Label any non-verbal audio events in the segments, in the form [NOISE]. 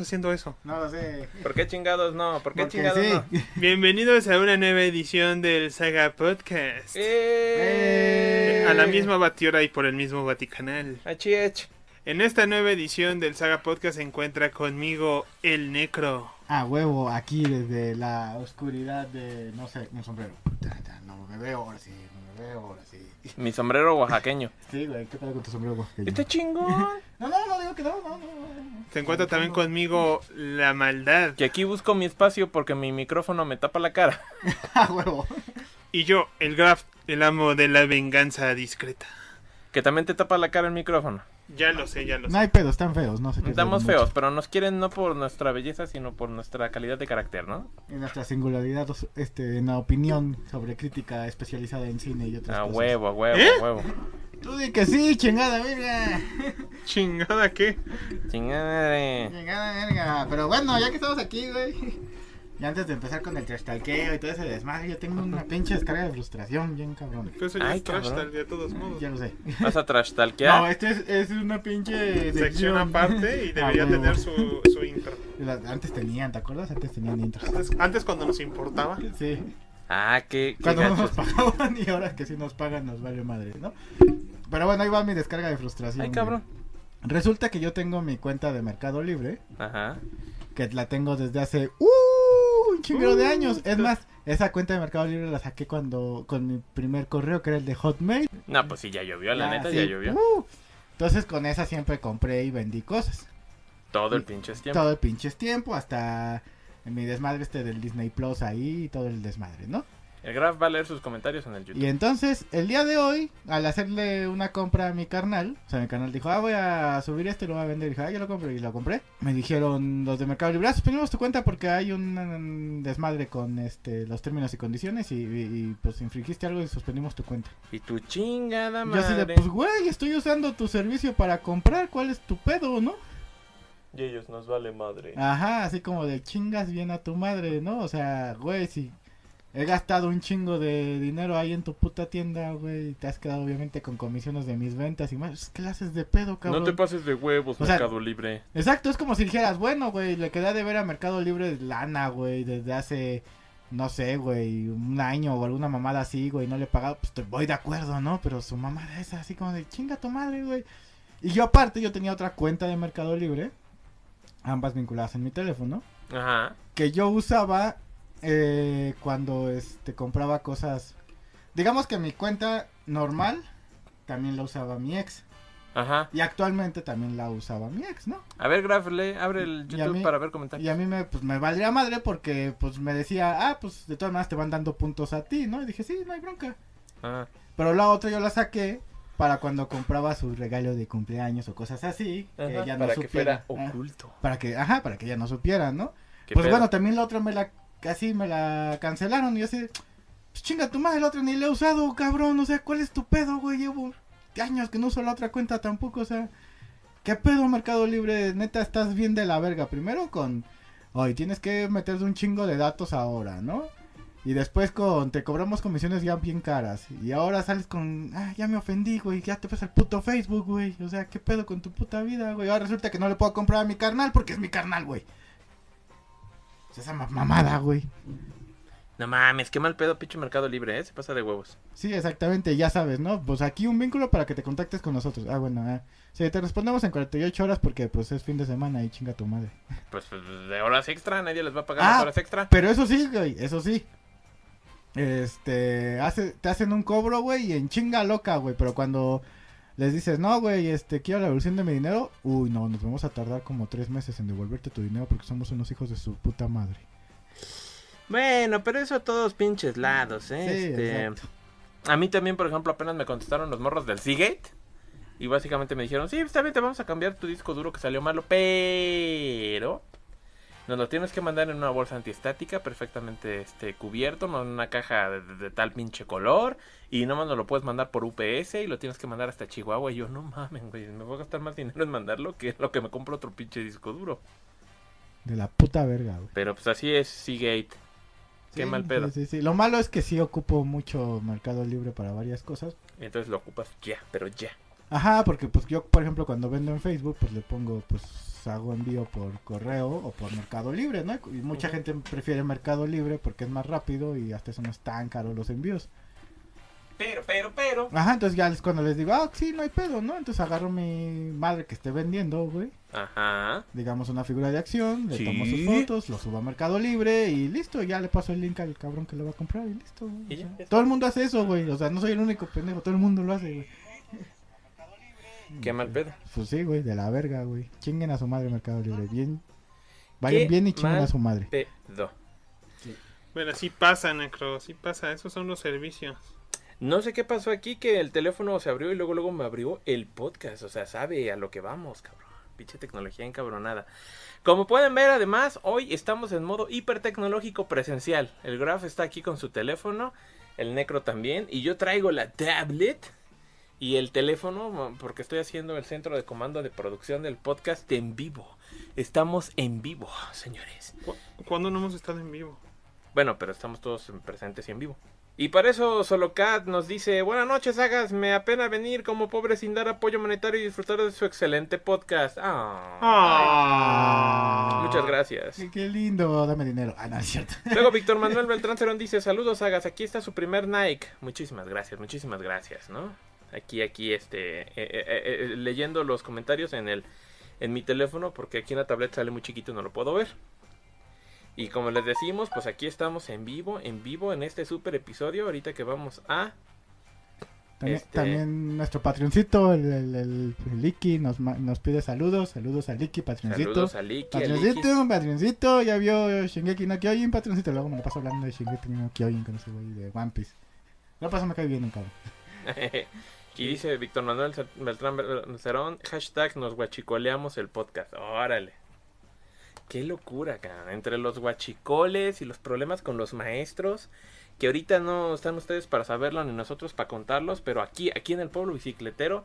¿Por qué seguimos haciendo eso? No lo sé. ¿Por qué chingados no? ¿Por qué Porque chingados sí. no? [LAUGHS] Bienvenidos a una nueva edición del Saga Podcast. ¡Eh! A la misma batidora y por el mismo Vaticanal. Achiech. En esta nueva edición del Saga Podcast se encuentra conmigo el Necro. Ah, huevo, aquí desde la oscuridad de, no sé, un sombrero. No me veo ahora sí, no me veo ahora sí. [LAUGHS] Mi sombrero oaxaqueño. Sí, güey, ¿qué tal con tu sombrero? oaxaqueño? Está chingón. [LAUGHS] No, no, no digo que no, no, no. Se encuentra también conmigo la maldad. Que aquí busco mi espacio porque mi micrófono me tapa la cara. [LAUGHS] Ah, huevo. Y yo, el Graf, el amo de la venganza discreta. Que también te tapa la cara el micrófono. Ya lo sé, ya lo No sé. hay pedos, están feos, no sé qué. Estamos mucho. feos, pero nos quieren no por nuestra belleza, sino por nuestra calidad de carácter, ¿no? En nuestra singularidad, este, en la opinión sobre crítica especializada en cine y otras A cosas. huevo, a huevo, ¿Eh? a huevo. Tú di que sí, chingada verga. [LAUGHS] Chingada, ¿qué? Chingada. Chingada verga. Pero bueno, ya que estamos aquí, güey. Y antes de empezar con el trastalqueo y todo ese desmadre, yo tengo una pinche descarga de frustración bien cabrón. Pero eso ya Ay, es trash tal, de todos modos. Ya lo sé. ¿Vas a No, trashtalkear? esto es, es una pinche Sección aparte y [LAUGHS] debería Ah, tener su, su intro. La- Antes tenían, ¿te acuerdas? Antes tenían intros. Antes, antes cuando nos importaba. Sí. Ah, qué, qué Cuando no nos pagaban y ahora que sí nos pagan nos vale madre, ¿no? Pero bueno, ahí va mi descarga de frustración. Ay, cabrón. Resulta que yo tengo mi cuenta de Mercado Libre, Ajá. que la tengo desde hace ¡uh! Un chingo de años. Es más, esa cuenta de Mercado Libre la saqué cuando con mi primer correo, que era el de Hotmail. No, pues sí, ya llovió, la Ya, neta, sí, ya llovió. ¡uh! Entonces con esa siempre compré y vendí cosas. Todo el pinche tiempo. Todo el pinches tiempo, hasta mi desmadre este del Disney Plus ahí y todo el desmadre, ¿no? El Graf va a leer sus comentarios en el YouTube. Y entonces, el día de hoy, al hacerle una compra a mi carnal, o sea, mi carnal dijo, ah, voy a subir esto y lo voy a vender. Y dije, ah, yo lo compro y lo compré. Me dijeron los de Mercado Libre, ah, suspendimos tu cuenta porque hay un, desmadre con este los términos y condiciones y, y- y, pues infringiste algo y suspendimos tu cuenta. Y tu chingada Yo así de, madre. pues güey, estoy usando tu servicio para comprar, ¿cuál es tu pedo, no? Y ellos nos vale madre. Ajá, así como de chingas bien a tu madre, ¿no? O sea, güey, si he gastado un chingo de dinero ahí en tu puta tienda, güey, y te has quedado obviamente con comisiones de mis ventas y más, ¿qué le haces de pedo, cabrón? No te pases de huevos, O sea, Mercado Libre. Exacto, es como si dijeras, bueno, güey, le quedé de ver a Mercado Libre lana, güey, desde hace, no sé, güey, un año o alguna mamada así, güey, no le he pagado, pues te voy de acuerdo, ¿no? Pero su mamada es así como de chinga tu madre, güey. Y yo aparte, yo tenía otra cuenta de Mercado Libre, ambas vinculadas en mi teléfono, Ajá. que yo usaba eh, cuando este compraba cosas. Digamos que mi cuenta normal también la usaba mi ex. Ajá. Y actualmente también la usaba mi ex, ¿no? A ver, Graf, lee, abre el YouTube mí- para ver comentarios. Y a mí me, pues, me valdría madre porque pues me decía, ah, pues de todas maneras te van dando puntos a ti, ¿no? Y dije, sí, no hay bronca. Ajá. Pero la otra yo la saqué para cuando compraba su regalo de cumpleaños o cosas así. Que ella no para que fuera Ah, oculto. para que, ajá, para que ella no supiera, ¿no? ¿Qué Pues pedo? bueno, también la otra me la, casi me la cancelaron y yo así, pues chinga tu madre, la otra ni la he usado, cabrón, o sea, ¿cuál es tu pedo, güey? Llevo años que no uso la otra cuenta tampoco, o sea, ¿qué pedo, Mercado Libre? Neta, estás bien de la verga. Primero con, hoy tienes que meter un chingo de datos ahora, ¿no? Y después con, te cobramos comisiones ya bien caras. Y ahora sales con, ah, ya me ofendí, güey, ya te ves al puto Facebook, güey. O sea, ¿qué pedo con tu puta vida, güey? Ahora resulta que no le puedo comprar a mi carnal porque es mi carnal, güey. O sea, esa ma- mamada, güey. No mames, qué mal pedo, pinche Mercado Libre, ¿eh? Se pasa de huevos. Sí, exactamente, ya sabes, ¿no? Pues aquí un vínculo para que te contactes con nosotros. Ah, bueno, ah. Sí, te respondemos en 48 horas porque pues es fin de semana y chinga tu madre. Pues, pues, de horas extra, nadie les va a pagar Ah. las horas extra. Pero eso sí, güey, eso sí. Este, hace, te hacen un cobro, güey, y en chinga loca, güey. Pero cuando les dices, no, güey, este, quiero la devolución de mi dinero, uy, no, nos vamos a tardar como tres meses en devolverte tu dinero porque somos unos hijos de su puta madre. Bueno, pero eso a todos pinches lados, ¿eh? Sí, Este, exacto. a mí también, por ejemplo, apenas me contestaron los morros del Seagate. Y básicamente me dijeron, sí, está bien, te vamos a cambiar tu disco duro que salió malo, pero... Nos lo tienes que mandar en una bolsa antiestática perfectamente este, cubierto, no en una caja de, de- de tal pinche color. Y nomás nos lo puedes mandar por UPS y lo tienes que mandar hasta Chihuahua. Y yo, no mames, güey, me voy a gastar más dinero en mandarlo que lo que me compro otro pinche disco duro. De la puta verga, güey. Pero pues así es Seagate. Qué Sí, mal pedo. Sí, sí, sí. Lo malo es que sí ocupo mucho Mercado Libre para varias cosas. Entonces lo ocupas ya, pero ya. Ajá, porque pues yo, por ejemplo, cuando vendo en Facebook, pues le pongo, pues hago envío por correo o por Mercado Libre, ¿no? Y mucha gente prefiere Mercado Libre porque es más rápido y hasta eso no es tan caro los envíos. Pero, pero, pero. Ajá, entonces ya es cuando les digo, ah, sí, no hay pedo, ¿no? Entonces agarro mi madre que esté vendiendo, güey. Ajá. Digamos una figura de acción, le Sí. tomo sus fotos, lo subo a Mercado Libre y listo, ya le paso el link al cabrón que lo va a comprar y listo. güey. Y O sea, todo el mundo hace eso, güey. O sea, no soy el único pendejo, todo el mundo lo hace, güey. Qué mal pedo. Pues sí, güey, de la verga, güey. Chinguen a su madre Mercado Libre, bien. Vayan bien y chinguen a su madre. Pedo. Bueno, sí pasa, Necro, sí pasa. Esos son los servicios. No sé qué pasó aquí que el teléfono se abrió y luego luego me abrió el podcast. O sea, sabe a lo que vamos, cabrón. Pinche tecnología encabronada. Como pueden ver, además, hoy estamos en modo hipertecnológico presencial. El Graf está aquí con su teléfono, el Necro también, y yo traigo la tablet y el teléfono porque estoy haciendo el centro de comando de producción del podcast en vivo. Estamos en vivo, señores. ¿Cu- ¿Cuándo no hemos estado en vivo? Bueno, pero estamos todos presentes y en vivo. Y para eso Solocat nos dice, buenas noches, Sagas, me apena venir como pobre sin dar apoyo monetario y disfrutar de su excelente podcast. Ah. Muchas gracias. Qué, lindo, dame dinero. Ah, no, es cierto. [LAUGHS] Luego Víctor Manuel Beltrán Cerón dice, saludos Sagas, aquí está su primer Nike. Muchísimas gracias, muchísimas gracias, ¿no? Aquí, aquí, este, eh, eh, eh, leyendo los comentarios en el, en mi teléfono, porque aquí en la tableta sale muy chiquito y no lo puedo ver. Y como les decimos, pues aquí estamos en vivo, en vivo en este super episodio, ahorita que vamos a... También, Este- también nuestro patroncito, el, el, el, el Iki, nos, nos pide saludos. Saludos al Iki, patroncito. Saludos a Liki, a Liki. Patroncito, patroncito, ya vio Shingeki no Kyojin, patroncito. Luego me lo paso hablando de Shingeki no Kyojin con ese güey de One Piece. No pasa, me cae bien un cabrón. [LAUGHS] y dice Víctor Manuel Beltrán Cerón, hashtag nos guachicoleamos el podcast. Órale. Qué locura, cara. Entre los guachicoles y los problemas con los maestros, que ahorita no están ustedes para saberlo ni nosotros para contarlos, pero aquí, aquí en el pueblo bicicletero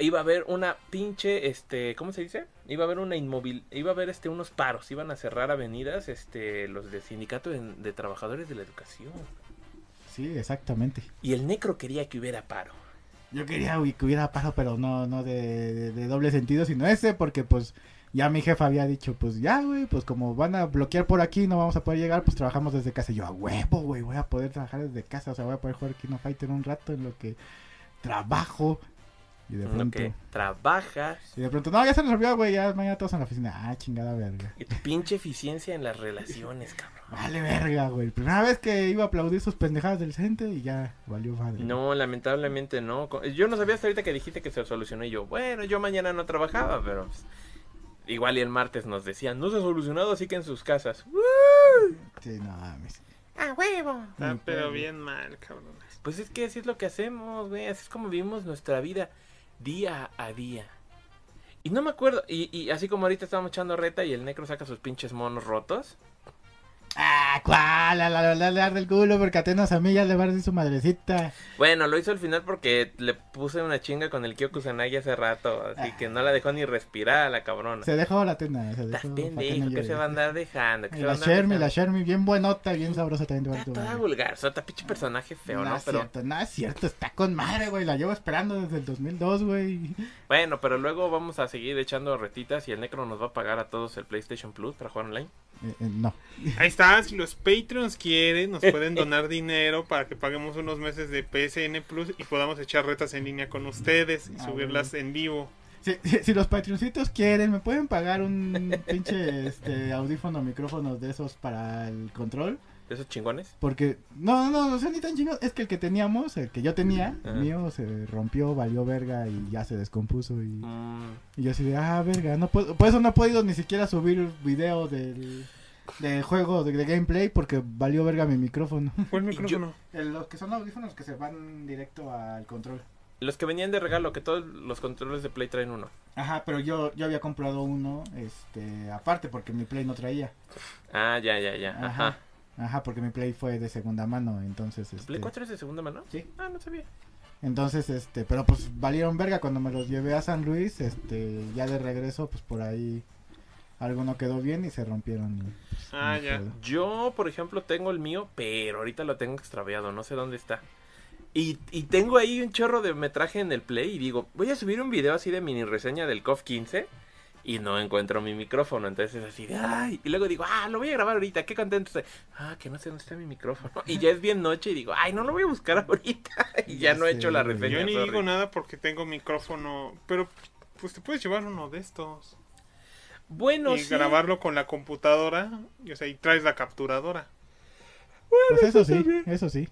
iba a haber una pinche, este, ¿cómo se dice? Iba a haber una inmóvil, iba a haber este unos paros, iban a cerrar avenidas, este, los del sindicato de, de trabajadores de la educación. Sí, exactamente. Y el necro quería que hubiera paro. Yo quería que hubiera paro, pero no, no de, de- de doble sentido, sino ese, porque pues ya mi jefa había dicho, pues ya, güey, pues como van a bloquear por aquí, no vamos a poder llegar, pues trabajamos desde casa. Y yo, a huevo, güey, voy a poder trabajar desde casa, o sea, voy a poder jugar Kino Fighter un rato en lo que trabajo. Y de En lo pronto, que trabajas y de pronto, no, ya se resolvió, güey, ya mañana todos en la oficina. Ah, chingada verga. y tu pinche eficiencia en las relaciones, cabrón. Vale, verga, güey. Primera vez que iba a aplaudir sus pendejadas del CENTE y ya valió madre. No, lamentablemente no. Yo no sabía hasta ahorita que dijiste que se solucionó y yo, bueno, yo mañana no trabajaba, pero pues, igual y el martes nos decían, no se ha solucionado, así que en sus casas. Sí, no mames. ¡A huevo! Está Ni pero bien mal, cabrones. Pues es que así es lo que hacemos, güey. Así es como vivimos nuestra vida día a día. Y no me acuerdo, y, y así como ahorita estábamos echando reta y el necro saca sus pinches monos rotos. Ah, cuál, la verdad le arde el culo porque Atenas a mí ya le va a decir su madrecita. Bueno, lo hizo al final porque le puse una chinga con el Kyoku Sanagi hace rato, así que no la dejó ni respirar a la cabrona. Se dejó la Atena, se Estás dejó. pendejo, que se va a andar dejando. Que Y se la Shermy, la. Shermy, bien buenota, bien sabrosa también. Está toda vulgar, sota, pinche personaje feo, no, ¿no? es Pero cierto, no es cierto, está con madre, güey. La llevo esperando desde el 2002, güey. bueno, pero luego vamos a seguir echando retitas y el Necro nos va a pagar a todos el PlayStation Plus para jugar online. Eh, eh, no. Ahí está, si los Patreons quieren, nos pueden [LAUGHS] donar dinero para que paguemos unos meses de PSN Plus y podamos echar retas en línea con ustedes y Ah, subirlas en vivo. Si, si- si los patroncitos quieren, ¿me pueden pagar un pinche este, audífono, micrófonos de esos para el control? ¿De esos chingones? Porque, no, no, no son ni tan chingados. Es que el que teníamos, el que yo tenía, mío, se rompió, valió verga y ya se descompuso. Y, Mm, y yo así de, ah, verga, no puedo, por eso no he podido ni siquiera subir video del, del juego, de, de gameplay, porque valió verga mi micrófono. [LAUGHS] ¿Cuál micrófono? El- los que son audífonos que se van directo al control. los que venían de regalo, que todos los controles de Play traen uno. Ajá, pero yo, yo había comprado uno, este, aparte, porque mi Play no traía. Ah, ya, ya, ya. Ajá. Ajá. Ajá, porque mi Play fue de segunda mano, entonces, este... ¿Play 4 es de segunda mano? Sí. Ah, no sabía. Entonces, este, pero pues valieron verga cuando me los llevé a San Luis, este, ya de regreso, pues por ahí algo no quedó bien y se rompieron. y, Ah, ya. Yo, por ejemplo, tengo el mío, pero ahorita lo tengo extraviado, no sé dónde está. Y, y tengo ahí un chorro de metraje en el Play y digo, voy a subir un video así de mini reseña del KOF 15 y no encuentro mi micrófono. Entonces es así de, ay. Y luego digo, ah, lo voy a grabar ahorita, qué contento estoy. Ah, que no sé dónde está mi micrófono. Y ya es bien noche y digo, ay, no lo voy a buscar ahorita. [LAUGHS] Y ya Ya no he hecho la reseña. Yo ni sorry. digo nada porque tengo micrófono, pero pues te puedes llevar uno de estos Bueno, y sí. grabarlo con la computadora, y, o sea, y traes la capturadora. Pues eso sí, eso sí.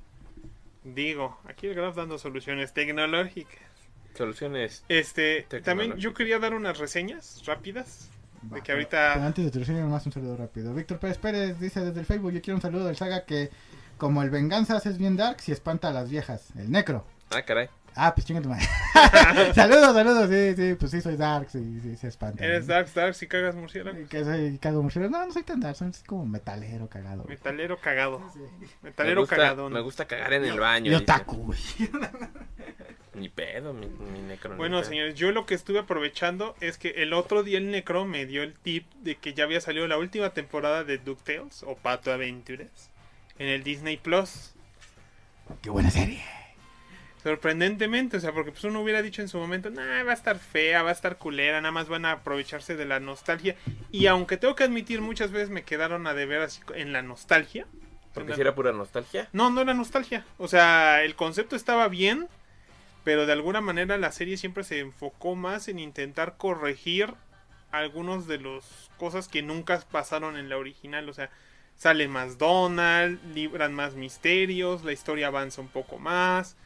Digo, aquí el Graf dando soluciones tecnológicas. Soluciones. Este, Tecnológicas. también yo quería dar unas reseñas rápidas Va, de que ahorita pero antes de tu reseña, nomás un saludo rápido. Víctor Pérez Pérez dice desde el Facebook: Yo quiero un saludo del saga que, como el Venganzas es bien dark, si espanta a las viejas. El Necro. Ah, caray. Ah, pues chinga tu madre. [LAUGHS] saludos, saludos. Sí, sí, pues sí, soy dark. Sí, sí, se espanta. eres. Dark Dark si cagas murciélago. Que soy cago murciélago. No, no soy tan dark, soy como metalero cagado. Metalero cagado. Me Metalero gusta, cagadón. me gusta cagar en el baño. Y dice. otaku, güey. [LAUGHS] Ni pedo, mi, mi necro. Bueno, señores, yo lo que estuve aprovechando es que el otro día el Necro me dio el tip de que ya había salido la última temporada de DuckTales o Pato Aventuras en el Disney Plus. Qué buena serie. Sorprendentemente, o sea, porque pues uno hubiera dicho en su momento, nah, va a estar fea, va a estar culera, nada más van a aprovecharse de la nostalgia. Y aunque tengo que admitir, muchas veces me quedaron a deber así en la nostalgia. Porque si era pura nostalgia. No, no era nostalgia. O sea, el concepto estaba bien, pero de alguna manera la serie siempre se enfocó más en intentar corregir algunos de las cosas que nunca pasaron en la original. O sea, sale más Donald, libran más misterios, la historia avanza un poco más.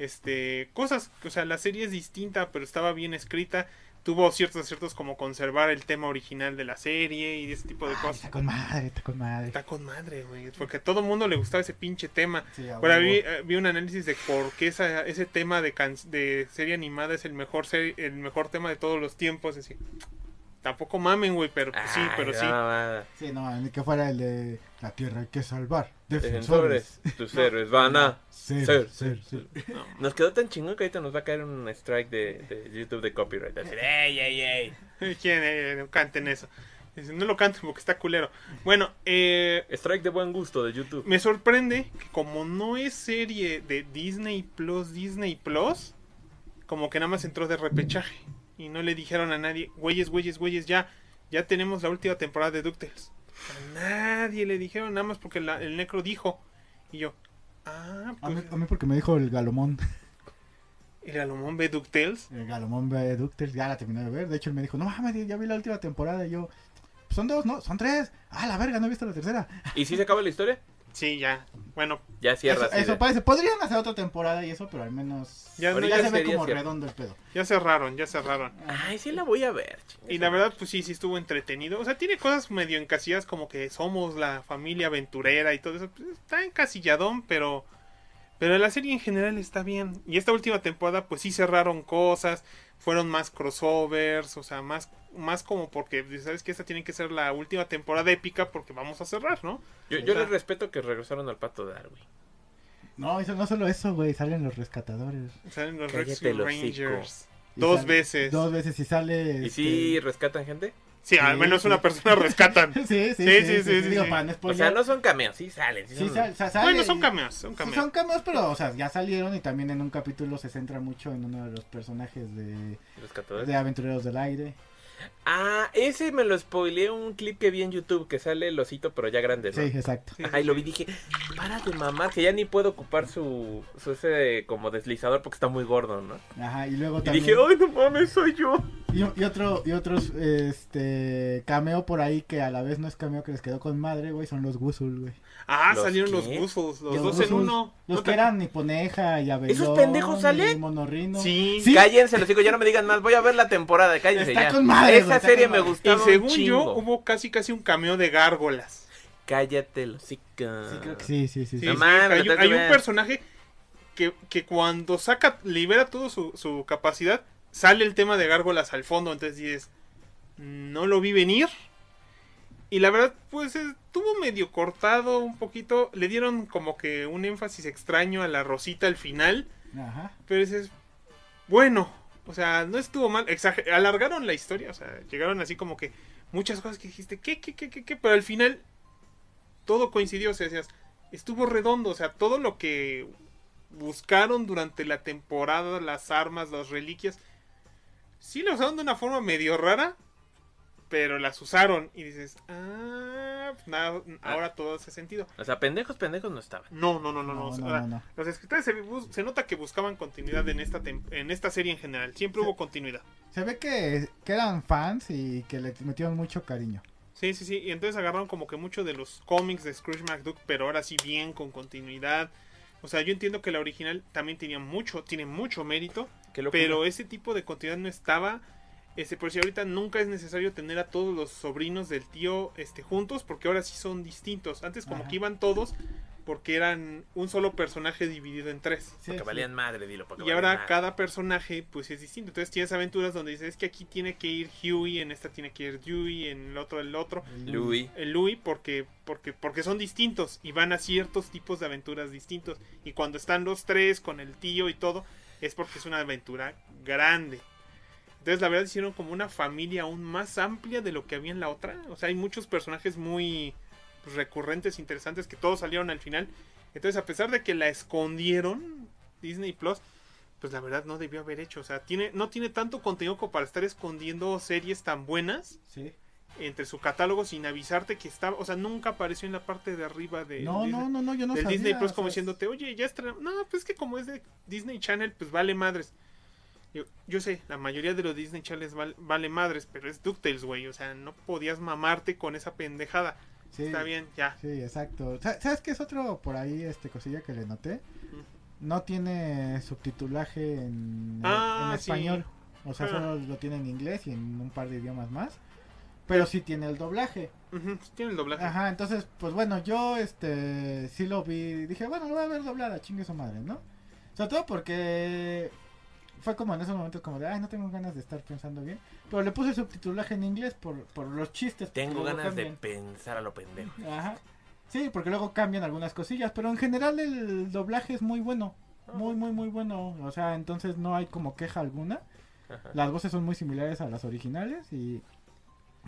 Este, cosas, o sea, la serie es distinta, pero estaba bien escrita. Tuvo ciertos aciertos como conservar el tema original de la serie y ese tipo de Ay, cosas. está con madre, está con madre. Está con madre, güey. Porque a todo mundo le gustaba ese pinche tema. Sí, a Por ahí vi, huevo. eh, vi un análisis de por qué esa- ese tema de, can- de serie animada es el mejor serie- el mejor tema de todos los tiempos. Así. Tampoco mamen, güey, pero pues, sí, Ay, pero no, sí. mamada. Sí, no, ni que fuera el de La Tierra hay que salvar. Defensores. Tus héroes [LAUGHS] van a Ser, ser, ser. No. Nos quedó tan chingón que ahorita nos va a caer un strike de, de YouTube de copyright. Así, ey, ey, ey. [LAUGHS] ¿Quién eh, no canten eso? No lo canten porque está culero. Bueno, eh, Strike de buen gusto de YouTube. me sorprende que como no es serie de Disney Plus, Disney Plus, como que nada más entró de repechaje. Y no le dijeron a nadie, güeyes, güeyes, güeyes, ya, ya tenemos la última temporada de DuckTales. A nadie le dijeron nada más porque la- el necro dijo. Y yo, ah, A mí, pues, a mí porque me dijo el Galomón. el Galomón ve DuckTales. El Galomón ve DuckTales, ya la terminé de ver. De hecho, él me dijo, no mames, ya vi la última temporada. Y yo, son dos, no, son tres. Ah, la verga, no he visto la tercera. ¿Y si se acaba la historia? Sí, ya. Bueno, Ya cierra eso así eso de- parece. Podrían hacer otra temporada y eso, pero al menos. Ya Ya, no, se ya ve sería como cierto. redondo el pedo. ya cerraron, ya cerraron. Ay, sí la voy a ver. Y la verdad, pues sí, sí estuvo entretenido. O sea, tiene cosas medio encasillas como que somos la familia aventurera y todo eso. Pues, está encasilladón, pero... Pero la serie en general está bien. Y esta última temporada, pues sí cerraron cosas. Fueron más crossovers. O sea, más, más como porque, ¿sabes que Esta tiene que ser la última temporada épica porque vamos a cerrar, ¿no? Yo, yo les respeto que regresaron al pato Darwin. No, eso, no solo eso, güey. Salen los rescatadores. Salen los Cállate Rescue. Rangers. Dos sale- veces. Dos veces y sale. ¿Y si este, rescatan gente? Sí, al menos sí. una persona rescatan. [LAUGHS] Sí, sí, sí. Sí, sí, sí, sí, Digo, sí. para no O spoilear. sea, no son cameos, sí salen. Sí, Sí, son- sal- sa- sale Bueno, son y- cameos, son Sí, cameos. son cameos, pero, o sea, ya salieron y también en un capítulo se centra mucho en uno de los personajes de, de Aventureros del Aire. Ah, ese me lo spoileé un clip que vi en YouTube que sale el osito pero ya grande, ¿no? Sí, exacto. Sí, sí, Ay, lo vi dije, para de mamar, que ya ni puedo ocupar su, su ese como deslizador porque está muy gordo, ¿no? Ajá, y luego Y también... dije, ay, no mames, soy yo. Y, y otro, y otros, este, cameo por ahí que a la vez no es cameo que les quedó con madre, güey, son los Gusul, güey. Ah, ¿Los salieron qué? los Guzzles, los Los dos en uno. Los ¿No que te- eran Niponeja y Abelón. pendejos y salen? Monorrino. Sí. Sí. Cállense, los digo, ya no me digan más, voy a ver la temporada, cállense Está ya. con madre, güey, Esa está serie con me gustaba Y según yo, hubo casi casi un cameo de gárgolas. Cállate, los Sí, creo que sí, sí, sí. Sí. No hay, hay un personaje que, que cuando saca, libera todo su, su capacidad, sale el tema de gárgolas al fondo. Entonces dices, no lo vi venir. Y la verdad, pues estuvo medio cortado un poquito. Le dieron como que un énfasis extraño a la rosita al final. Ajá. Pero dices, bueno, o sea, no estuvo mal. exager- alargaron la historia, o sea, llegaron así como que muchas cosas que dijiste, ¿qué, qué, qué, qué, qué? Pero al final todo coincidió, o sea, decías, estuvo redondo, o sea, todo lo que buscaron durante la temporada las armas, las reliquias. Sí las usaron de una forma medio rara, pero las usaron y dices, ah, pues nada, ahora todo hace sentido. O sea, pendejos, pendejos no estaban. No, no, no, no, no. No, o no, sea, no, no. Los escritores se, nota que buscaban continuidad en esta en esta serie en general. Siempre hubo continuidad. Se ve que, que eran fans y que le metieron mucho cariño. Sí, sí, sí. Y entonces agarraron como que mucho de los cómics de Scrooge McDuck, pero ahora sí bien con continuidad. O sea, yo entiendo que la original también tenía mucho, tiene mucho mérito. Pero ese tipo de continuidad no estaba. Este, por si ahorita nunca es necesario tener a todos los sobrinos del tío este, juntos, porque ahora sí son distintos. Antes como Ajá. que iban todos porque eran un solo personaje dividido en tres. Sí, Porque sí. valían madre, dilo. Porque Y ahora madre. cada personaje pues es distinto. Entonces tienes aventuras donde dices es que aquí tiene que ir Huey, en esta tiene que ir Dewey, en el otro el otro. El- Louis. El Louis porque, porque, porque son distintos y van a ciertos tipos de aventuras distintos. Y cuando están los tres con el tío y todo, es porque es una aventura grande. Entonces la verdad hicieron como una familia aún más amplia de lo que había en la otra. O sea, hay muchos personajes muy pues, recurrentes, interesantes, que todos salieron al final. Entonces a pesar de que la escondieron, Disney Plus, pues la verdad no debió haber hecho. O sea, tiene, no tiene tanto contenido como para estar escondiendo series tan buenas Sí. Entre su catálogo sin avisarte que estaba, o sea, nunca apareció en la parte de arriba de No, Disney, no, no, no, yo no del sabía. Disney Plus como diciéndote, oye, ya estrenamos. No, pues es que como es de Disney Channel, pues vale madres. Yo, yo sé, la mayoría de los Disney Channels val- vale madres, pero es DuckTales, güey. O sea, no podías mamarte con esa pendejada. sí, Está bien, ya. Sí, exacto. Sa- ¿Sabes qué es otro por ahí, este cosilla que le noté? No tiene subtitulaje en, Ah, en sí. español. O sea, Ah. solo lo tiene en inglés y en un par de idiomas más. Pero sí tiene el doblaje. Ujú, tiene el doblaje. Ajá, entonces, pues bueno, yo este sí lo vi. Dije, bueno, lo voy a ver doblada, chingue su madre, ¿no? Sobre todo porque fue como en esos momentos como de, ay, no tengo ganas de estar pensando bien. Pero le puse el subtitulaje en inglés por, por los chistes. Tengo ganas de pensar a lo pendejo. Ajá. Sí, porque luego cambian algunas cosillas, pero en general el doblaje es muy bueno. Muy, muy, muy bueno. O sea, entonces no hay como queja alguna. Ajá. Las voces son muy similares a las originales y,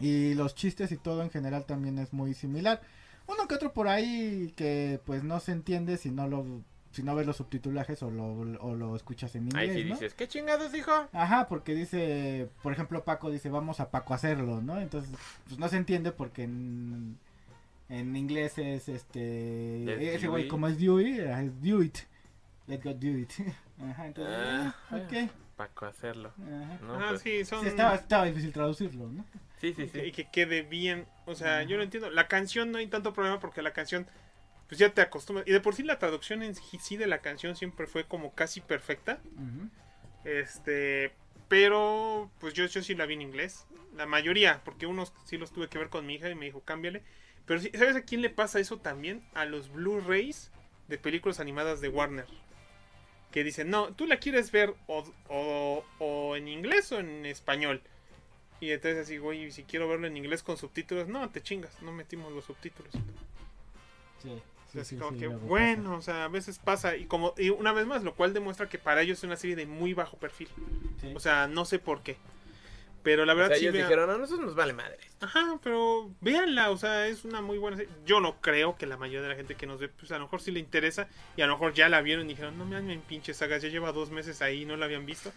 y los chistes y todo en general también es muy similar. Uno que otro por ahí que pues no se entiende si no lo si no ves los subtitulajes o lo, o lo escuchas en inglés, Ahí sí ¿no? dices, ¿qué chingados dijo? Ajá, porque dice, por ejemplo, Paco dice, vamos a Paco a hacerlo, ¿no? Entonces, pues no se entiende porque en, en inglés es este, Es ese güey como es Dewey, es do it, let go do it. [LAUGHS] Ajá, entonces, Ah, ah, ok. Paco hacerlo. Ajá. No, ah, pues, sí, son... Sí, estaba, estaba difícil traducirlo, ¿no? Sí, sí, y que- y sí. que quede bien. O sea, yo lo entiendo. La canción no hay tanto problema porque la canción, pues ya te acostumbras. Y de por sí la traducción en sí sí de la canción siempre fue como casi perfecta. Este, pero pues yo, yo sí la vi en inglés. La mayoría, porque unos sí los tuve que ver con mi hija y me dijo, cámbiale. Pero sí, ¿sabes a quién le pasa eso también? A los Blu-rays de películas animadas de Warner. Que dicen, no, tú la quieres ver o, o- o en inglés o en español. Y entonces así, güey, si quiero verlo en inglés con subtítulos, no, te chingas, no metimos los subtítulos. Sí, O sea, sí, así sí, como sí, que, bueno, o sea, a veces pasa. Y como y una vez más, lo cual demuestra que para ellos es una serie de muy bajo perfil. O sea, no sé por qué. Pero la O verdad sea, sí ellos vea- dijeron, a nosotros nos vale madre. Ajá, pero véanla, o sea, es una muy buena serie. Yo no creo que la mayoría de la gente que nos ve, pues a lo mejor sí le interesa. Y a lo mejor ya la vieron y dijeron, no me en pinches sagas, ya lleva dos meses ahí y no la habían visto.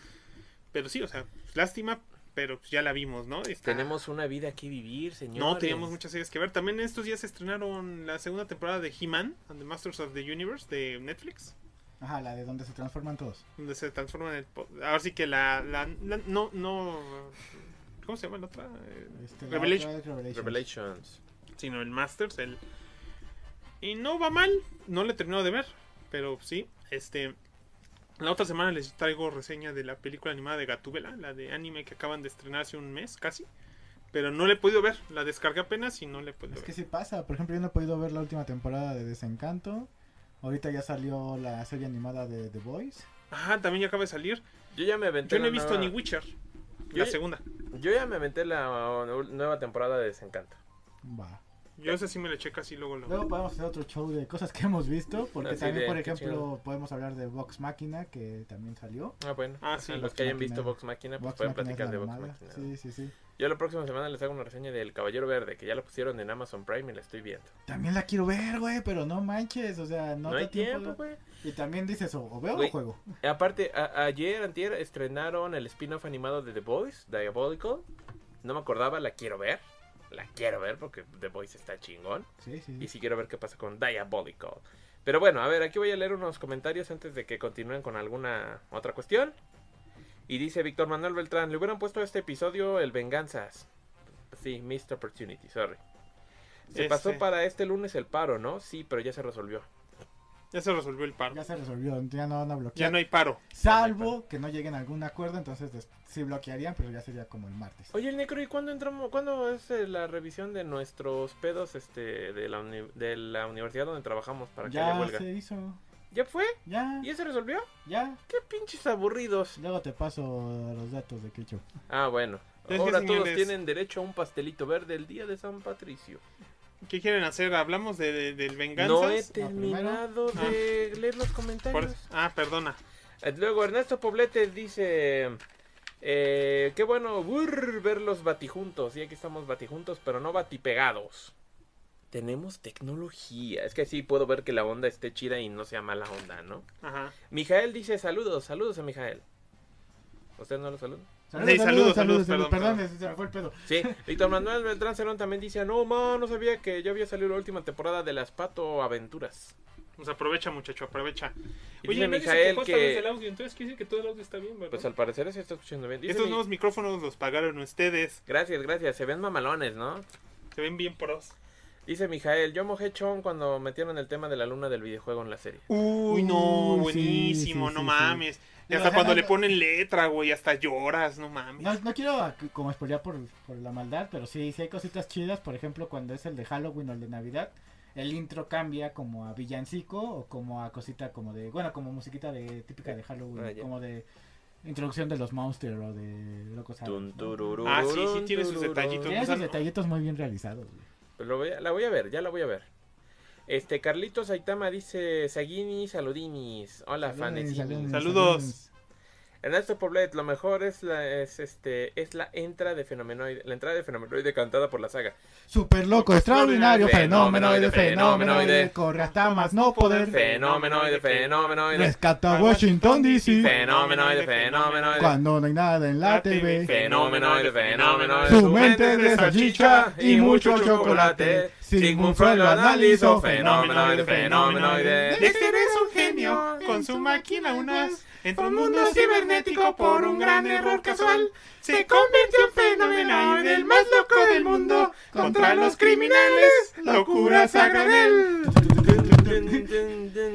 Pero sí, o sea, lástima, pero pues ya la vimos, ¿no? Está- Tenemos una vida que vivir, señor. No, teníamos muchas series que ver. También estos días se estrenaron la segunda temporada de He-Man and the Masters of the Universe de Netflix. Ajá, la de donde se transforman todos. Donde se transforma en el... Ahora sí que la... la- la- no, no... ¿Cómo se llama la otra? Eh, Este, la Revelation. otra es Revelation. Revelations. Sino el Masters, el... Y no va mal. No le he terminado de ver. Pero sí, este... La otra semana les traigo reseña de la película animada de Gatúbela, la de anime que acaban de estrenar hace un mes casi. Pero no le he podido ver, la descargué apenas y no le he podido Es que ver. sí pasa, por ejemplo, yo no he podido ver la última temporada de Desencanto. Ahorita ya salió la serie animada de The Voice. Ajá, también ya acaba de salir. Yo ya me aventé Yo no he visto nueva- ni Witcher, Yo la ya- segunda. Yo ya me aventé la nueva temporada de Desencanto. Va. Yo esa sí me la eché casi luego. luego. Luego podemos hacer otro show de cosas que hemos visto, porque Así también, de, por qué ejemplo, chido. podemos hablar de Vox Máquina, que también salió. Ah, bueno. Ah, sí. Los que hayan Machina. visto Vox Máquina, pues Vox pueden es platicar la de Vox mamada. Máquina. Sí, sí, sí. Yo la próxima semana les hago una reseña del Caballero Verde, que ya la pusieron en Amazon Prime y la estoy viendo. También la quiero ver, güey, pero no manches, o sea, no, No, da hay tiempo, güey. Y también dices, o, o veo Güey. o juego. [LAUGHS] Aparte, a- ayer, antier, estrenaron el spin-off animado de The Boys, Diabolical. No me acordaba, la quiero ver. La quiero ver porque The Boys está chingón. Sí, sí. Y sí quiero ver qué pasa con Diabolical. Pero bueno, a ver, aquí voy a leer unos comentarios antes de que continúen con alguna otra cuestión. Y dice Víctor Manuel Beltrán, le hubieran puesto a este episodio el Venganzas. Sí, Missed Opportunity, sorry. Se Este. pasó para este lunes el paro, ¿no? Sí, pero ya se resolvió. Ya se resolvió el paro. Ya se resolvió, ya no van a Ya bloquear. no hay paro. Salvo que no lleguen a algún acuerdo, entonces des- sí bloquearían, pero ya sería como el martes. Oye, el Necro, ¿y cuándo entramos? ¿Cuándo es eh, la revisión de nuestros pedos este de la, uni- de la universidad donde trabajamos para que haya Ya se hizo, ¿Ya fue? ya, ¿Y ya se resolvió? ya. ¡Qué pinches aburridos! Luego te paso los datos de Kicho. Ah, bueno. Que, Ahora todos tienen derecho a un pastelito verde el día de San Patricio. ¿Qué quieren hacer? ¿Hablamos de, de- del venganzas? No he No, terminado de leer los Por- comentarios. Ah, perdona. Eh, Luego Ernesto Poblete dice... Eh, qué bueno burr, ver los batijuntos. Y aquí estamos batijuntos, pero no batipegados. Tenemos tecnología. Es que sí puedo ver que la onda esté chida y no sea mala onda, ¿no? Ajá. Mijael dice saludos, saludos a Mijael. ¿Usted no lo saluda? Sí, saludos, saludos, perdón, Perdón, perdón. se me fue el pedo. Sí, [LAUGHS] Víctor Manuel Beltrán Cerón también dice, no, ma, no sabía que ya había salido la última temporada de las Pato Aventuras. Pues aprovecha, muchacho, aprovecha. Y Oye, dice Mijael vez que... del audio, entonces quiere decir que todo el audio está bien, ¿verdad? Pues al parecer se está escuchando bien. Dice Estos mi- nuevos micrófonos los pagaron ustedes. Gracias, gracias. Se ven mamalones, ¿no? Se ven bien pros. Dice Mijael, yo mojé chon cuando metieron el tema de la luna del videojuego en la serie. Uy, no, sí, buenísimo, sí, no sí, mames. Y hasta o sea, cuando no- le ponen letra, güey, hasta lloras, no mames. No, no quiero como spoilear por, por la maldad, pero sí, sí hay cositas chidas. Por ejemplo, cuando es el de Halloween o el de Navidad, el intro cambia como a villancico o como a cosita como de, bueno, como musiquita de típica de Halloween, Ah, como de introducción de los monsters o de locos Ah, sí, sí, tiene sus detallitos. Tiene sea, esos detallitos muy bien realizados. güey. Pues lo voy a- la voy a ver, ya la voy a ver. Este, Carlitos Aitama dice, Sagini, saludinis. Hola, fanecinis. saludos, Saludos. Ernesto Poblet, lo mejor es la, es este, es la entrada de Fenomenoide, la entrada de Fenomenoide cantada por la saga. Super loco, extraordinario, Fenomenoide, fenomenoide, fenomenoide, fenomenoide. corre hasta más no poder, Fenomenoide, fenomenoide. rescata Washington DC, Fenomenoide, fenomenoide. cuando no hay nada en la TV, Fenómenoide, fenómenoide. su mente de salchicha y mucho chocolate, Sigmund Freud lo analizó, Fenómenoide, fenomenoide. Dexter es un genio con su máquina unas. Entró un mundo cibernético por un gran error casual. Se convirtió en fenomenoide, el más loco del mundo. Contra los criminales, locuras a granel.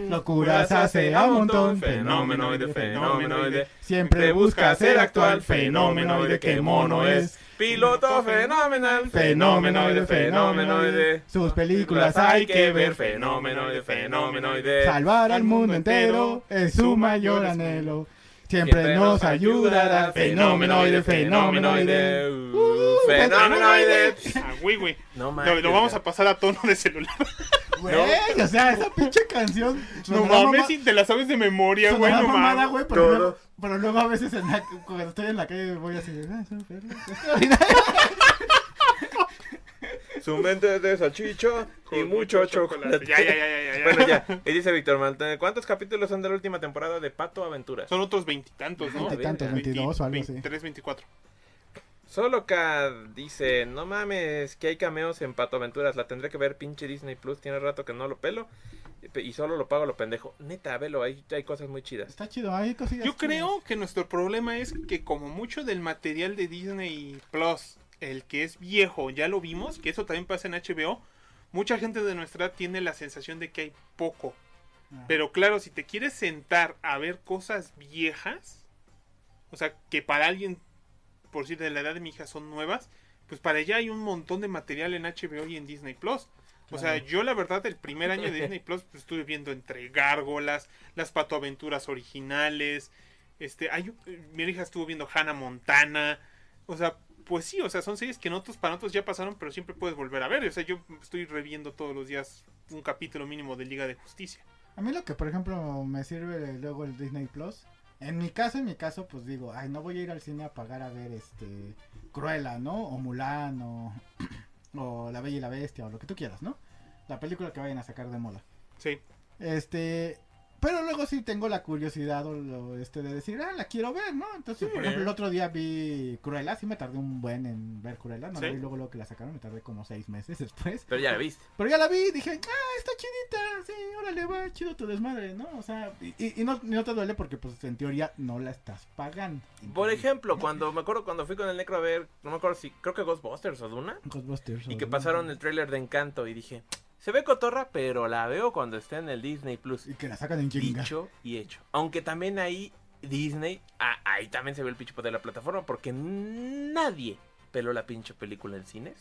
Locuras hace a montón, Fenomenoide, fenomenoide. siempre busca ser actual, fenomenoide, qué mono es. Piloto fenomenal, Fenomenoide, fenomenoide, sus películas hay que ver, Fenomenoide, fenomenoide. salvar al mundo entero es su mayor anhelo. Siempre nos ayudará, fenomenoide, fenomenoide. Uh, Fenomenoide. Ah, güey, güey. No Lo, vamos a pasar a tono de celular. [LAUGHS] Güey, o sea, esa pinche canción. No mames, si te la sabes de memoria, güey. No mames. güey, pero pero luego a veces en la- cuando estoy en la calle voy así de, "Ah, son perros [LAUGHS] extraordinarios". Su mente es de salchicha y mucho chocolate. Ya, ya, ya, ya, ya. Bueno, ya. Y dice Víctor Malta, ¿cuántos capítulos son de la última temporada de Pato Aventuras? Son otros veintitantos, ¿no? Veintitantos, Veinti- veintidós o algo así. 23, 24. Solo Cad dice, no mames, que hay cameos en Pato Aventuras, la tendré que ver, pinche Disney Plus, tiene rato que no lo pelo y solo lo pago a lo pendejo. Neta, velo, ahí hay cosas muy chidas. Está chido, hay cosillas. Yo chidas. creo que nuestro problema es que como mucho del material de Disney Plus, el que es viejo, ya lo vimos, que eso también pasa en HBO, mucha gente de nuestra edad tiene la sensación de que hay poco. Ah. Pero claro, si te quieres sentar a ver cosas viejas, o sea, que para alguien, por decir de la edad de mi hija, son nuevas, pues para ella hay un montón de material en HBO y en Disney Plus. O sea, yo la verdad, el primer [LAUGHS] año de Disney Plus pues, estuve viendo entre gárgolas, las patoaventuras originales, este, hay, un- mi hija estuvo viendo Hannah Montana, o sea, pues sí, o sea, son series que en otros para otros ya pasaron, pero siempre puedes volver a ver. O sea, yo estoy reviendo todos los días un capítulo mínimo de Liga de Justicia. A mí lo que, por ejemplo, me sirve luego el Disney Plus En mi caso, en mi caso, pues digo, ay, no voy a ir al cine a pagar a ver este Cruella, ¿no? O Mulan o, [CLEARS THROAT] o La Bella y la Bestia o lo que tú quieras, ¿no? La película que vayan a sacar de moda. Sí. Este, pero luego sí tengo la curiosidad o lo, este de decir, ah, la quiero ver, ¿no? Entonces, Sí. por ejemplo, el otro día vi Cruella, sí me tardé un buen en ver Cruella, no la Sí. vi luego luego que la sacaron, me tardé como seis meses [LAUGHS] después. Pero ya la viste. Pero ya la vi y dije, ah, está chidita, sí, órale, va, chido tu desmadre, ¿no? O sea, y, y- y no, te duele porque, pues, en teoría no la estás pagando. Por ejemplo, cuando me acuerdo cuando fui con el necro a ver, no me acuerdo si, creo que Ghostbusters o Duna, Ghostbusters. y que pasaron el tráiler de Encanto y dije, se ve cotorra, pero la veo cuando esté en el Disney Plus. Y que la sacan en chinga. Dicho y hecho. Aunque también ahí Disney, ah, ahí también se ve el pinche poder de la plataforma porque nadie peló la pinche película en cines.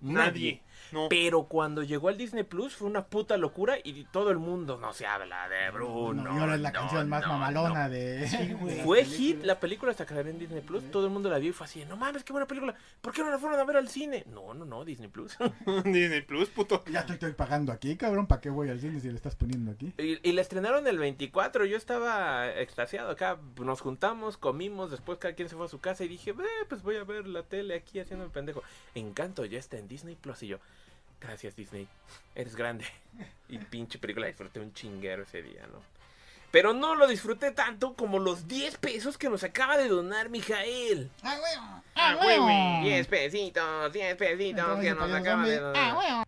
Nadie. No. Pero cuando llegó al Disney Plus fue una puta locura y todo el mundo no se habla de Bruno. No, y ahora es la no, canción más no, mamalona de... [LAUGHS] güey. de las Fue hit la película hasta que la vi en Disney Plus. Todo el mundo la vio y fue así: No mames, qué buena película. ¿Por qué no la fueron a ver al cine? No, no, no, Disney Plus. [LAUGHS] [LAUGHS] Disney Plus, puto. Ya estoy, estoy pagando aquí, cabrón, ¿para qué voy al cine si le estás poniendo aquí? y, y la estrenaron el 24. Yo estaba extasiado acá. Nos juntamos, comimos. Después cada quien se fue a su casa y dije: "Eh, Pues voy a ver la tele aquí haciendo el pendejo. Encanto ya está en Disney Plus. Y yo: Gracias, Disney. Eres grande. [LAUGHS] Y pinche película disfruté un chinguero ese día, ¿no? Pero no lo disfruté tanto como los 10 pesos que nos acaba de donar Mijael. ¡Ah, huevo! Ah, huevo! 10 pesitos, 10 pesitos Entonces, que nos acaba de donar. ¡Ah, huevo!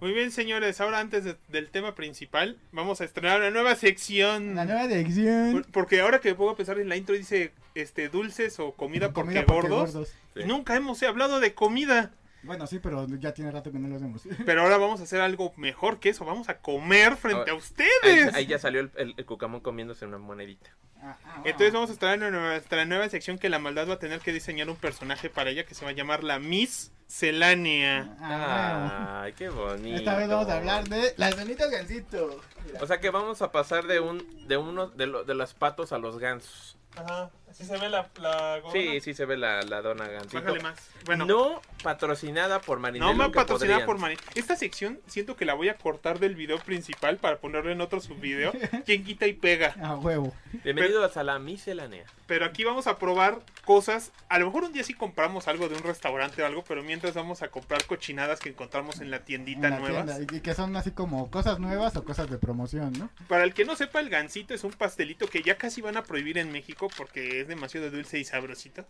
Muy bien, señores. Ahora, antes de- del tema principal, vamos a estrenar una nueva sección. La nueva dirección. Por- Porque ahora que me pongo a pensar en la intro, dice este dulces o comida, porque, porque gordos. Sí. Y nunca hemos hablado de comida. Bueno, sí, pero ya tiene rato que no lo hacemos. [LAUGHS] Pero ahora vamos a hacer algo mejor que eso. Vamos a comer frente Ah, a ustedes. ahí ya salió el, el- el cucamón comiéndose una monedita. Ah, ah, Entonces vamos a estar en nuestra nueva sección que la maldad va a tener que diseñar un personaje para ella que se va a llamar la Miss Celánea. Ah, Ay, qué bonito. Esta vez vamos a hablar de las donitas gansito. O sea que vamos a pasar de un de uno de, lo- de los patos a los gansos. Ajá, así se ve la, la Sí, sí se ve la, la dona gansito. Bájale más. Bueno, No patrocinada por Marinelo. no me que patrocinada podrían. por Mari. Esta sección siento que la voy a cortar del video principal para ponerlo en otro subvideo. [LAUGHS] Quien quita y pega. A huevo. Bienvenidos a la miscelánea. Pero aquí vamos a probar cosas. A lo mejor un día sí compramos algo de un restaurante o algo, pero mientras vamos a comprar cochinadas que encontramos en la tiendita En la nuevas. tienda, Y que son así como cosas nuevas o cosas de promoción, ¿no? Para el que no sepa, el gansito es un pastelito que ya casi van a prohibir en México porque es demasiado dulce y sabrosito.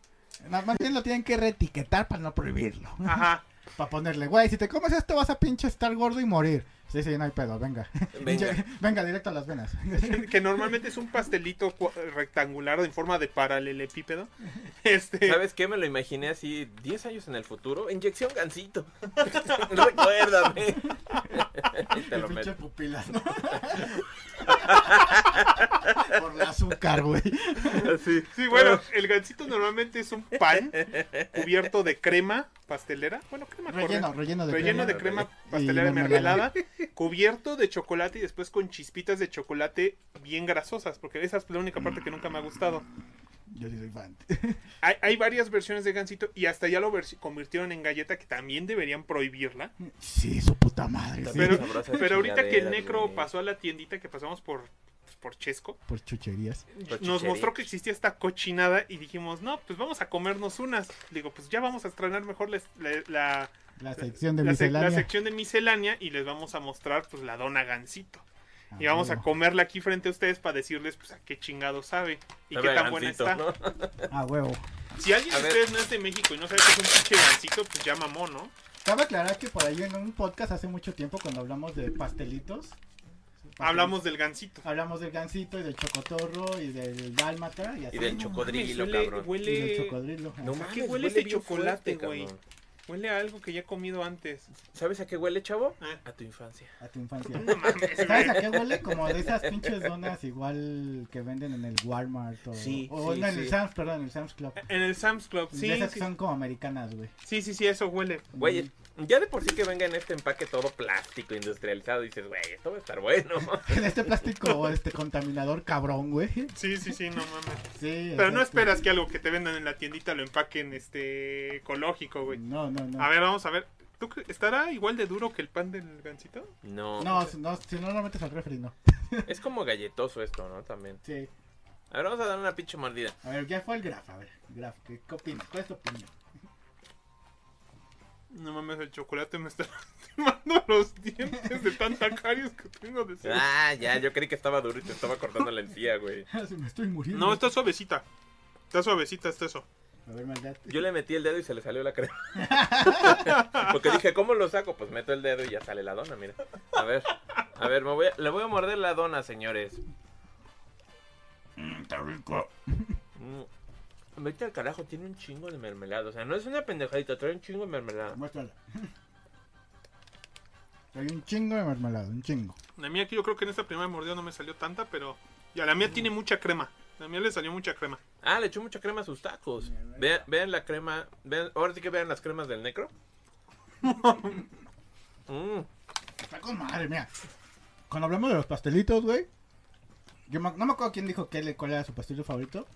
Más más bien lo tienen que reetiquetar para no prohibirlo. Ajá. [LAUGHS] Para ponerle, güey, si te comes esto vas a pinche estar gordo y morir. Sí, sí, no hay pedo, venga. [LAUGHS] Venga. [LAUGHS] venga, directo a las venas. [LAUGHS] que normalmente es un pastelito rectangular en forma de paralelepípedo. Este, ¿Sabes qué? Me lo imaginé así 10 años en el futuro. Inyección gansito. Recuérdame. Te lo meto. pupilas, ¿no? Por el azúcar, güey. Así. Sí, bueno, el gansito normalmente es un pan cubierto de crema pastelera. Bueno, crema Relleno, corriente. relleno de Relleno de crema. crema pastelera Y mermelada. mermelada, cubierto de chocolate y después con chispitas de chocolate bien grasosas, porque esa es la única parte que nunca me ha gustado. Yo sí soy fan. [LAUGHS] Hay, hay varias versiones de gansito y hasta ya lo convirtieron en galleta que también deberían prohibirla. Sí, su puta madre. Sí. Pero, sabrosas pero ahorita que el necro güey. pasó a la tiendita que pasamos por, por Chesco, Por chucherías. Por nos mostró que existía esta cochinada y dijimos, no, pues vamos a comernos unas. Digo, pues ya vamos a estrenar mejor la, la, la- La sección de la sec- miscelánea. la sección de miscelánea y les vamos a mostrar pues la dona gansito. Ah, Y vamos a comerla aquí frente a ustedes para decirles pues a qué chingado sabe y Sabe qué a tan buena gansito, está. ¿no? Ah, huevo. Si alguien A de ver. ustedes no es de México y no sabe qué es un pinche gansito, pues ya mamó, ¿no? Cabe aclarar que por ahí en un podcast hace mucho tiempo cuando hablamos de pastelitos. Hablamos del gansito. Hablamos del gansito y del chocotorro y del dálmata y así. Y del ¿no? chocodrilo, Huele- cabrón. huele- Y del chocodrilo. No Ajá. mames, qué huele huele ese bien chocolate, güey? cabrón. Huele a algo que ya he comido antes. ¿Sabes a qué huele, chavo? Ah. A tu infancia. A tu infancia. No mames, ¿Sabes a qué huele? Como de esas pinches donas igual que venden en el Walmart o, Sí, o sí, no, en el. Sam's, perdón, en el Sam's Club. En el Sam's Club, sí, de esas sí, que son como americanas, güey. sí, sí, sí, eso huele. Güey, ya de por sí que venga en este empaque todo plástico, industrializado, dices, güey, esto va a estar bueno. [LAUGHS] En este plástico, este contaminador cabrón, güey. Sí, sí, sí, no mames. Sí. Pero no esperas que algo que te vendan en la tiendita lo empaquen este ecológico, güey. No, no, no. A ver, vamos a ver. ¿Tú ¿Estará igual de duro que el pan del gansito? No, No, si no, si no lo metes al refri, no. [LAUGHS] es como galletoso esto, ¿no? También. Sí. A ver, vamos a dar una pinche mordida. A ver, ya fue el graf, a ver, graf, ¿qué, qué opinas? ¿Cuál es tu opinión? No mames, el chocolate me está [LAUGHS] lastimando los dientes de tanta caries que tengo de ser. Ah, ya, yo creí que estaba duro y te estaba cortando la encía, güey. [LAUGHS] Se me estoy muriendo. No, está suavecita. Está suavecita, está eso. A ver, maldad. Yo le metí el dedo y se le salió la crema. [LAUGHS] Porque dije, ¿cómo lo saco? Pues meto el dedo y ya sale la dona, mira. A ver, a ver, me voy a- le voy a morder la dona, señores. Mm, está rico. Mm. Vete al carajo, tiene un chingo de mermelada. O sea, no es una pendejadita, trae un chingo de mermelada. Muéstrala. Hay un chingo de mermelada, un chingo. La mía que yo creo que en esta primera mordida no me salió tanta, pero ya la mía tiene mucha crema. La mía le salió mucha crema. Ah, le echó mucha crema a sus tacos. Vean, vean la crema. Vean, ahora sí que vean las cremas del necro. [LAUGHS] Mm. Está con madre, mira. Cuando hablamos de los pastelitos, güey. Yo no me acuerdo quién dijo que cuál era su pastelito favorito.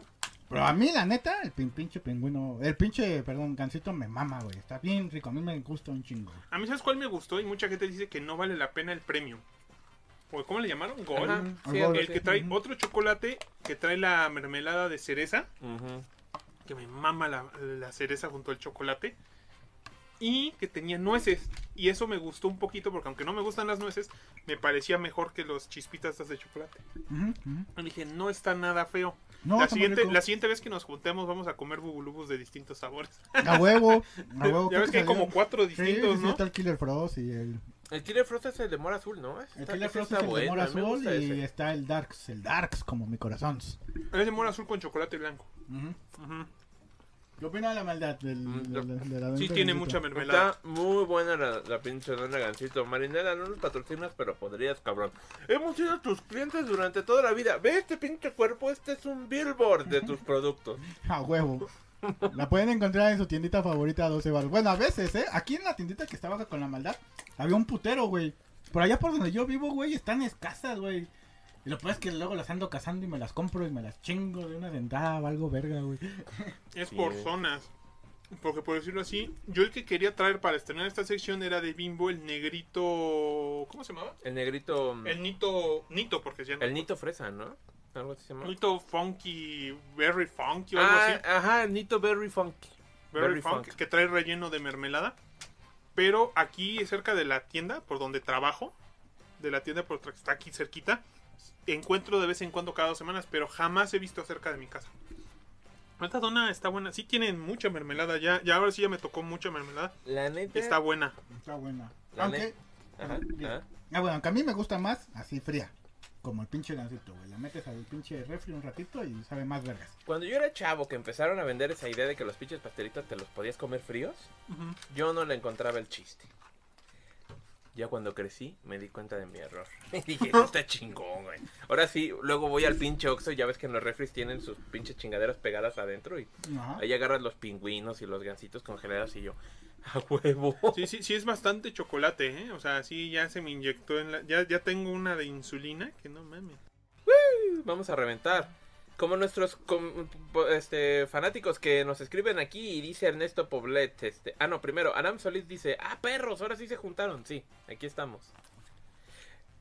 Pero a mí, la neta, el pin- pinche pingüino. El pinche, perdón, gansito me mama, güey. Está bien rico. A mí me gusta un chingo. A mí, ¿sabes cuál me gustó? Y mucha gente dice que no vale la pena el premio. ¿O ¿Cómo le llamaron? Gol. Ajá, sí, El que trae otro chocolate que trae la mermelada de cereza. Que me mama la, la cereza junto al chocolate. Y que tenía nueces. Y eso me gustó un poquito porque aunque no me gustan las nueces, me parecía mejor que los chispitas estas de chocolate. Y dije, no está nada feo. No, la, está siguiente, la siguiente vez que nos juntemos vamos a comer bubulubus de distintos sabores. A huevo. A [LAUGHS] huevo. ya ves que hay como cuatro Sí, sí, distintos, sí, ¿no? está el Killer Frost y el. El Killer Frost es el de mora azul, ¿no? Ese El está- Killer Frost está es el de mora azul y ese. está el Darks. El Darks, como mi corazón. Es de mora azul con chocolate blanco. Ujú. Ujú. ¿Qué opina de la maldad del, Mm, de, yo- de- de la Sí, tiene mucha mermelada. Está muy buena la, la pinche dona gancito. Marinela, no nos patrocinas, pero podrías, cabrón. Hemos sido tus clientes durante toda la vida. Ve este pinche cuerpo, este es un billboard de tus [LAUGHS] productos. A huevo. La pueden encontrar en su tiendita favorita a 12 baros. Bueno, a veces, ¿eh? Aquí en la tiendita que estaba con la maldad, había un putero, güey. Por allá por donde yo vivo, güey, están escasas, güey. Y lo peor es que luego las ando cazando y me las compro y me las chingo de una dentada o algo verga, güey. Es Sí. por zonas. Porque por decirlo así, yo el que quería traer para estrenar esta sección era de Bimbo el negrito... ¿Cómo se llamaba? El negrito. El Nito... Nito, porque se llama. El Nito Fresa, ¿no? Algo así se llama. Nito Funky... Berry Funky o algo Ah, así. ajá, el Nito Berry Funky. Berry, Berry Funk, Funk. que trae relleno de mermelada. Pero aquí cerca de la tienda, por donde trabajo, de la tienda por que está aquí cerquita, encuentro de vez en cuando cada dos semanas, pero jamás he visto cerca de mi casa. Esta dona está buena, sí tienen mucha mermelada, ya, ya ahora sí ya me tocó mucha mermelada. La neta. Está buena. Está buena. La Aunque, Ajá, ajá. ah, bueno, aunque a mí me gusta más así fría. Como el pinche gansito, güey. La metes al pinche refri un ratito y sabe más vergas. Cuando yo era chavo que empezaron a vender esa idea de que los pinches pastelitos te los podías comer fríos, yo no le encontraba el chiste. Ya cuando crecí me di cuenta de mi error. [LAUGHS] Y dije, "Esto está chingón, güey. Ahora sí, luego voy al pinche Oxxo y ya ves que en los refris tienen sus pinches chingaderas pegadas adentro y Ajá. ahí agarras los pingüinos y los gansitos congelados y yo, a huevo. Sí, sí, sí es bastante chocolate, ¿eh? O sea, sí ya se me inyectó en la... Ya, ya tengo una de insulina, que no mames. Vamos a reventar. Como nuestros com- este, fanáticos que nos escriben aquí y dice Ernesto Poblet, este, ah no, primero, Aram Solís dice, ah perros, ahora sí se juntaron, sí, aquí estamos.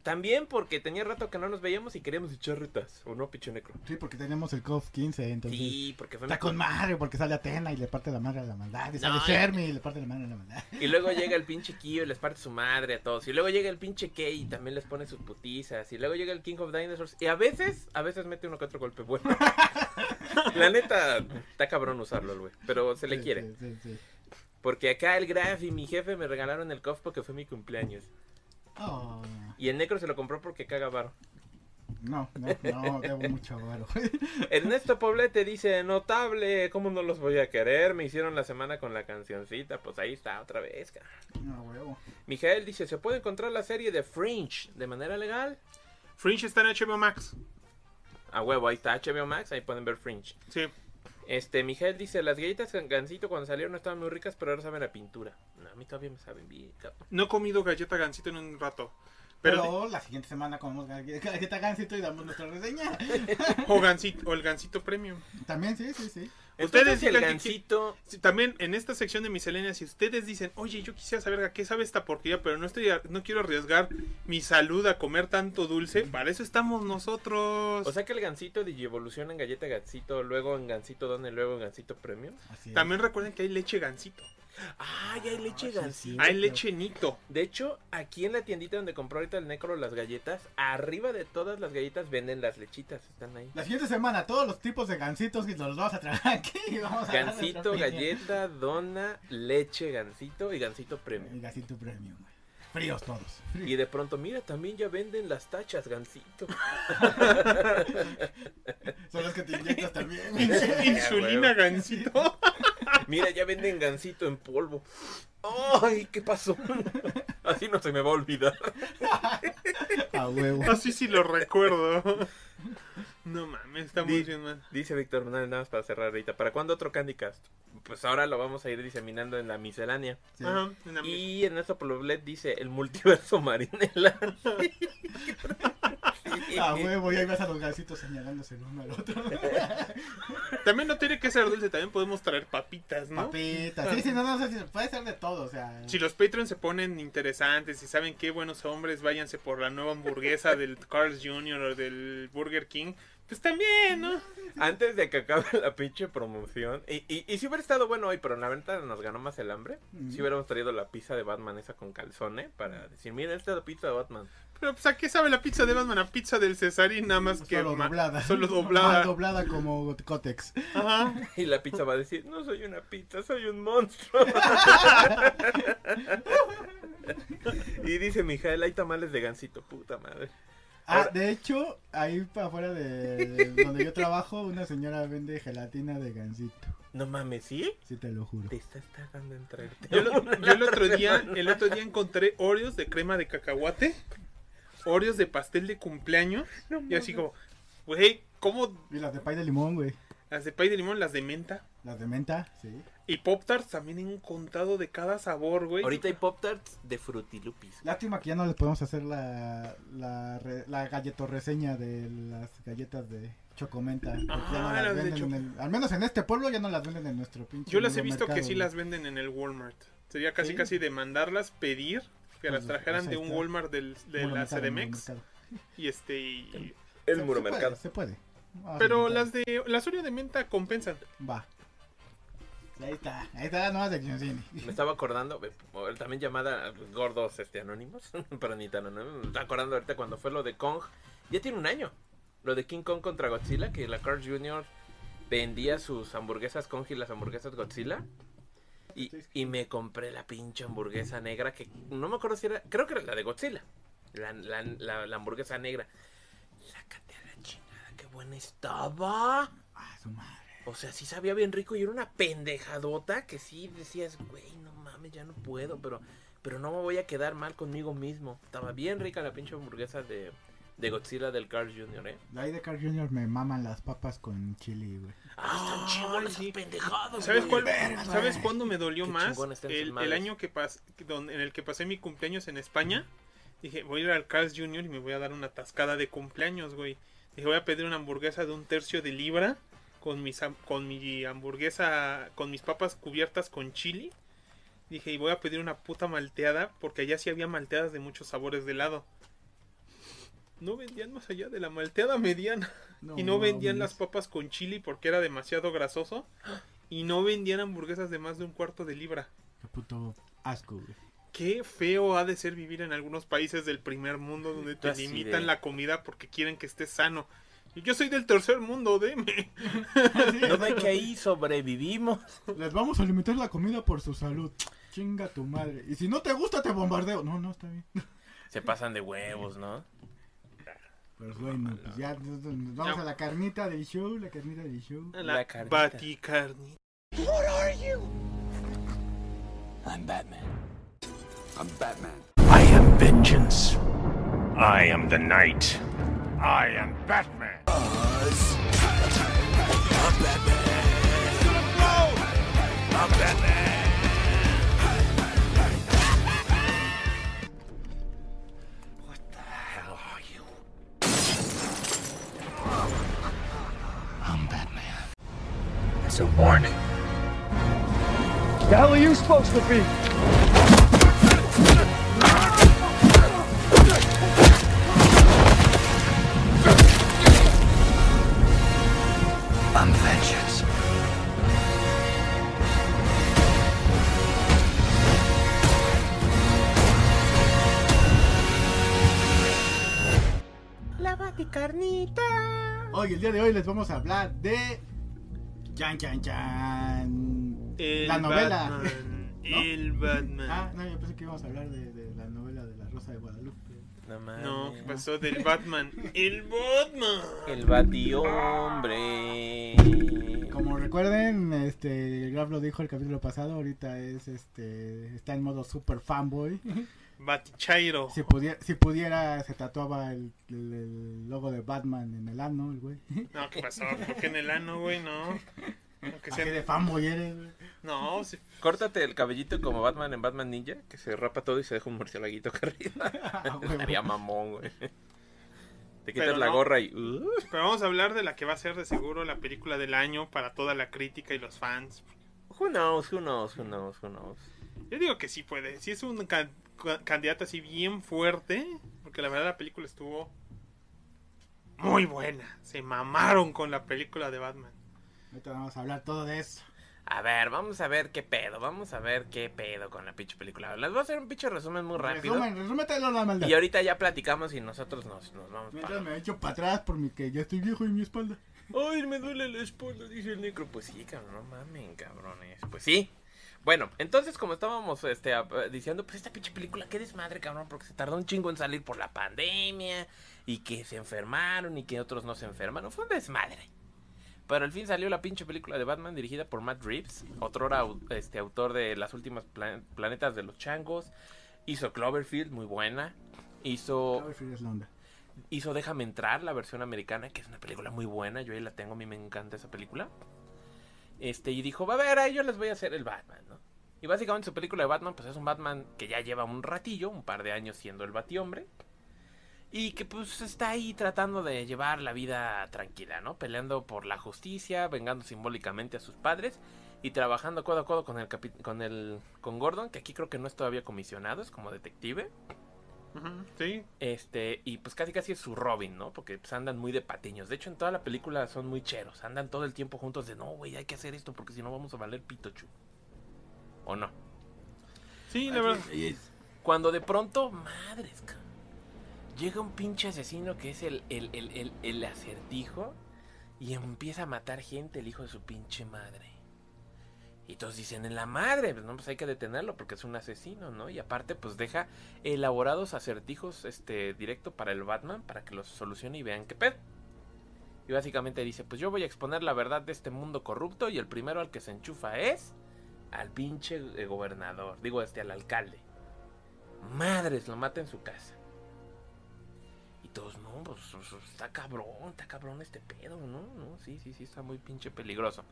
También porque tenía rato que no nos veíamos y queríamos echar retas, ¿o no, picho necro? Sí, porque tenemos el COF 15, entonces... Sí, porque fue Está mi con madre porque sale Atena y le parte la madre a la maldad. Y sale No, Shermy y le parte la madre a la maldad. [LAUGHS] Y luego llega el [LAUGHS] pinche Kyo y les parte su madre a todos. Y luego llega el pinche Kei y también les pone sus putizas. Y luego llega el King of Dinosaurs. Y a veces, a veces mete uno que otro golpe bueno. [LAUGHS] La neta, está cabrón usarlo, el güey. Pero se le Sí, quiere. sí, sí, sí. Porque acá el Graf y mi jefe me regalaron el COF porque fue mi cumpleaños. Oh, Y el Necro se lo compró porque caga varo. no, no, no, debo mucho varo. [LAUGHS] Ernesto Poblete dice, notable, ¿cómo no los voy a querer? Me hicieron la semana con la cancioncita. Pues ahí está, otra vez, cara. No, huevo. Mijael dice, ¿se puede encontrar la serie de Fringe de manera legal? Fringe está en HBO Max. A huevo, ahí está HBO Max, ahí pueden ver Fringe. Sí. Este, Miguel dice, las galletas Gansito cuando salieron no estaban muy ricas, pero ahora saben a pintura. No, a mí todavía me saben bien, cabrón. No he comido galleta gansito en un rato. Pero, Pero, la siguiente semana comemos galleta gansito y damos nuestra reseña. o, gansito, o el gansito premium. También, sí, sí, sí. Ustedes el digan que- gancito. También en esta sección de miscelánea, si ustedes dicen, oye, yo quisiera saber a qué sabe esta porquería, pero no estoy, a- no quiero arriesgar mi salud a comer tanto dulce, para eso estamos nosotros. O sea que el gancito evoluciona en galleta gancito, luego en gancito donde, luego en gancito premium. Así. También recuerden que hay leche gansito, Ah, ya hay leche Ah, sí, hay leche nito. De hecho, aquí en la tiendita donde compró ahorita el necro las galletas, arriba de todas las galletas venden las lechitas, están ahí. La siguiente semana, todos los tipos de gansitos que los vamos a traer aquí. y [LAUGHS] Vamos a opinión. galleta, dona, leche, gancito y gancito El premium. gansito premium, güey. Fríos todos. fríos. Y de pronto, mira, también ya venden las tachas, gancito. [LAUGHS] Son los que te inyectas también. [LAUGHS] Insulina gansito. [LAUGHS] Mira, ya venden gancito en polvo. ¡Ay, qué pasó! [LAUGHS] Así no se me va a olvidar. [LAUGHS] A huevo. Así sí lo recuerdo. No mames, estamos Di- bien mal. Dice Víctor Hernández, nada más para cerrar ahorita. ¿Para cuándo otro Candy Cast? Pues ahora lo vamos a ir diseminando en la miscelánea. Sí. Ajá, en la Y Ernesto Poblet dice el multiverso Marinela. [LAUGHS] A huevo, y ahí vas a los gansitos señalándose el uno al otro. [LAUGHS] También no tiene que ser dulce, también podemos traer papitas, ¿no? Papitas. Sí, sí, no, no, sí, puede ser de todo, o sea. Si los Patreons se ponen interesantes y saben qué buenos hombres, váyanse por la nueva hamburguesa del Carl's Jr. o del Burger King. Pues también, ¿no? Antes de que acabe la pinche promoción. Y, y, y si hubiera estado bueno hoy, pero la venta nos ganó más el hambre. Ujú. Si hubiéramos traído la pizza de Batman esa con calzone para decir, mira, esta es la pizza de Batman. Pero pues a qué sabe la pizza de Batman, a pizza del Cesarín, nada más que Solo doblada. Solo Mal doblada. doblada como Cotex. Ajá. Y la pizza va a decir, no soy una pizza, soy un monstruo. [LAUGHS] y dice Mijael, hay tamales de gansito, puta madre. Ah, Ahora- de hecho, ahí para afuera de, de donde yo trabajo, una señora vende gelatina de gansito. No mames, ¿sí? Sí, te lo juro. Te estás tardando en traerte. Yo, lo- yo el otro día, el otro día encontré Oreos de crema de cacahuate, Oreos de pastel de cumpleaños, y así como, güey, ¿cómo Y las de pay de limón, güey. las de pay de limón, las de menta? Las de menta, sí. Y Pop Tarts también he encontrado de cada sabor, güey. Ahorita hay Pop Tarts de Frutilupis. Lástima que ya no les podemos hacer la, la, re- la galleto reseña de las galletas de Chocomenta. ya no las las de venden en el- al menos en este pueblo ya no las venden en nuestro pinche. Yo las he visto que sí güey. las venden en el Walmart. Sería casi ¿Sí? casi de mandarlas, pedir, que Pues, las trajeran pues, de ahí un. Walmart del, de la CDMX. Y este... y- El muro se puede, mercado. Se puede. Vamos a Pero las de... Las Oreo de menta compensan. Va. Ahí está. Ahí está la nueva sección cine. Me estaba acordando, también llamada pues, gordos este anónimos, [LAUGHS] pero ni tan anónimos. Me estaba acordando ahorita cuando fue lo de Kong. Ya tiene un año. Lo de King Kong contra Godzilla, que la Carl Jr. vendía sus hamburguesas Kong y las hamburguesas Godzilla. Y, y me compré la pinche hamburguesa negra que no me acuerdo si era, creo que era la de Godzilla. La, la, la, la hamburguesa negra. Sácate a la chingada, qué buena estaba. Ah, su madre. O sea, sí sabía bien rico y era una pendejadota que sí decías, güey, no mames, ya no puedo, pero, pero no me voy a quedar mal conmigo mismo. Estaba bien rica la pinche hamburguesa de, de Godzilla del Carl Jr., ¿eh? De ahí de Carl Jr. me maman las papas con chili, güey. Ah, están chingones sí. esas pendejadas, ¿Sabes güey. cuál? ¿Sabes cuándo me dolió Qué más? El, el año que pas, don- en el que pasé mi cumpleaños en España. Dije, voy a ir al Carl's Jr. y me voy a dar una tascada de cumpleaños, güey. Dije, voy a pedir una hamburguesa de un tercio de libra con mis con mi hamburguesa con mis papas cubiertas con chili. Dije, y voy a pedir una puta malteada porque allá sí había malteadas de muchos sabores de helado. No vendían más allá de la malteada mediana. y no vendían las papas con chili porque era demasiado grasoso. Y no vendían hamburguesas de más de un cuarto de libra. Qué puto asco, güey. Qué feo ha de ser vivir en algunos países del primer mundo donde te Así limitan de- la comida porque quieren que estés sano. Y Yo soy del tercer mundo, deme. No ve que ahí sobrevivimos. Les vamos a limitar la comida por su salud. Chinga tu madre. Y si no te gusta, te bombardeo. No, no, está bien. Se pasan de huevos, ¿no? Pues bueno, pues ya nos nos vamos a la carnita del show, la carnita del show. La, La carnita. baticarni. I'm Batman. I'm Batman. I am vengeance. I am the night. I am Batman. I'm Batman. What It's a warning. The hell are you supposed to be? I'm vengeance. La baticarnita. Hoy, el día de hoy les vamos a hablar de. Chan, chan, chan. El la novela. Batman, ¿No? El Batman. Ah, no, yo pensé que íbamos a hablar de, de la novela de la Rosa de Guadalupe. No. No, ¿qué pasó del Batman? El Batman. El batihombre. Como recuerden, este, Graf lo dijo el capítulo pasado, ahorita es este está en modo super fanboy. Batichairo. Si pudiera, si pudiera se tatuaba el, el- el logo de Batman en el ano, el güey. No, ¿qué pasó? ¿Por qué en el ano, güey? No. Así sea- de fanboy eres, güey. No, sí. Córtate el cabellito como Batman en Batman Ninja, que se rapa todo y se deja un murciélaguito acá arriba. [LAUGHS] Ah. Estaría mamón, güey. Te quitas Pero la no. gorra y... uh, Pero vamos a hablar de la que va a ser de seguro la película del año para toda la crítica y los fans. who knows, who knows, who knows, who knows. Yo digo que sí puede. Sí es un ca- ca- candidato así bien fuerte. Porque la verdad la película estuvo muy buena. Se mamaron con la película de Batman. Ahorita vamos a hablar todo de eso. A ver, vamos a ver qué pedo, vamos a ver qué pedo con la pinche película. Les voy a hacer un pinche resumen muy rápido. Resumen, resúmetelo la maldad. Y ahorita ya platicamos y nosotros nos, nos vamos Mientras para... me echo para atrás por mi que ya estoy viejo en mi espalda. Ay, me duele la espalda, dice el necro. Pues sí, cabrón, no mamen, cabrones. Pues sí. Bueno, entonces como estábamos este, a- diciendo, pues esta pinche película, qué desmadre, cabrón, porque se tardó un chingo en salir por la pandemia y que se enfermaron y que otros no se enfermaron. Fue un desmadre. Pero al fin salió la pinche película de Batman dirigida por Matt Reeves, otro este, autor de las últimas plan- planetas de los changos. Hizo Cloverfield, muy buena. Hizo Cloverfield es la onda. hizo Déjame entrar, la versión americana, que es una película muy buena, yo ahí la tengo, a mí me encanta esa película. Este, y dijo, va a ver, ahí yo les voy a hacer el Batman, ¿no? Y básicamente su película de Batman, pues es un Batman que ya lleva un ratillo, un par de años siendo el Batihombre. Y que pues está ahí tratando de llevar la vida tranquila, ¿no? Peleando por la justicia, vengando simbólicamente a sus padres y trabajando codo a codo con el con el con Gordon, que aquí creo que no es todavía comisionado, es como detective. Sí. Este, y pues casi casi es su Robin, ¿no? Porque pues andan muy de patiños. De hecho, en toda la película son muy cheros. Andan todo el tiempo juntos de, no, güey, hay que hacer esto porque si no vamos a valer pitochu. ¿O no? Sí, la verdad. Cuando de pronto, madres, llega un pinche asesino que es el, el, el, el, el acertijo y empieza a matar gente, el hijo de su pinche madre. Y todos dicen, en la madre, pues no, pues hay que detenerlo porque es un asesino, ¿no? Y aparte, pues deja elaborados acertijos este, directo para el Batman para que los solucione y vean qué pedo. Y básicamente dice, pues yo voy a exponer la verdad de este mundo corrupto y el primero al que se enchufa es al pinche eh, gobernador, digo este, al alcalde. Madres, lo mata en su casa. No, pues pues, está cabrón, está cabrón este pedo, ¿no? No, sí, sí, sí, está muy pinche peligroso.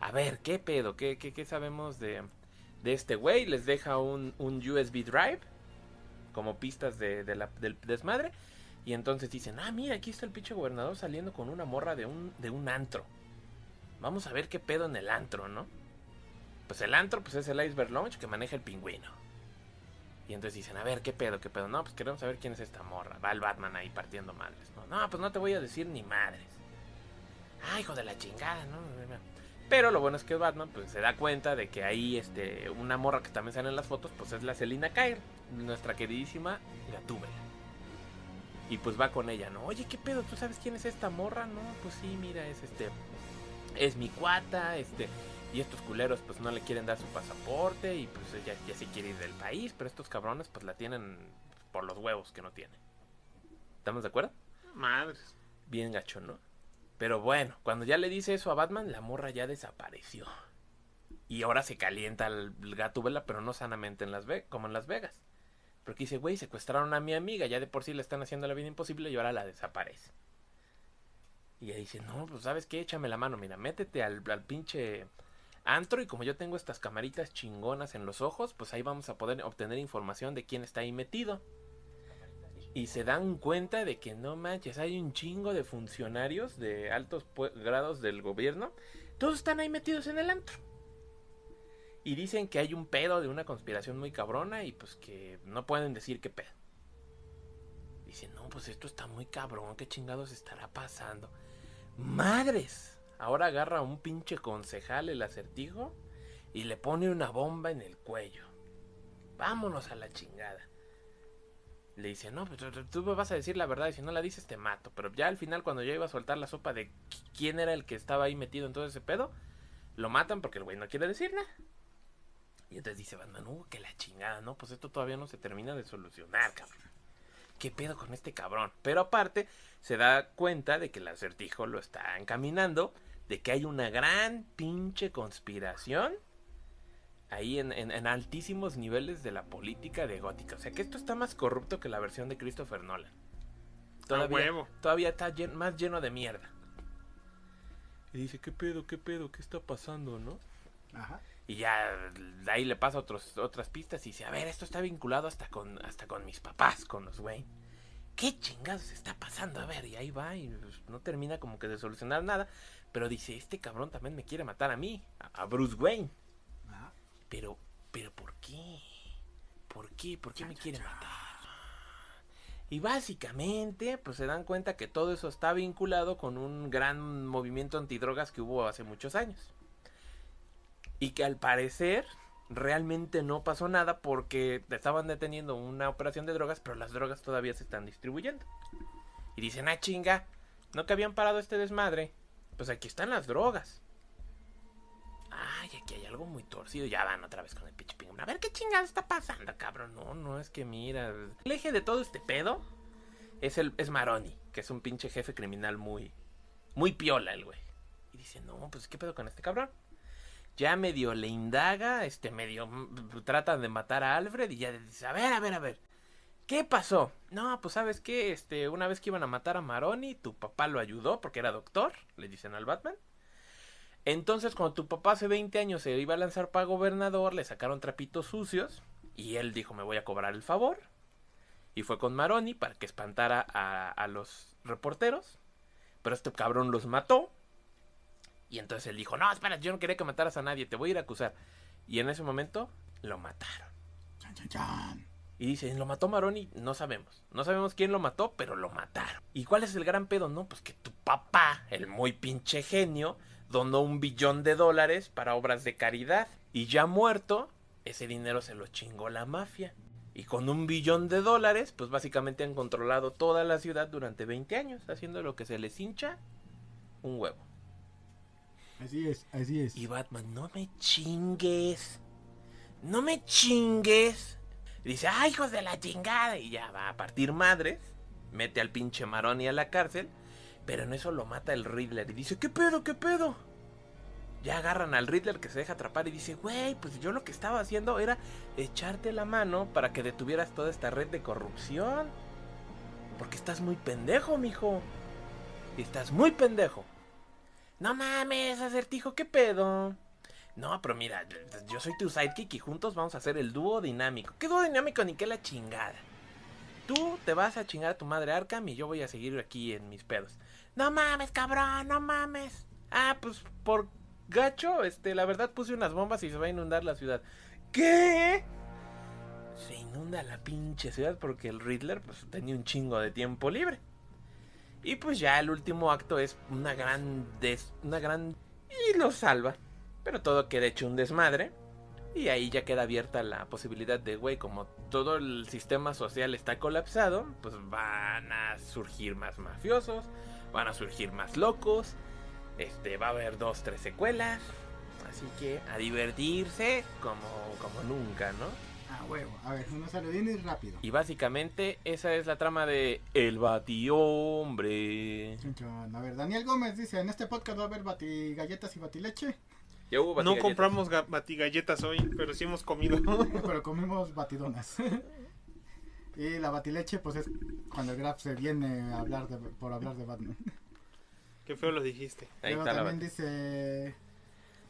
A ver, ¿qué pedo? ¿Qué, qué, qué sabemos de, de este güey? Les deja un, un USB drive como pistas de, de la, del desmadre. Y entonces dicen, ah, mira, aquí está el pinche gobernador saliendo con una morra de un, de un antro. Vamos a ver qué pedo en el antro, ¿no? Pues el antro, pues es el Iceberg Lounge que maneja el pingüino. Y entonces dicen, a ver, ¿qué pedo, qué pedo? No, pues queremos saber quién es esta morra. Va el Batman ahí partiendo madres. No, no pues no te voy a decir ni madres. Ah, hijo de la chingada, ¿no? Pero lo bueno es que Batman pues se da cuenta de que ahí este una morra que también sale en las fotos pues es la Selina Kyle, nuestra queridísima Gatúbela. Y pues va con ella, ¿no? Oye, ¿qué pedo? ¿Tú sabes quién es esta morra? No, pues sí, mira, es este es mi cuata, este y estos culeros pues no le quieren dar su pasaporte y pues ella ya se quiere ir del país, pero estos cabrones pues la tienen por los huevos que no tiene. ¿Estamos de acuerdo? Madres. Bien gacho, ¿no? Pero bueno, cuando ya le dice eso a Batman, la morra ya desapareció. Y ahora se calienta el Gatúbela, pero no sanamente en Las Ve como en Las Vegas. Porque dice, güey, secuestraron a mi amiga, ya de por sí le están haciendo la vida imposible y ahora la desaparece. Y ella dice, no, pues sabes qué, échame la mano, mira, métete al, al pinche antro y como yo tengo estas camaritas chingonas en los ojos, pues ahí vamos a poder obtener información de quién está ahí metido. Y se dan cuenta de que no manches, hay un chingo de funcionarios de altos grados del gobierno Todos están ahí metidos en el antro. Y dicen que hay un pedo de una conspiración muy cabrona y pues que no pueden decir qué pedo. Dicen, no, pues esto está muy cabrón, qué chingados estará pasando. Madres. Ahora agarra a un pinche concejal el acertijo y le pone una bomba en el cuello. Vámonos a la chingada. Le dice, no, pues tú- me vas a decir la verdad y si no la dices te mato. Pero ya al final cuando ya iba a soltar la sopa de qui- quién era el que estaba ahí metido en todo ese pedo, lo matan porque el güey no quiere decir nada. Y entonces dice Batman, uh, que la chingada, ¿no? Pues esto todavía no se termina de solucionar, cabrón. ¿Qué pedo con este cabrón? Pero aparte, se da cuenta de que el acertijo lo está encaminando, de que hay una gran pinche conspiración ahí en, en- en altísimos niveles de la política de Gótica. O sea que esto está más corrupto que la versión de Christopher Nolan. Todavía, huevo. todavía está llen- más lleno de mierda. Y dice, ¿qué pedo, qué pedo, qué está pasando, no? Ajá. Y ya de ahí le pasa otros, otras pistas y dice, a ver, esto está vinculado hasta con, hasta con mis papás, con los Wayne. ¿Qué chingados está pasando? A ver, y ahí va y pues, no termina como que de solucionar nada. Pero dice, este cabrón también me quiere matar a mí, a, Bruce Wayne. Ajá. Pero, pero ¿por qué? ¿Por qué? ¿Por qué me quiere matar? Y básicamente, pues se dan cuenta que todo eso está vinculado con un gran movimiento antidrogas que hubo hace muchos años. Y que al parecer realmente no pasó nada porque estaban deteniendo una operación de drogas, pero las drogas todavía se están distribuyendo. Y dicen, ah, chinga, no que habían parado este desmadre. Pues aquí están las drogas. Ay, aquí hay algo muy torcido. Ya van otra vez con el pinche pingüino. A ver qué chingada está pasando, cabrón. No, no, es que mira. El eje de todo este pedo es el es Maroni, que es un pinche jefe criminal muy. Muy piola el güey. Y dice, no, pues qué pedo con este cabrón. Ya medio le indaga, este medio mm, trata de matar a Alfred y ya dice, a ver, a ver, a ver. ¿Qué pasó? No, pues sabes qué, este, una vez que iban a matar a Maroni, tu papá lo ayudó porque era doctor, le dicen al Batman. Entonces, cuando tu papá hace 20 años se iba a lanzar para gobernador, le sacaron trapitos sucios y él dijo, me voy a cobrar el favor. Y fue con Maroni para que espantara a, a los reporteros. Pero este cabrón los mató. Y entonces él dijo, no, espera, yo no quería que mataras a nadie, te voy a ir a acusar. Y en ese momento lo mataron. Chan, chan, chan. Y dicen, ¿lo mató Maroni? No sabemos. No sabemos quién lo mató, pero lo mataron. ¿Y cuál es el gran pedo? No, pues que tu papá, el muy pinche genio, donó un billón de dólares para obras de caridad. Y ya muerto, ese dinero se lo chingó la mafia. Y con un billón de dólares, pues básicamente han controlado toda la ciudad durante 20 años, haciendo lo que se les hincha un huevo. Así es, así es. Y Batman, no me chingues. No me chingues. Y dice, ay, hijos de la chingada. Y ya va a partir madres. Mete al pinche Maroni a la cárcel. Pero en eso lo mata el Riddler. Y dice, ¿qué pedo, qué pedo? Ya agarran al Riddler que se deja atrapar y dice, güey, pues yo lo que estaba haciendo era echarte la mano para que detuvieras toda esta red de corrupción. Porque estás muy pendejo, mijo. Estás muy pendejo. No mames, acertijo, ¿qué pedo? No, pero mira, yo soy tu sidekick y juntos vamos a hacer el dúo dinámico. ¿Qué dúo dinámico ni qué la chingada? Tú te vas a chingar a tu madre Arkham y yo voy a seguir aquí en mis pedos. No mames, cabrón, no mames. Ah, pues por gacho, este, la verdad puse unas bombas y se va a inundar la ciudad. ¿Qué? Se inunda la pinche ciudad porque el Riddler pues tenía un chingo de tiempo libre. Y pues ya el último acto es una gran des una gran y lo salva. Pero todo queda hecho un desmadre. Y ahí ya queda abierta la posibilidad de, güey, como todo el sistema social está colapsado, pues van a surgir más mafiosos, van a surgir más locos, este, va a haber dos, tres secuelas, así que a divertirse como, como nunca, ¿no? Ah, huevo. A ver, unos saludines rápido. Y básicamente esa es la trama de El Batihombre. A ver, Daniel Gómez dice, en este podcast va a haber batigalletas y batileche, Ya hubo No compramos ga- batigalletas hoy, pero sí hemos comido. [LAUGHS] pero comimos batidonas. [LAUGHS] y la batileche, pues es cuando el Graf se viene a hablar de, por hablar de Batman. Qué feo lo dijiste. Ahí Luego está la también dice...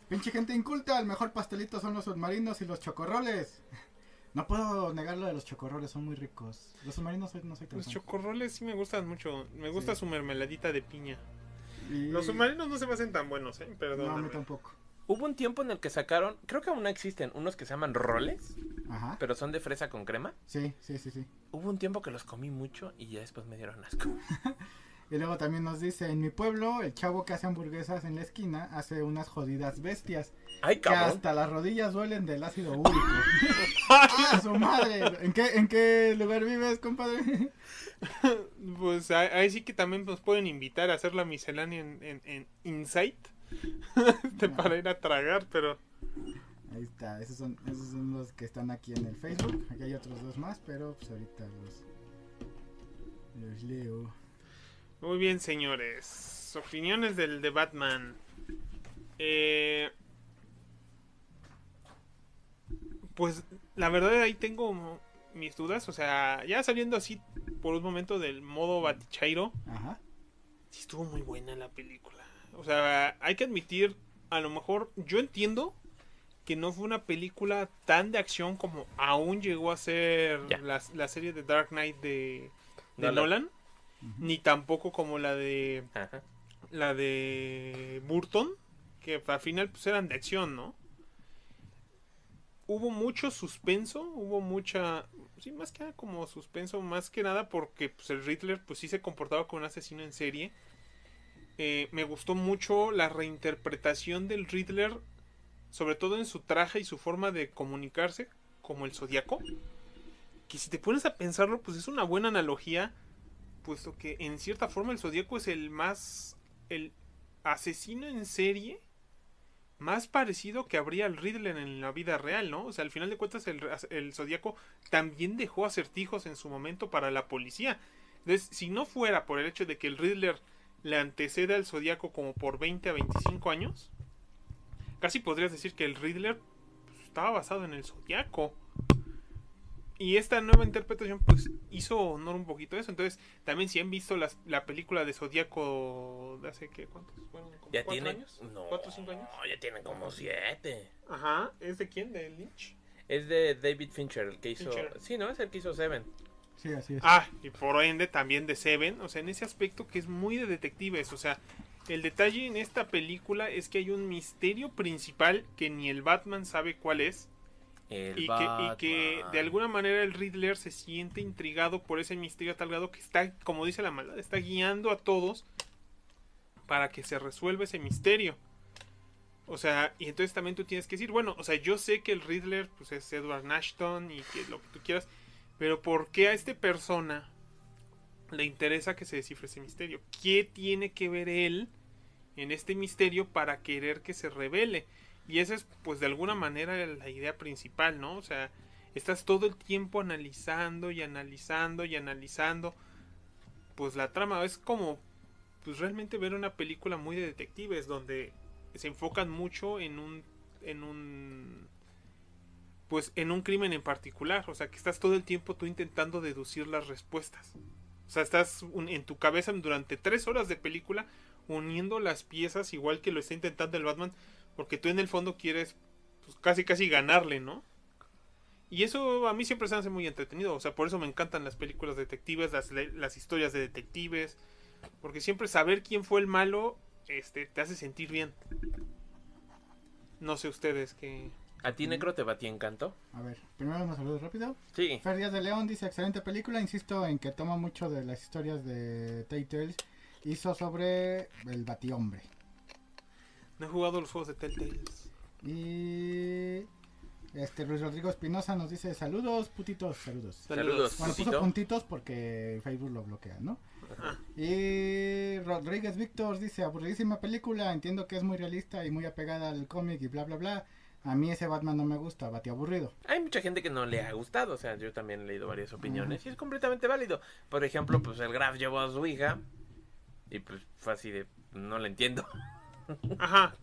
Pinche gente inculta, el mejor pastelito son los submarinos y los chocorroles. [LAUGHS] No puedo negar lo de los chocorroles, son muy ricos. Los submarinos no soy tan Los chocorroles sí me gustan mucho. Me gusta Sí. su mermeladita de piña. Y- Los submarinos no se me hacen tan buenos, ¿eh? No, a mí tampoco. Hubo un tiempo en el que sacaron, creo que aún no existen, unos que se llaman roles, Ajá. pero son de fresa con crema. Sí, sí, sí, sí. Hubo un tiempo que los comí mucho y ya después me dieron asco. [LAUGHS] Y luego también nos dice, en mi pueblo, el chavo que hace hamburguesas en la esquina hace unas jodidas bestias. Ay, Que cabrón. hasta las rodillas duelen del ácido úrico. [LAUGHS] ¡Ah, su madre! ¿En qué, ¿En qué lugar vives, compadre? [LAUGHS] Pues ahí, ahí sí que también nos pueden invitar a hacer la miscelánea en, en, en Insight. Este, Para ir a tragar, pero... Ahí está, esos son, esos son los que están aquí en el Facebook. Aquí hay otros dos más, pero pues ahorita los, los leo. Muy bien, señores. Opiniones del de Batman. Eh, pues la verdad ahí tengo mis dudas. O sea, ya saliendo así por un momento del modo Batichairo, Ajá. sí estuvo muy buena la película. O sea, hay que admitir, a lo mejor yo entiendo que no fue una película tan de acción como aún llegó a ser la, la serie de Dark Knight de, de Nolan. Nolan, ni tampoco como la de Ajá. la de Burton, que al final pues eran de acción, ¿no? Hubo mucho suspenso, hubo mucha, sí, más que nada como suspenso, más que nada porque pues el Riddler pues sí se comportaba como un asesino en serie. Eh, me gustó mucho la reinterpretación del Riddler, sobre todo en su traje y su forma de comunicarse, como el Zodíaco. Que si te pones a pensarlo, pues es una buena analogía, puesto que en cierta forma el Zodíaco es el más el asesino en serie más parecido que habría al Riddler en la vida real, ¿no? O sea, al final de cuentas el, el Zodíaco también dejó acertijos en su momento para la policía. Entonces, si no fuera por el hecho de que el Riddler le antecede al Zodíaco como por 20 a 25 años, casi podrías decir que el Riddler pues, estaba basado en el Zodíaco. Y esta nueva interpretación pues hizo honor un poquito a eso. Entonces, también si han visto las- la película de Zodíaco de hace qué cuántos fueron como ¿Ya cuatro tiene? años, No, cuatro o cinco años. ya tiene como siete. Ajá, ¿es de quién? ¿De Lynch? Es de David Fincher, el que hizo... Fincher. Sí, ¿no? Es el que hizo Seven. Sí, así es. Ah, y por ende también de Seven, o sea, en ese aspecto que es muy de detectives, o sea, el detalle en esta película es que hay un misterio principal que ni el Batman sabe cuál es El y que, y que Batman. de alguna manera el Riddler se siente intrigado por ese misterio a tal grado que está, como dice la maldad, está guiando a todos para que se resuelva ese misterio. O sea, y entonces también tú tienes que decir, bueno, o sea, yo sé que el Riddler pues es Edward Nashton y que lo que tú quieras, pero ¿por qué a esta persona le interesa que se descifre ese misterio? ¿Qué tiene que ver él en este misterio para querer que se revele? Y esa es, pues, de alguna manera la idea principal, ¿no? O sea, estás todo el tiempo analizando y analizando y analizando. Pues la trama es como, pues, realmente ver una película muy de detectives, donde se enfocan mucho en un, en un, pues, en un crimen en particular. O sea, que estás todo el tiempo tú intentando deducir las respuestas. O sea, estás en tu cabeza durante tres horas de película uniendo las piezas igual que lo está intentando el Batman porque tú en el fondo quieres pues, casi casi ganarle, ¿no? Y eso a mí siempre se hace muy entretenido, o sea, por eso me encantan las películas detectives, las, las historias de detectives, porque siempre saber quién fue el malo este te hace sentir bien. No sé ustedes qué ¿A ti, Necro, te batí encanto? A ver, primero unos saludos rápido. Sí. Fer Díaz de León dice, excelente película, insisto en que toma mucho de las historias de Telltale. Hizo sobre el Batihombre. no he jugado los juegos de Telltales. Y este Luis Rodrigo Espinosa nos dice, saludos, putitos, saludos. Saludos, Bueno, puso putito. puntitos porque Facebook lo bloquea, ¿no? Ajá. Y Rodríguez Víctor dice, aburridísima película, entiendo que es muy realista y muy apegada al cómic y bla bla bla. A mí ese Batman no me gusta, bati aburrido. Hay mucha gente que no le ha gustado, o sea, yo también he leído varias opiniones y es completamente válido. Por ejemplo, pues el Graf llevó a su hija y pues fue así de, no le entiendo. [LAUGHS] Ajá.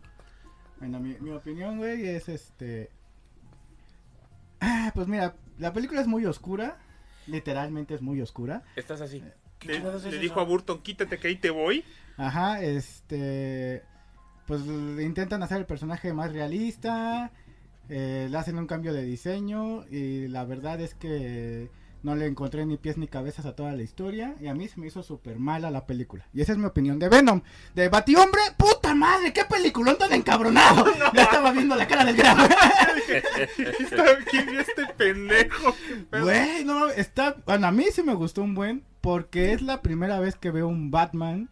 Bueno, mi, mi opinión, güey, es este... Ah, pues mira, la película es muy oscura, literalmente es muy oscura. Estás así. Le, es dijo a Burton, quítate que ahí te voy. Ajá, este... Pues intentan hacer el personaje más realista, eh, le hacen un cambio de diseño y la verdad es que No le encontré ni pies ni cabezas a toda la historia. Y a mí se me hizo súper mala la película. Y esa es mi opinión de Venom. De Batihombre, puta madre, qué película tan encabronado. [LAUGHS] Ya estaba viendo la cara del grano. [LAUGHS] ¿Quién vio este pendejo? Güey, no, está. Bueno, a mí sí me gustó un buen. Porque es la primera vez que veo un Batman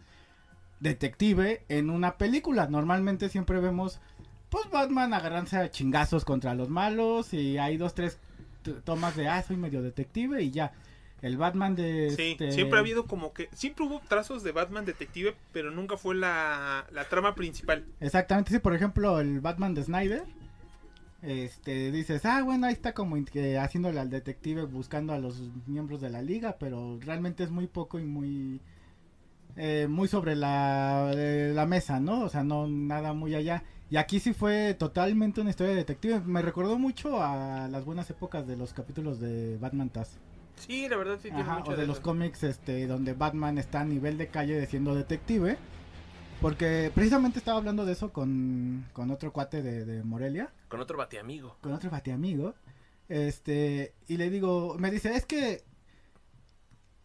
detective en una película. Normalmente siempre vemos. Pues Batman agarrándose a chingazos contra los malos. Y hay dos, tres tomas de. Ah, soy medio detective. Y ya. El Batman de. Sí, este, siempre ha habido como que. Siempre hubo trazos de Batman detective, pero nunca fue la, la trama principal. Exactamente, sí, por ejemplo, el Batman de Snyder. Este, dices, ah, bueno, ahí está como que haciéndole al detective buscando a los miembros de la liga, pero realmente es muy poco y muy eh, muy sobre la, eh, la mesa, ¿no? O sea, no nada muy allá. Y aquí sí fue totalmente una historia de detective. Me recordó mucho a las buenas épocas de los capítulos de Batman Taz. Sí, la verdad sí tiene Ajá, mucho o de los cómics este donde Batman está a nivel de calle de siendo detective. Porque precisamente estaba hablando de eso con, con otro cuate de, de Morelia, Con otro batiamigo. con otro amigo Este, y le digo, me dice, es que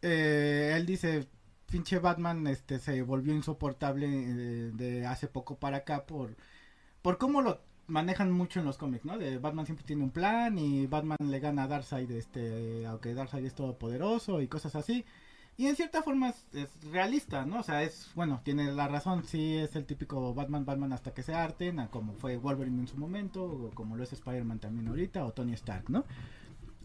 eh, él dice, pinche Batman este se volvió insoportable eh, de hace poco para acá por por cómo lo manejan mucho en los cómics, ¿no? De Batman siempre tiene un plan y Batman le gana a Darkseid, este, aunque Darkseid es todopoderoso y cosas así. Y en cierta forma es, realista, ¿no? O sea, es, bueno, tiene la razón, sí es el típico Batman, Batman hasta que se harten, como fue Wolverine en su momento, o como lo es Spider-Man también ahorita, o Tony Stark, ¿no?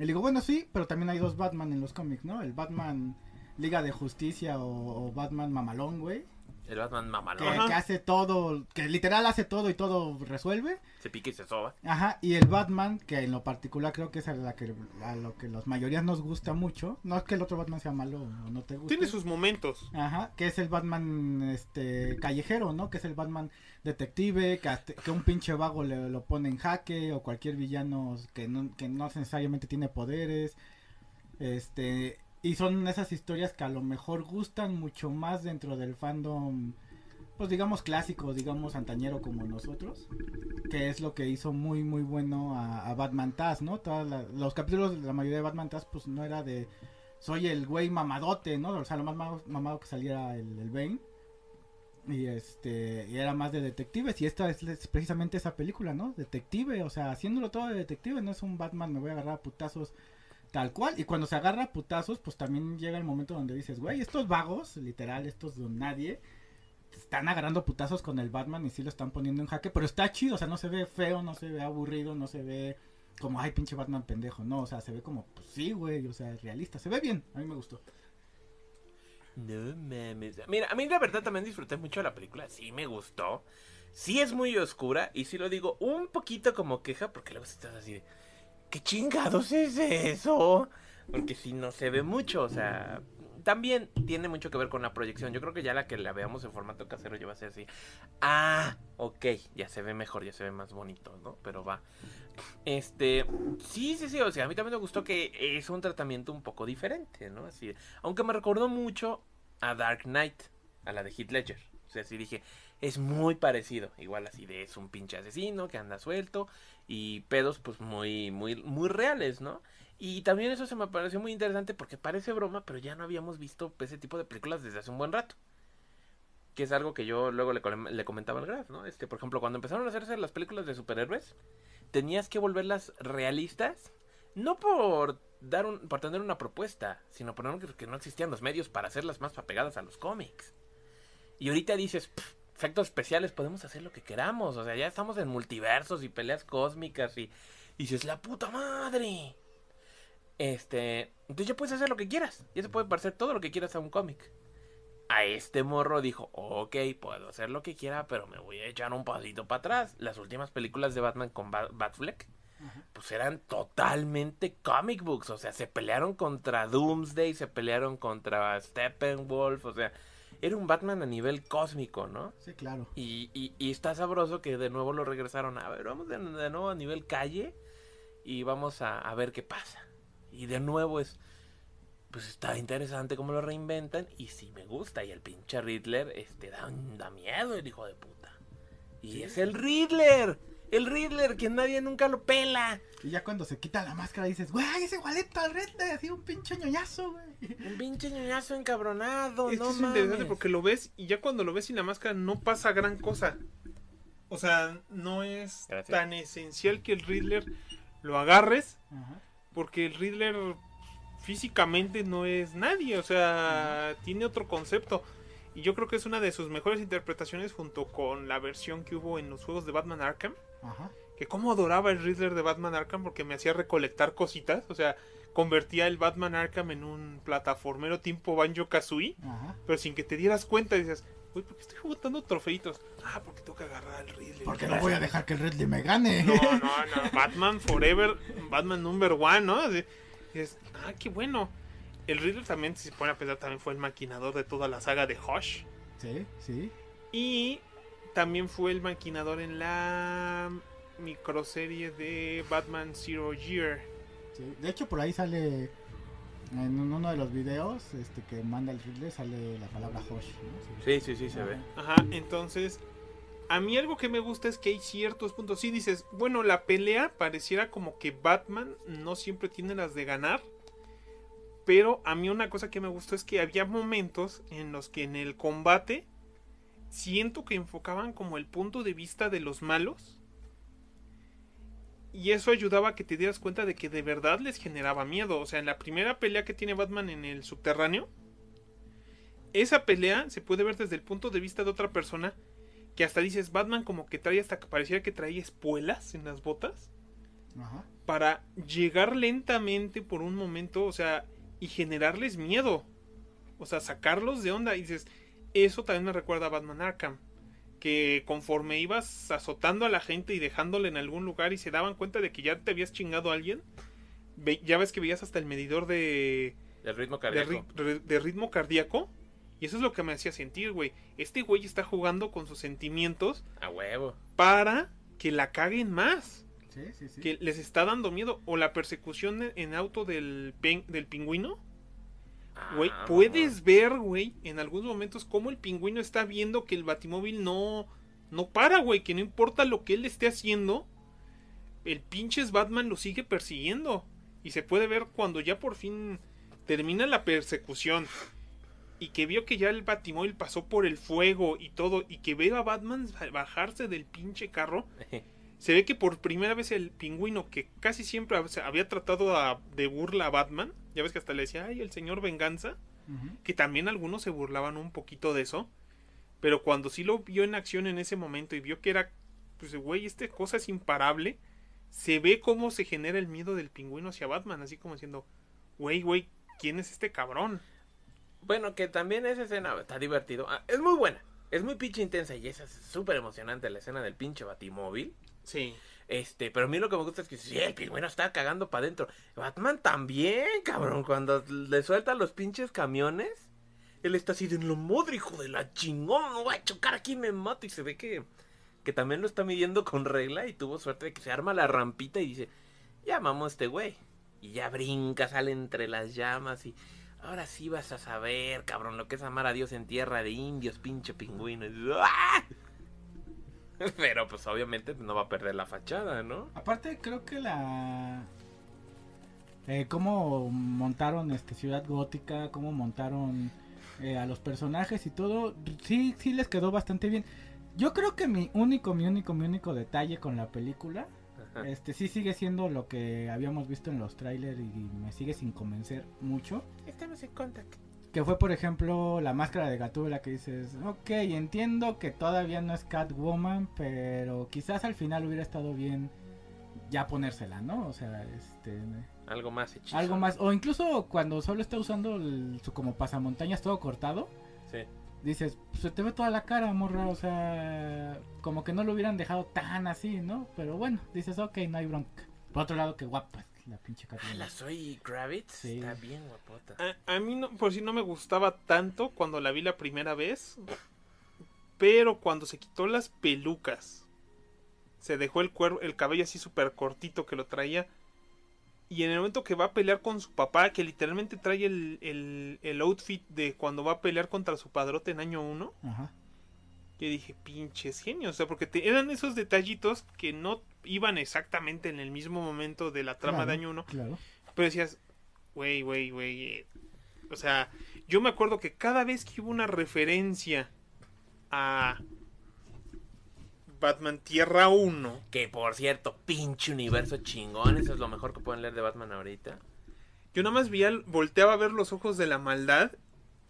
Y digo, bueno, sí, pero también hay dos Batman en los cómics, ¿no? El Batman Liga de Justicia o, o Batman Mamalón, güey. El Batman mamalón. Que hace todo, que literal hace todo y todo resuelve. Se pica y se soba. Ajá, y el Batman, que en lo particular creo que es a, la que, a lo que las mayorías nos gusta mucho. No es que el otro Batman sea malo o no te guste. Tiene sus momentos. Ajá, que es el Batman este callejero, ¿no? Que es el Batman detective, que, hasta- que un pinche vago le lo pone en jaque o cualquier villano que no, que no necesariamente tiene poderes. Este, y son esas historias que a lo mejor gustan mucho más dentro del fandom pues digamos clásico, digamos antañero como nosotros, que es lo que hizo muy muy bueno a, Batman Taz, ¿no? Todas los capítulos de la mayoría de Batman Taz pues no era de soy el güey mamadote, ¿no? O sea, lo más mamado, mamado que saliera el, el Bane. Y este, y era más de detectives. Y esta es, es precisamente esa película, ¿no? Detective, o sea, haciéndolo todo de detective, no es un Batman, me voy a agarrar a putazos tal cual. Y cuando se agarra putazos, pues también llega el momento donde dices, güey, estos vagos, literal, estos don nadie, están agarrando putazos con el Batman y sí lo están poniendo en jaque. Pero está chido, o sea, no se ve feo, no se ve aburrido, no se ve como, ay, pinche Batman pendejo. No, o sea, se ve como, pues sí, güey, o sea, realista. Se ve bien, a mí me gustó. No mames. Mira, a mí la verdad también disfruté mucho de la película. Sí me gustó. Sí es muy oscura. Y sí lo digo un poquito como queja. Porque luego estás así de. ¿Qué chingados es eso? Porque si no se ve mucho. O sea. También tiene mucho que ver con la proyección. Yo creo que ya la que la veamos en formato casero ya va a ser así. Ah, ok. Ya se ve mejor, ya se ve más bonito, ¿no? Pero va. Este, sí, sí, sí, o sea, a mí también me gustó que es un tratamiento un poco diferente, ¿no? Así, aunque me recordó mucho a Dark Knight, a la de Heath Ledger. O sea, sí dije, es muy parecido, igual así de es un pinche asesino que anda suelto y pedos pues muy muy muy reales, ¿no? Y también eso se me pareció muy interesante porque parece broma, pero ya no habíamos visto ese tipo de películas desde hace un buen rato. Que es algo que yo luego le, com- le comentaba al Graf, ¿no? Este, por ejemplo, cuando empezaron a hacerse las películas de superhéroes, tenías que volverlas realistas, no por dar un, por tener una propuesta, sino por que no existían los medios para hacerlas más apegadas a los cómics. Y ahorita dices, "Pff, efectos especiales, podemos hacer lo que queramos, o sea, ya estamos en multiversos y peleas cósmicas y, y dices, la puta madre. Este, entonces ya puedes hacer lo que quieras, ya se puede parecer todo lo que quieras a un cómic. A este morro dijo, ok, puedo hacer lo que quiera, pero me voy a echar un pasito para atrás. Las últimas películas de Batman con Ba- Batfleck, pues eran totalmente comic books. O sea, se pelearon contra Doomsday, se pelearon contra Steppenwolf, o sea, era un Batman a nivel cósmico, ¿no? Sí, claro. Y, y, y está sabroso que de nuevo lo regresaron. A ver, vamos de, de nuevo a nivel calle y vamos a, a ver qué pasa. Y de nuevo es, pues está interesante cómo lo reinventan y sí me gusta. Y el pinche Riddler, este, da, da miedo el hijo de puta. Y es el Riddler. El Riddler, que nadie nunca lo pela. Y ya cuando se quita la máscara dices, güey, es igualito al Riddler, así un pinche ñoñazo, güey. Un pinche ñoñazo encabronado, Esto no es interesante mames. porque lo ves y ya cuando lo ves sin la máscara no pasa gran cosa. O sea, no es Gracias. tan esencial que el Riddler lo agarres Ajá. porque el Riddler físicamente no es nadie, o sea, tiene otro concepto. Y yo creo que es una de sus mejores interpretaciones junto con la versión que hubo en los juegos de Batman Arkham. Ajá. Que como adoraba el Riddler de Batman Arkham porque me hacía recolectar cositas. O sea, convertía el Batman Arkham en un plataformero tipo Banjo Kazooie. Ajá. Pero sin que te dieras cuenta, dices, uy, ¿por qué estoy jugando trofeitos? Ah, porque tengo que agarrar al Riddler. Porque no voy a dejar que el Riddler me gane. No, no, [LAUGHS] no. Batman Forever, Batman Number One, ¿no? Así, dices, ah, qué bueno. El Riddler también, si se pone a pensar, también fue el maquinador de toda la saga de Hush. Sí, sí. Y también fue el maquinador en la microserie de Batman Zero Year. sí. De hecho, por ahí sale. En uno de los videos este, que manda el Riddler sale la palabra Hosh. ¿no? Sí, sí, sí, se ve. Ajá, entonces, a mí algo que me gusta es que hay ciertos puntos. Sí, dices, bueno, la pelea pareciera como que Batman no siempre tiene las de ganar. Pero a mí una cosa que me gustó es que había momentos en los que en el combate siento que enfocaban como el punto de vista de los malos. Y eso ayudaba a que te dieras cuenta de que de verdad les generaba miedo. O sea, en la primera pelea que tiene Batman en el subterráneo, esa pelea se puede ver desde el punto de vista de otra persona. Que hasta dices, Batman como que trae hasta que pareciera que trae espuelas en las botas. Ajá. Para llegar lentamente por un momento, o sea, y generarles miedo. O sea, sacarlos de onda. Y dices, eso también me recuerda a Batman Arkham. Que conforme ibas azotando a la gente y dejándole en algún lugar y se daban cuenta de que ya te habías chingado a alguien, ve- ya ves que veías hasta el medidor de, El ritmo de, cardíaco. de ritmo cardíaco. Y eso es lo que me hacía sentir, güey. Este güey está jugando con sus sentimientos A huevo. para que la caguen más. Sí, sí, sí. Que les está dando miedo. O la persecución en- en auto del, pen- del pingüino. Güey, Ah, puedes ver, güey, en algunos momentos cómo el pingüino está viendo que el batimóvil no, no para, güey. Que no importa lo que él esté haciendo, el pinches Batman lo sigue persiguiendo. Y se puede ver cuando ya por fin termina la persecución. Y que vio que ya el batimóvil pasó por el fuego y todo. Y que ve a Batman bajarse del pinche carro. [LAUGHS] Se ve que por primera vez el pingüino, que casi siempre hab- había tratado a- de burla a Batman, ya ves que hasta le decía, ay, el señor venganza, que también algunos se burlaban un poquito de eso, pero cuando sí lo vio en acción en ese momento y vio que era, pues, güey, esta cosa es imparable, se ve cómo se genera el miedo del pingüino hacia Batman, así como diciendo, güey, güey, ¿quién es este cabrón? Bueno, que también esa escena está divertido. Ah, es muy buena. Es muy pinche intensa y esa es súper emocionante la escena del pinche batimóvil. Sí. Este, pero a mí lo que me gusta es que sí, el pingüino está cagando para adentro. Batman también, cabrón. Cuando le sueltan los pinches camiones, él está así de lo madre, hijo de la chingón. No voy a chocar aquí, me mato. Y se ve que, que también lo está midiendo con regla y tuvo suerte de que se arma la rampita y dice: Ya mamó este güey. Y ya brinca, sale entre las llamas y. Ahora sí vas a saber, cabrón, lo que es amar a Dios en tierra de indios, pinche pingüino. ¡Ah! [LAUGHS] Pero pues obviamente no va a perder la fachada, ¿no? Aparte, creo que la. Eh, cómo montaron este Ciudad Gótica, cómo montaron eh, a los personajes y todo, sí, sí les quedó bastante bien. Yo creo que mi único, mi único, mi único detalle con la película, Ajá. este sí sigue siendo lo que habíamos visto en los trailers y me sigue sin convencer mucho. Estamos en contacto. Que fue, por ejemplo, la máscara de Gatúbela que dices, ok, entiendo que todavía no es Catwoman, pero quizás al final hubiera estado bien ya ponérsela, ¿no? O sea, este... Algo más hechizo. Algo más, o incluso cuando solo está usando el- su como pasamontañas todo cortado, Sí. dices, "Pues, se te ve toda la cara, morra, o sea, como que no lo hubieran dejado tan así, ¿no? Pero bueno, dices, ok, no hay bronca. Por otro lado, que guapa la pinche Ah, la Zoe Kravitz Sí. está bien guapota. A, a mí no, por si no me gustaba tanto cuando la vi la primera vez. Pero cuando se quitó las pelucas, se dejó el cuerpo, el cabello así súper cortito que lo traía. Y en el momento que va a pelear con su papá, que literalmente trae el, el, el outfit de cuando va a pelear contra su padrote en año 1, Ajá. Yo dije, pinches genios, o sea, porque te- eran esos detallitos que no iban exactamente en el mismo momento de la trama Claro, de año 1, Claro. pero decías, güey, güey, güey. eh". O sea, yo me acuerdo que cada vez que hubo una referencia a Batman Tierra 1, Que por cierto, pinche universo chingón. Eso es lo mejor que pueden leer de Batman ahorita. yo nada más veía, volteaba a ver los ojos de la maldad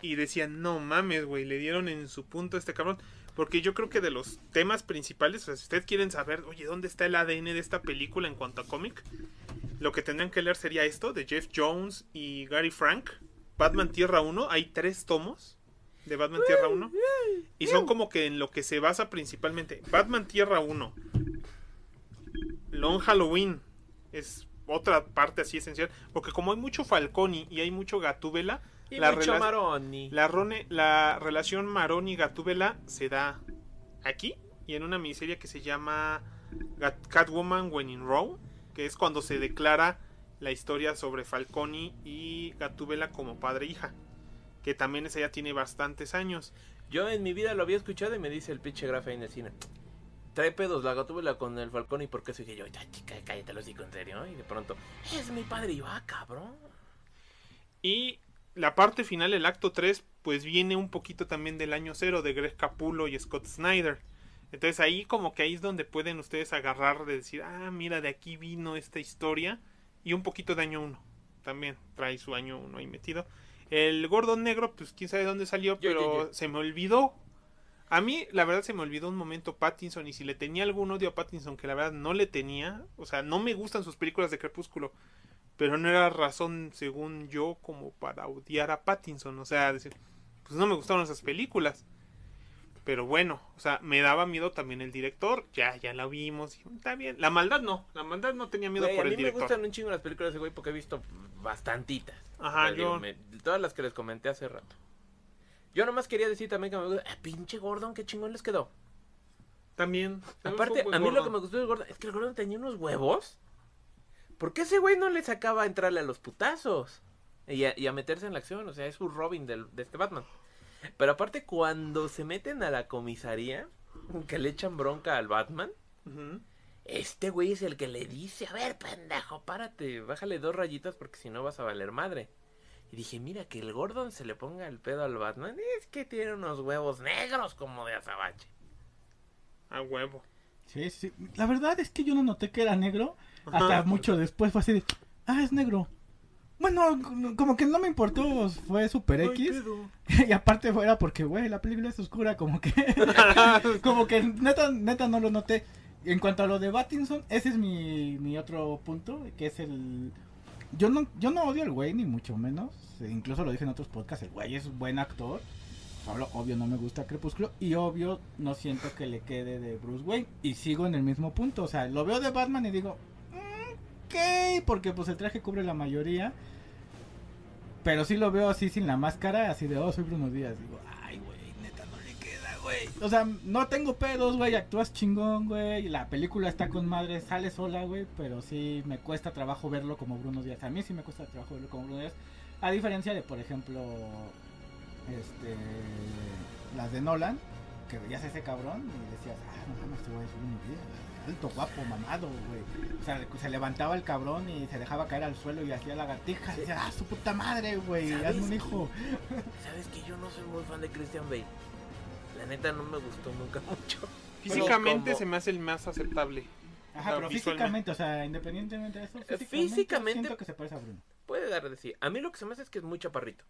y decía, no mames, güey, le dieron en su punto a este cabrón. Porque yo creo que de los temas principales, o sea, si ustedes quieren saber, oye, ¿dónde está el ADN de esta película en cuanto a cómic? Lo que tendrían que leer sería esto, de Jeff Jones y Gary Frank. Batman Tierra 1, hay tres tomos de Batman Tierra 1. Y son como que en lo que se basa principalmente. Batman Tierra 1. Long Halloween es otra parte así esencial. Porque como hay mucho Falconi y hay mucho Gatúbela, Y la, mucho Maroni. la, rone- la relación Maroni-Gatúbela se da aquí y en una miniserie que se llama Catwoman When in Rome, que es cuando se declara la historia sobre Falconi y Gatúbela como padre e hija. Que también esa ya tiene bastantes años. Yo en mi vida lo había escuchado y me dice el pinche grafa en el cine. Trae pedos la gatúbela con el falcón y por qué eso dije yo, "Ay, chica, cállate los digo en serio. Y de pronto, es mi padre y yo, ah, cabrón. Y la parte final, el acto 3, pues viene un poquito también del año cero de Greg Capullo y Scott Snyder. Entonces ahí como que ahí es donde pueden ustedes agarrar de decir, ah, mira, de aquí vino esta historia. Y un poquito de año 1. También trae su año 1 ahí metido. El Gordon Negro, pues quién sabe dónde salió, Yo, pero yo, yo. se me olvidó. A mí, la verdad, se me olvidó un momento Pattinson. Y si le tenía algún odio a Pattinson, que la verdad no le tenía. O sea, no me gustan sus películas de Crepúsculo. Pero no era razón, según yo, como para odiar a Pattinson. O sea, decir, pues no me gustaron esas películas. Pero bueno, o sea, me daba miedo también el director. Ya, ya la vimos. y Está bien. La maldad no. La maldad no tenía miedo Güey, por a el mí me director. gustan un chingo las películas de güey porque he visto bastantitas. Ajá, digo, yo- me- todas las que les comenté hace rato. Yo nomás quería decir también que me gusta. Ah, pinche Gordon, qué chingón les quedó. También. Aparte, a mí lo que me gustó del Gordon es que el Gordon tenía unos huevos. ¿Por qué ese güey no le sacaba a entrarle a los putazos? Y a, y a meterse en la acción, o sea, es su Robin del, de este Batman. Pero aparte, cuando se meten a la comisaría, que le echan bronca al Batman, este güey es el que le dice, a ver, pendejo, párate, bájale dos rayitas porque si no vas a valer madre. Y dije, mira, que el Gordon se le ponga el pedo al Batman, es que tiene unos huevos negros como de azabache. A huevo. Sí, sí. La verdad es que yo no noté que era negro. Hasta mucho después fue así de, ah, es negro. Bueno, como que no me importó, fue super X. [LAUGHS] y aparte fuera porque, güey, la película es oscura, como que... [LAUGHS] como que neta, neta no lo noté. En cuanto a lo de Battinson, ese es mi, mi otro punto, que es el... Yo no, yo no odio al güey, ni mucho menos. E Incluso lo dije en otros podcasts, el güey es buen actor. Solo, obvio, no me gusta Crepúsculo. Y obvio, no siento que le quede de Bruce Wayne. Y sigo en el mismo punto. O sea, lo veo de Batman y digo, "Mm, ok, porque pues el traje cubre la mayoría. Pero sí lo veo así sin la máscara, así de, oh, soy Bruno Díaz. Digo, ay, güey, neta, no le queda, güey. O sea, no tengo pedos, güey, actúas chingón, güey. La película está con madre, sale sola, güey. Pero sí me cuesta trabajo verlo como Bruno Díaz. A mí sí me cuesta trabajo verlo como Bruno Díaz. A diferencia de, por ejemplo, este, las de Nolan, que veías ese cabrón y decías, ah, no mames, este güey es Bruno Díaz. Alto, guapo, mamado, güey. O sea, se levantaba el cabrón y se dejaba caer al suelo y hacía lagartijas. Y decía, ah, su puta madre, güey, ¿Sabes hazme un hijo. ¿Sabes que yo no soy muy fan de Christian Bale? La neta no me gustó nunca [LAUGHS] mucho. Físicamente como- se me hace el más aceptable. Ajá, pero físicamente, o sea, independientemente de eso, Eh, físicamente, físicamente- siento que se parece a Bruno. Puede dar de sí. A mí lo que se me hace es que es muy chaparrito.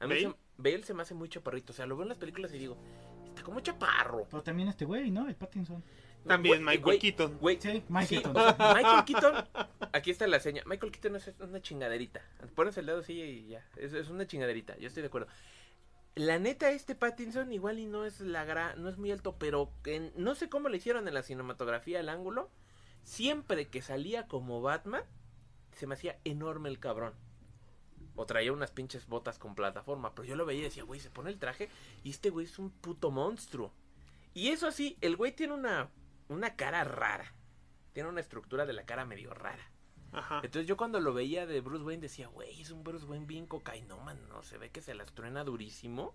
A mí ¿Bale? se- Bale se me hace muy chaparrito. O sea, lo veo en las películas y digo, está como chaparro. Pero también este güey, ¿no? El Pattinson. También Michael güey, Keaton. Sí, sí, Michael o Keaton. sea, [LAUGHS] Michael Keaton. Aquí está la seña. Michael Keaton es una chingaderita. Pones el dedo así y ya. Es, es una chingaderita. Yo estoy de acuerdo. La neta, este Pattinson igual y no es la gra no es muy alto, pero que no sé cómo le hicieron en la cinematografía el ángulo. Siempre que salía como Batman, se me hacía enorme el cabrón. O traía unas pinches botas con plataforma. Pero yo lo veía y decía, güey, se pone el traje y este güey es un puto monstruo. Y eso sí, el güey tiene una, una cara rara. Tiene una estructura de la cara medio rara. Ajá. Entonces yo cuando lo veía de Bruce Wayne decía, güey, es un Bruce Wayne bien cocainómano, ¿no? Se ve que se las truena durísimo.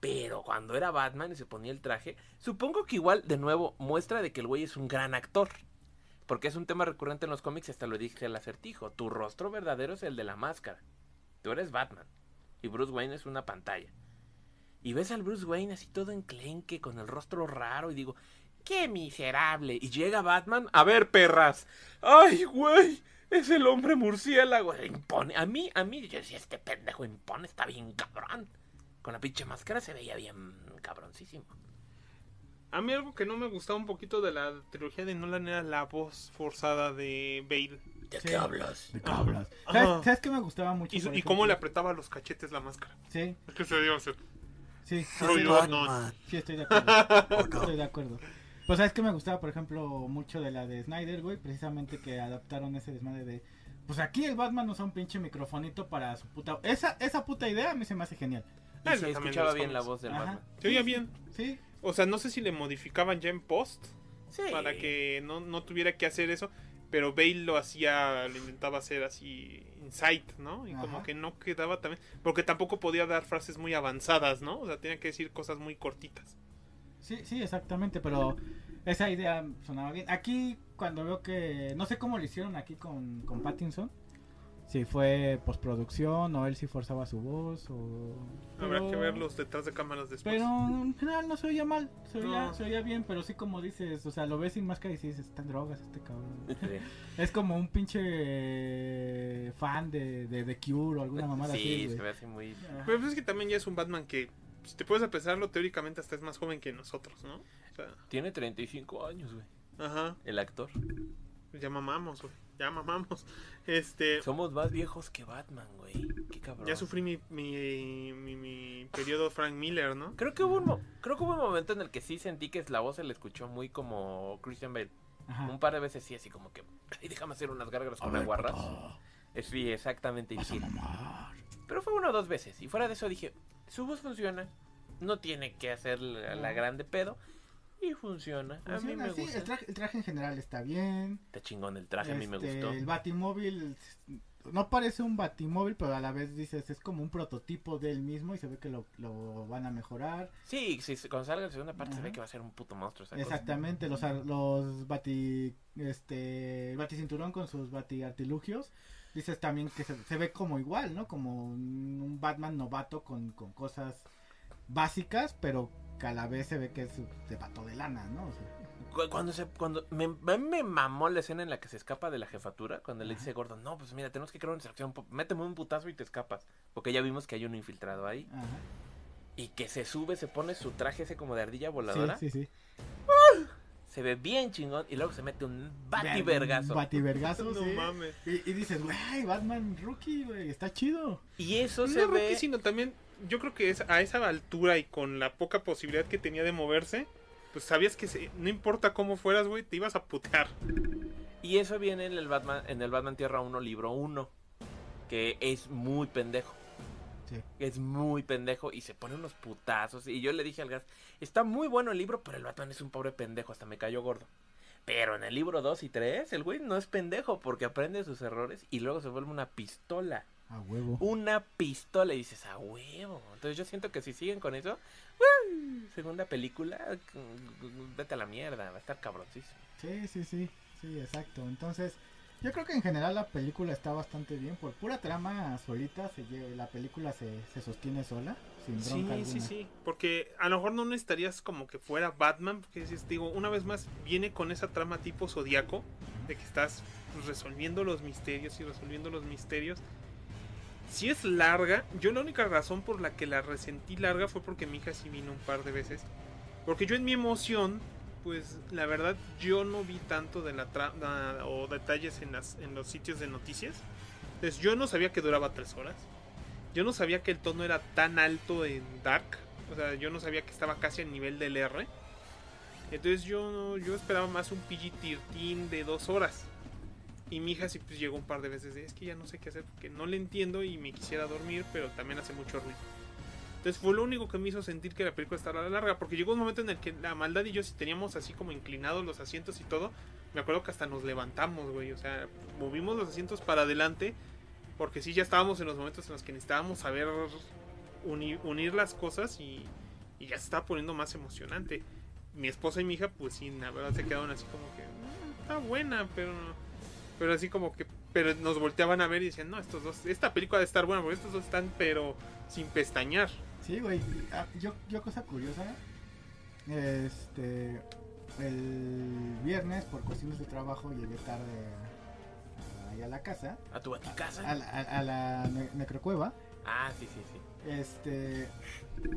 Pero cuando era Batman y se ponía el traje, supongo que igual, de nuevo, muestra de que el güey es un gran actor. Porque es un tema recurrente en los cómics, hasta lo dije el acertijo. Tu rostro verdadero es el de la máscara. Tú eres Batman. Y Bruce Wayne es una pantalla. Y ves al Bruce Wayne así todo enclenque, con el rostro raro, y digo, ¡qué miserable! Y llega Batman, a ver, perras. ¡Ay, güey! Es el hombre murciélago. Impone. A mí, a mí, yo decía, este pendejo impone, está bien cabrón. Con la pinche máscara se veía bien cabroncísimo. A mí algo que no me gustaba un poquito de la trilogía de Nolan era la voz forzada de Bale. ¿De Sí. qué hablas? ¿De qué hablas? Ajá. ¿Sabes, ¿Sabes qué me gustaba mucho? Y, cómo le apretaba los cachetes la máscara. Sí, Es que se dio a hacer. sí, sí, sí, sí, estoy de [LAUGHS] acuerdo. Estoy de acuerdo. Pues sabes que me gustaba, por ejemplo, mucho de la de Snyder, güey, precisamente que adaptaron ese desmadre de pues aquí el Batman usa un pinche microfonito para su puta esa esa puta idea a mí se me hace genial. Ah, de escuchaba bien la voz del Ajá. Batman. Se oía bien. Sí, O sea, no sé si le modificaban ya en post Sí. para que no, no tuviera que hacer eso. Pero Bale lo hacía, lo intentaba hacer así insight, ¿no? Y como que no quedaba también. Porque tampoco podía dar frases muy avanzadas, ¿no? O sea, tenía que decir cosas muy cortitas. Sí, sí, exactamente, pero esa idea sonaba bien. Aquí, cuando veo que. No sé cómo lo hicieron aquí con, con Pattinson. Si fue postproducción o él sí forzaba su voz o. Habrá pero- que verlos detrás de cámaras después. Pero en general no se oía mal, se oía, No. se oía bien, pero sí como dices, o sea, lo ves sin máscara y dices, está en drogas este cabrón. Sí. [LAUGHS] es como un pinche fan de, de The Cure o alguna mamada así, Sí, se ve así muy... Pero pues es que también ya es un Batman que, si te puedes pensarlo, teóricamente hasta es más joven que nosotros, ¿no? O sea, Tiene 35 años, güey. ajá, El actor. pues ya mamamos, güey, ya mamamos. Este, Somos más viejos que Batman, güey. Qué cabrón. ya sufrí mi, mi, mi, mi periodo Frank Miller, ¿no? Creo que, hubo un creo que hubo un momento en el que sí sentí que la voz se le escuchó muy como Christian Bale. Ajá. Un par de veces sí, así como que... "Ay, déjame hacer unas gárgaras con aguarras. Eh, Sí, exactamente. y dije, Pero fue una o dos veces. Y fuera de eso dije, su voz funciona. No tiene que hacer la, la grande pedo. Y funciona. A mí me sí, gusta. el, traje, el traje en general está bien. Está chingón el traje, a mí me Este, gustó. El batimóvil no parece un batimóvil, pero a la vez dices, es como un prototipo del mismo y se ve que lo, lo van a mejorar. Sí, sí, sí, cuando salga la segunda parte se ve que va a ser un puto monstruo esa cosa. Exactamente, los, ar- los bati, este, baticinturón con sus batiartilugios. Dices también que se, se ve como igual, ¿no? Como un, un Batman novato con, con cosas básicas, pero que a la vez se ve que es de pato de lana, ¿no? O sea, Cu- Cuando se, cuando me, me, mamó la escena en la que se escapa de la jefatura, cuando le dice Gordon, no, pues mira, tenemos que crear una distracción, po- méteme un putazo y te escapas. Porque ya vimos que hay uno infiltrado ahí. ajá. Y que se sube, se pone su traje ese como de ardilla Sí, voladora. sí, sí. Se ve bien chingón. Y luego se mete un Un bativergazo. Bativergazo, No sí. mames. Y, y dices, güey, Batman rookie, güey, está chido. Y eso No se rookie, ve. sino también, yo creo que es, a esa altura y con la poca posibilidad que tenía de moverse, pues sabías que se- no importa cómo fueras, güey, te ibas a putear. Y eso viene en el Batman, en el Batman Tierra 1, libro 1. Que es muy pendejo. Sí. Es muy pendejo y se pone unos putazos. Y yo le dije al gas, está muy bueno el libro, pero el Batman es un pobre pendejo, hasta me cayó gordo. Pero en el libro 2 y 3, el güey no es pendejo porque aprende sus errores y luego se vuelve una pistola. A huevo. Una pistola y dices, a huevo. Entonces yo siento que si siguen con eso, ¡uh! segunda película, mm, vete a la mierda, va a estar cabroncísimo. Sí, sí, sí, sí, exacto. Entonces, yo creo que en general la película está bastante bien. Por pura trama solita, se lle- la película se, se sostiene sola, sin Sí, bronca sí, alguna. sí. Porque a lo mejor no necesitarías como que fuera Batman. Porque dices, digo, una vez más viene con esa trama tipo zodiaco. De que estás pues, resolviendo los misterios y resolviendo los misterios. Si es larga, yo la única razón por la que la resentí larga fue porque mi hija sí vino un par de veces. Porque yo en mi emoción, pues la verdad yo no vi tanto de la trama o detalles en, las, en los sitios de noticias. Entonces yo no sabía que duraba tres horas. Yo no sabía que el tono era tan alto en Dark. O sea, yo no sabía que estaba casi al nivel del R. Entonces yo, yo esperaba más un PG-13 de dos horas. Y mi hija sí pues llegó un par de veces de, es que ya no sé qué hacer porque no le entiendo y me quisiera dormir, pero también hace mucho ruido. Entonces fue lo único que me hizo sentir que la película estaba larga, porque llegó un momento en el que la maldad y yo si teníamos así como inclinados los asientos y todo, me acuerdo que hasta nos levantamos, güey, o sea, movimos los asientos para adelante, porque sí ya estábamos en los momentos en los que necesitábamos saber uni- unir las cosas y, ya se estaba poniendo más emocionante. Mi esposa y mi hija, pues sí, la verdad se quedaron así como que, "Mm, está buena, pero, pero así como que, pero nos volteaban a ver y decían, no, estos dos, esta película debe estar buena, porque estos dos están, pero sin pestañear. Sí, güey. ah, Yo, yo cosa curiosa. Este. El viernes, por cuestiones de trabajo, llegué tarde a- ahí a la casa. ¿A tu A baticasa? la, a- a la ne- necrocueva. Ah, sí, sí, sí. Este.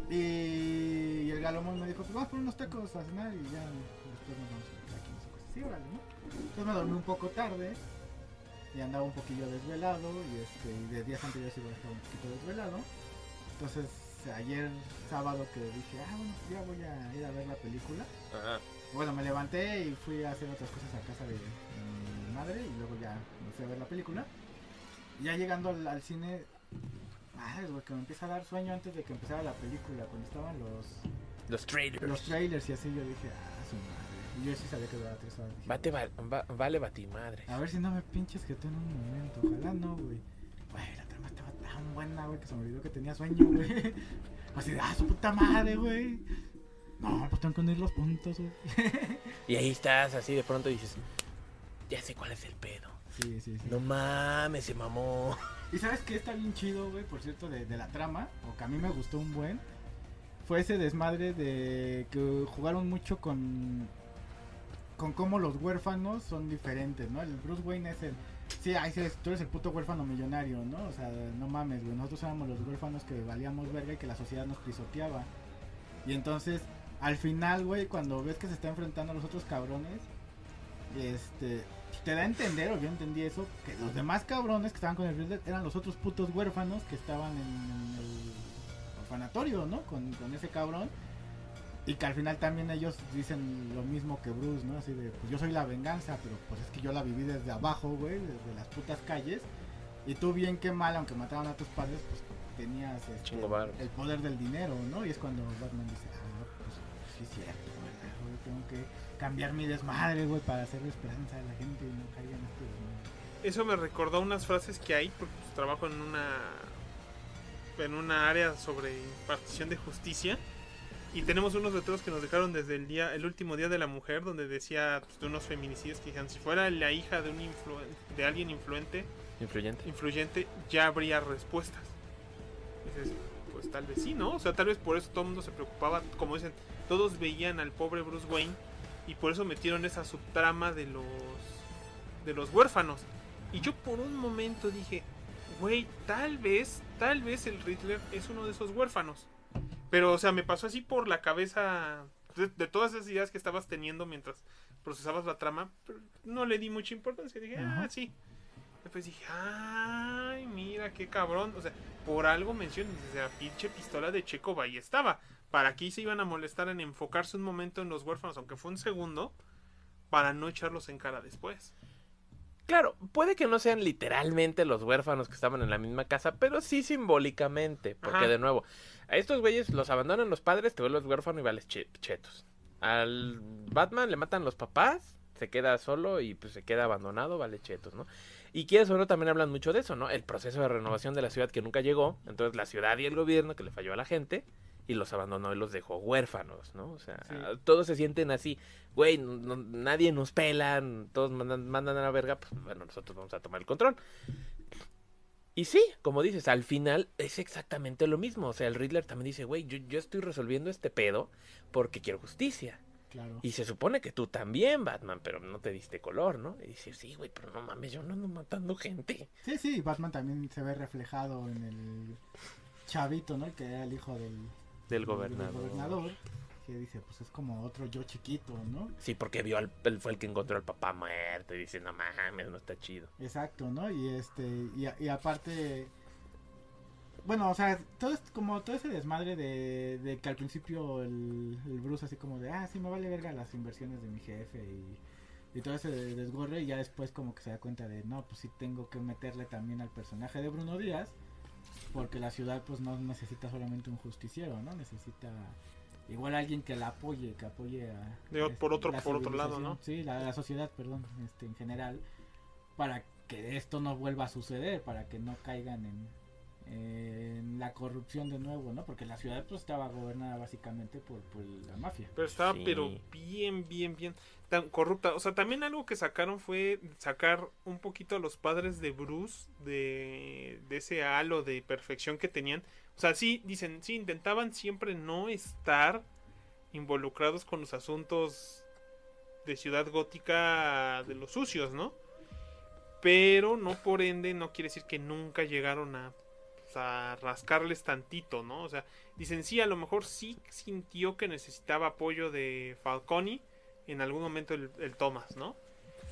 Y, y el galomón me dijo: Pues vamos por unos tacos a cenar y ya después nos vamos a quedar aquí. No. Sí, órale, ¿no? Entonces me dormí un poco tarde. Y andaba un poquillo desvelado. Y, este, y de días anteriores iba a estar un poquito desvelado. Entonces, ayer sábado que dije: Ah, bueno, ya voy a ir a ver la película. Ajá. Bueno, me levanté y fui a hacer otras cosas a casa de, de mi madre y luego ya me fui a ver la película. Ya llegando al, al cine, madre, güey, que me empieza a dar sueño antes de que empezara la película, cuando estaban los, Los trailers. los trailers y así, yo dije, ah, su madre. Y yo sí sabía que duraba tres horas. Dije, Bate, va- va- vale batimadre. a ver si no me pinches que en un momento, ojalá no, güey. Güey, la trama estaba tan buena, güey, que se me olvidó que tenía sueño, güey. [LAUGHS] Así de, ah, su puta madre, güey. No, pues tengo que unir los puntos, güey. [LAUGHS] Y ahí estás, así de pronto dices, ya sé cuál es el pedo. Sí, sí, sí. No mames, se mamó. Y sabes que está bien chido, güey, por cierto, de, de la trama, o que a mí me gustó un buen, fue ese desmadre de que jugaron mucho con con cómo los huérfanos son diferentes, ¿no? El Bruce Wayne es el sí, ahí sí, tú eres el puto huérfano millonario, ¿no? O sea, no mames, güey, nosotros éramos los huérfanos que valíamos verga y que la sociedad nos pisoteaba. Y entonces, al final, güey, cuando ves que se está enfrentando a los otros cabrones, este te da a entender, o yo entendí eso, que los demás cabrones que estaban con el Riddler eran los otros putos huérfanos que estaban en, en el orfanatorio, ¿no? Con, con ese cabrón. Y que al final también ellos dicen lo mismo que Bruce, ¿no? Así de, pues yo soy la venganza, pero pues es que yo la viví desde abajo, güey, desde las putas calles. Y tú bien que mal, aunque mataron a tus padres, pues tenías este, el poder del dinero, ¿no? Y es cuando Batman dice, ah, pues sí es cierto, ¿verdad, güey? Tengo que cambiar mi desmadre, güey, para hacerle esperanza a la gente y no caiga en este desmadre. Eso me recordó unas frases que hay, porque pues, trabajo en una en una área sobre impartición de justicia y tenemos unos letreros que nos dejaron desde el día el último día de la mujer donde decía pues, de unos feminicidios que decían si fuera la hija de un influen- de alguien influente Influyente. influyente ya habría respuestas. Dices pues tal vez sí no o sea tal vez por eso todo el mundo se preocupaba como dicen todos veían al pobre Bruce Wayne y por eso metieron esa subtrama de los de los huérfanos. Y yo por un momento dije güey tal vez tal vez el Riddler es uno de esos huérfanos pero o sea me pasó así por la cabeza de, de todas esas ideas que estabas teniendo mientras procesabas la trama pero no le di mucha importancia dije ah sí Después dije, ay, mira qué cabrón. O sea, por algo mencionas, o sea, pinche pistola de Checo ahí estaba. ¿Para qué se iban a molestar en enfocarse un momento en los huérfanos, aunque fue un segundo, para no echarlos en cara después? Claro, puede que no sean literalmente los huérfanos que estaban en la misma casa, pero sí simbólicamente. Porque Ajá. de nuevo, a estos güeyes los abandonan los padres, te vuelves huérfano y vales che- chetos. Al Batman le matan los papás, se queda solo y pues se queda abandonado, vale chetos, ¿no? Y quieres o no, también hablan mucho de eso, ¿no? El proceso de renovación de la ciudad que nunca llegó, entonces la ciudad y el gobierno que le falló a la gente y los abandonó y los dejó huérfanos, ¿no? O sea, Sí. todos se sienten así, güey, no- nadie nos pelan, todos mandan, mandan a la verga, pues bueno, nosotros vamos a tomar el control. Y sí, como dices, al final es exactamente lo mismo. O sea, el Riddler también dice, güey, yo, yo estoy resolviendo este pedo porque quiero justicia. Claro. Y se supone que tú también, Batman, pero no te diste color, ¿no? Y dices, sí, güey, pero no mames, yo no ando matando gente. Sí, sí, Batman también se ve reflejado en el chavito, ¿no? El que era el hijo del, Del gobernador. gobernador, Que dice, pues es como otro yo chiquito, ¿no? Sí, porque vio al, él fue el que encontró al papá muerto y dice, no mames, no está chido. Exacto, ¿no? Y este, y, y aparte, bueno, o sea, todo es como todo ese desmadre de, de que al principio el, el Bruce así como de, ah, sí, me vale verga las inversiones de mi jefe y, y todo ese desgorre y ya después como que se da cuenta de, no, pues sí tengo que meterle también al personaje de Bruno Díaz porque la ciudad pues no necesita solamente un justiciero, ¿no? Necesita igual alguien que la apoye, que apoye a... De- por otro- por otro lado, ¿no? Sí, la, la sociedad, perdón, este, en general para que esto no vuelva a suceder, para que no caigan en, en la corrupción de nuevo, ¿no? Porque la ciudad pues estaba gobernada básicamente por, por la mafia. Pero estaba, Sí. pero bien, bien, bien tan corrupta. O sea, también algo que sacaron fue sacar un poquito a los padres de Bruce de, de ese halo de perfección que tenían. O sea, sí, dicen, sí, intentaban siempre no estar involucrados con los asuntos de ciudad gótica de los sucios, ¿no? Pero no por ende no quiere decir que nunca llegaron a, pues, a rascarles tantito, ¿no? O sea, dicen sí, a lo mejor sí sintió que necesitaba apoyo de Falconi en algún momento el, el Thomas, ¿no?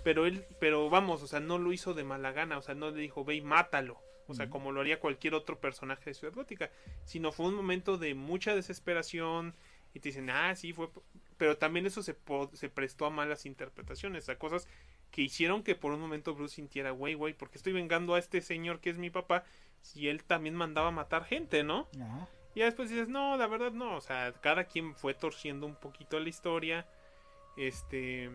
Pero él, pero vamos, o sea, no lo hizo de mala gana, o sea, no le dijo ve y mátalo, o sea, como lo haría cualquier otro personaje de Ciudad Gótica, sino fue un momento de mucha desesperación y te dicen, ah, sí, fue, p-". pero también eso se, se prestó a malas interpretaciones, a cosas que hicieron que por un momento Bruce sintiera, güey, güey, porque estoy vengando a este señor que es mi papá si él también mandaba matar gente, ¿no? Ajá. Y ya después dices, no, la verdad no, o sea, cada quien fue torciendo un poquito la historia, este,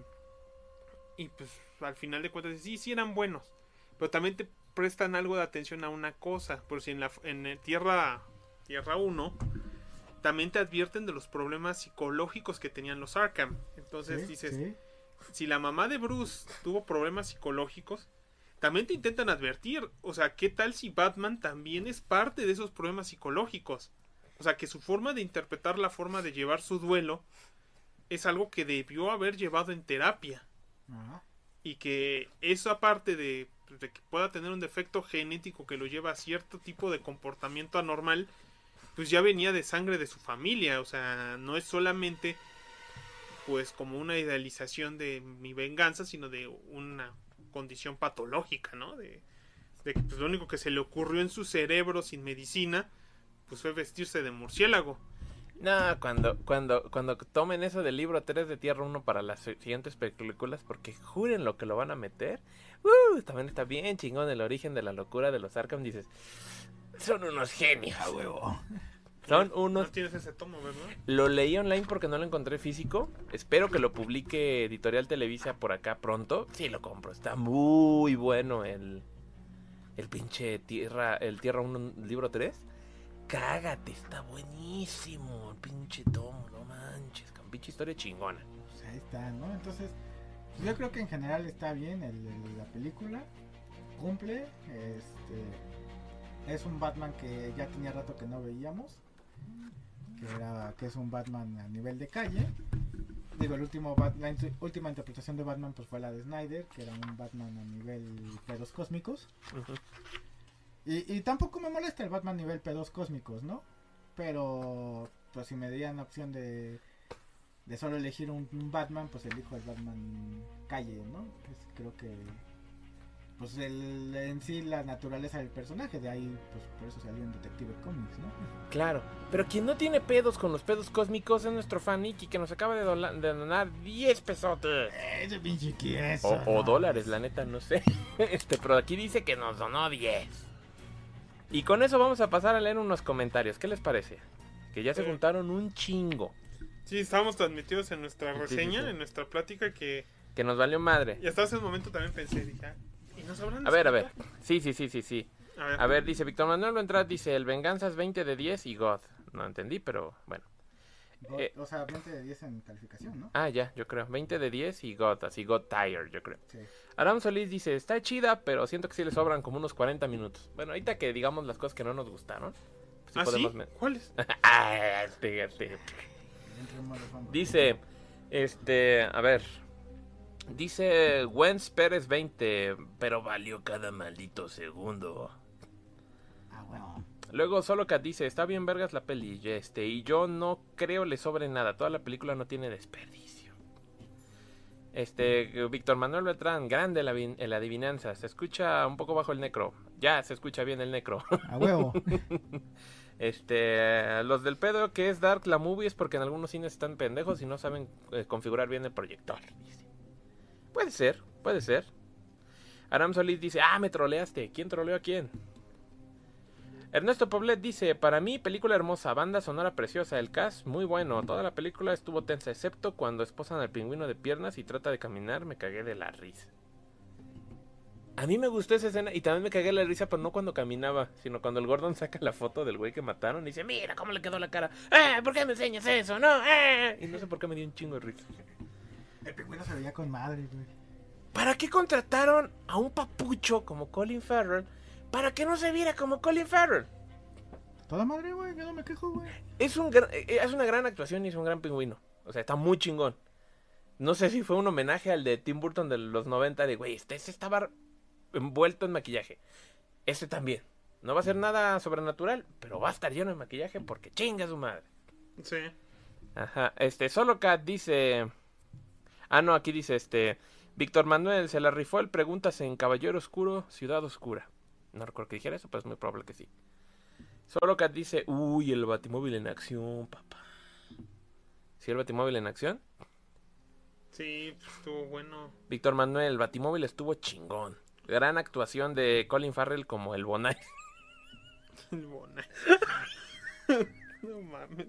y pues al final de cuentas, sí, sí eran buenos, pero también te prestan algo de atención a una cosa, por si en la en Tierra Tierra 1 también te advierten de los problemas psicológicos que tenían los Arkham. Entonces Sí, dices, sí. si la mamá de Bruce tuvo problemas psicológicos, también te intentan advertir. O sea, ¿qué tal si Batman también es parte de esos problemas psicológicos? O sea, que su forma de interpretar la forma de llevar su duelo es algo que debió haber llevado en terapia. Y que eso aparte de, de que pueda tener un defecto genético que lo lleva a cierto tipo de comportamiento anormal, pues ya venía de sangre de su familia. O sea, no es solamente pues como una idealización de mi venganza, sino de una condición patológica, ¿no? De, de que pues, lo único que se le ocurrió en su cerebro sin medicina, pues fue vestirse de murciélago. No, cuando, cuando, cuando tomen eso del libro 3 de Tierra 1 para las siguientes películas, porque juren lo que lo van a meter, uh, también está bien chingón el origen de la locura de los Arkham, dices, son unos genios. A huevo. Son No unos... tienes ese tomo, ¿verdad? Lo leí online porque no lo encontré físico, espero que lo publique Editorial Televisa por acá pronto, sí lo compro, está muy bueno el, el pinche Tierra, el Tierra 1 libro 3. Cágate, está buenísimo el pinche tomo, no manches, con pinche historia chingona. Pues ahí está, ¿no? Entonces, pues yo creo que en general está bien el, el- la película. Cumple. Este. Es un Batman que ya tenía rato que no veíamos. Que era. que es un Batman a nivel de calle. Digo, el último Bat- la última interpretación de Batman pues fue la de Snyder, que era un Batman a nivel pedos cósmicos. Y, y tampoco me molesta el Batman nivel pedos cósmicos, ¿no? Pero, pues si me dieran la opción de, de solo elegir un, un Batman, pues elijo el Batman calle, ¿no? Es- creo que, pues el, en sí la naturaleza del personaje, de ahí, pues por eso salió en Detective Comics, ¿no? Claro, pero quien no tiene pedos con los pedos cósmicos es nuestro fan Nicky que nos acaba de, dola- de donar 10 pesotes. Ese pinche queso. O, o no, dólares, pues, la neta, no sé. [LAUGHS] Este, pero aquí dice que nos donó 10. Y con eso vamos a pasar a leer unos comentarios. ¿Qué les parece? Que ya se Eh. juntaron un chingo. Sí, estábamos transmitidos en nuestra reseña, sí, sí. en nuestra plática que... Que nos valió madre. Y hasta hace un momento también pensé, dije, ah, ¿y nos habrán A ver, a ver. Sí, sí, sí, sí, sí. A ver, A ver, dice Víctor Manuel Ventrat, dice, el Venganza es 20 de 10 y God. No entendí, pero bueno. eh. O sea, 20 de 10 en calificación, ¿no? Ah, ya, yo creo. 20 de 10 y God, así God Tired, yo creo. Sí. Aram Solís dice, está chida, pero siento que sí le sobran como unos 40 minutos. Bueno, ahorita que digamos las cosas que no nos gustaron. pues sí ¿Ah, podemos ¿Cuáles? [LAUGHS] Ah, este, este. Dice, este, a ver. Dice Wens Pérez 20, pero valió cada maldito segundo. Ah, bueno. Luego solo Kat dice, está bien vergas la peli, este, y yo no creo le sobre nada, toda la película no tiene desperdicio. Este, Víctor Manuel Beltrán, grande la, la adivinanza, se escucha un poco bajo el necro, ya se escucha bien el necro. A huevo. [LAUGHS] Este, los del pedo que es Dark la movie es porque en algunos cines están pendejos y no saben eh, configurar bien el proyector. dice. Puede ser, puede ser. Aram Solís dice, ah, me troleaste. ¿Quién troleó a quién? Ernesto Poblet dice, para mí, película hermosa, banda sonora preciosa, el cast muy bueno, toda la película estuvo tensa, excepto cuando esposan al pingüino de piernas y trata de caminar, me cagué de la risa. A mí me gustó esa escena y también me cagué la risa, pero no cuando caminaba, sino cuando el Gordon saca la foto del güey que mataron y dice, mira cómo le quedó la cara. ¡Eh! ¿Por qué me enseñas eso? No, ¡eh! Y no sé por qué me dio un chingo de risa. El pingüino se veía con madre, güey. ¿Para qué contrataron a un papucho como Colin Farrell para que no se viera como Colin Farrell? Toda madre, güey, yo no me quejo, güey. Es, un gran- eh, es una gran actuación y es un gran pingüino. O sea, está muy chingón. No sé si fue un homenaje al de Tim Burton de los 90 de, güey, este, este estaba envuelto en maquillaje. Este también. No va a ser nada sobrenatural, pero va a estar lleno de maquillaje porque chinga su madre. Sí. Ajá, este, solo Cat dice... Ah, no, aquí dice este... Víctor Manuel, se la rifó el preguntas en Caballero Oscuro, Ciudad Oscura. No recuerdo que dijera eso, pero es muy probable que sí. Solo Cat dice, uy, el batimóvil en acción, papá. ¿Sí el batimóvil en acción? Sí, estuvo bueno. Víctor Manuel, el batimóvil estuvo chingón. Gran actuación de Colin Farrell como el Bonai. [LAUGHS] El Bonai. [LAUGHS] [LAUGHS] no mames.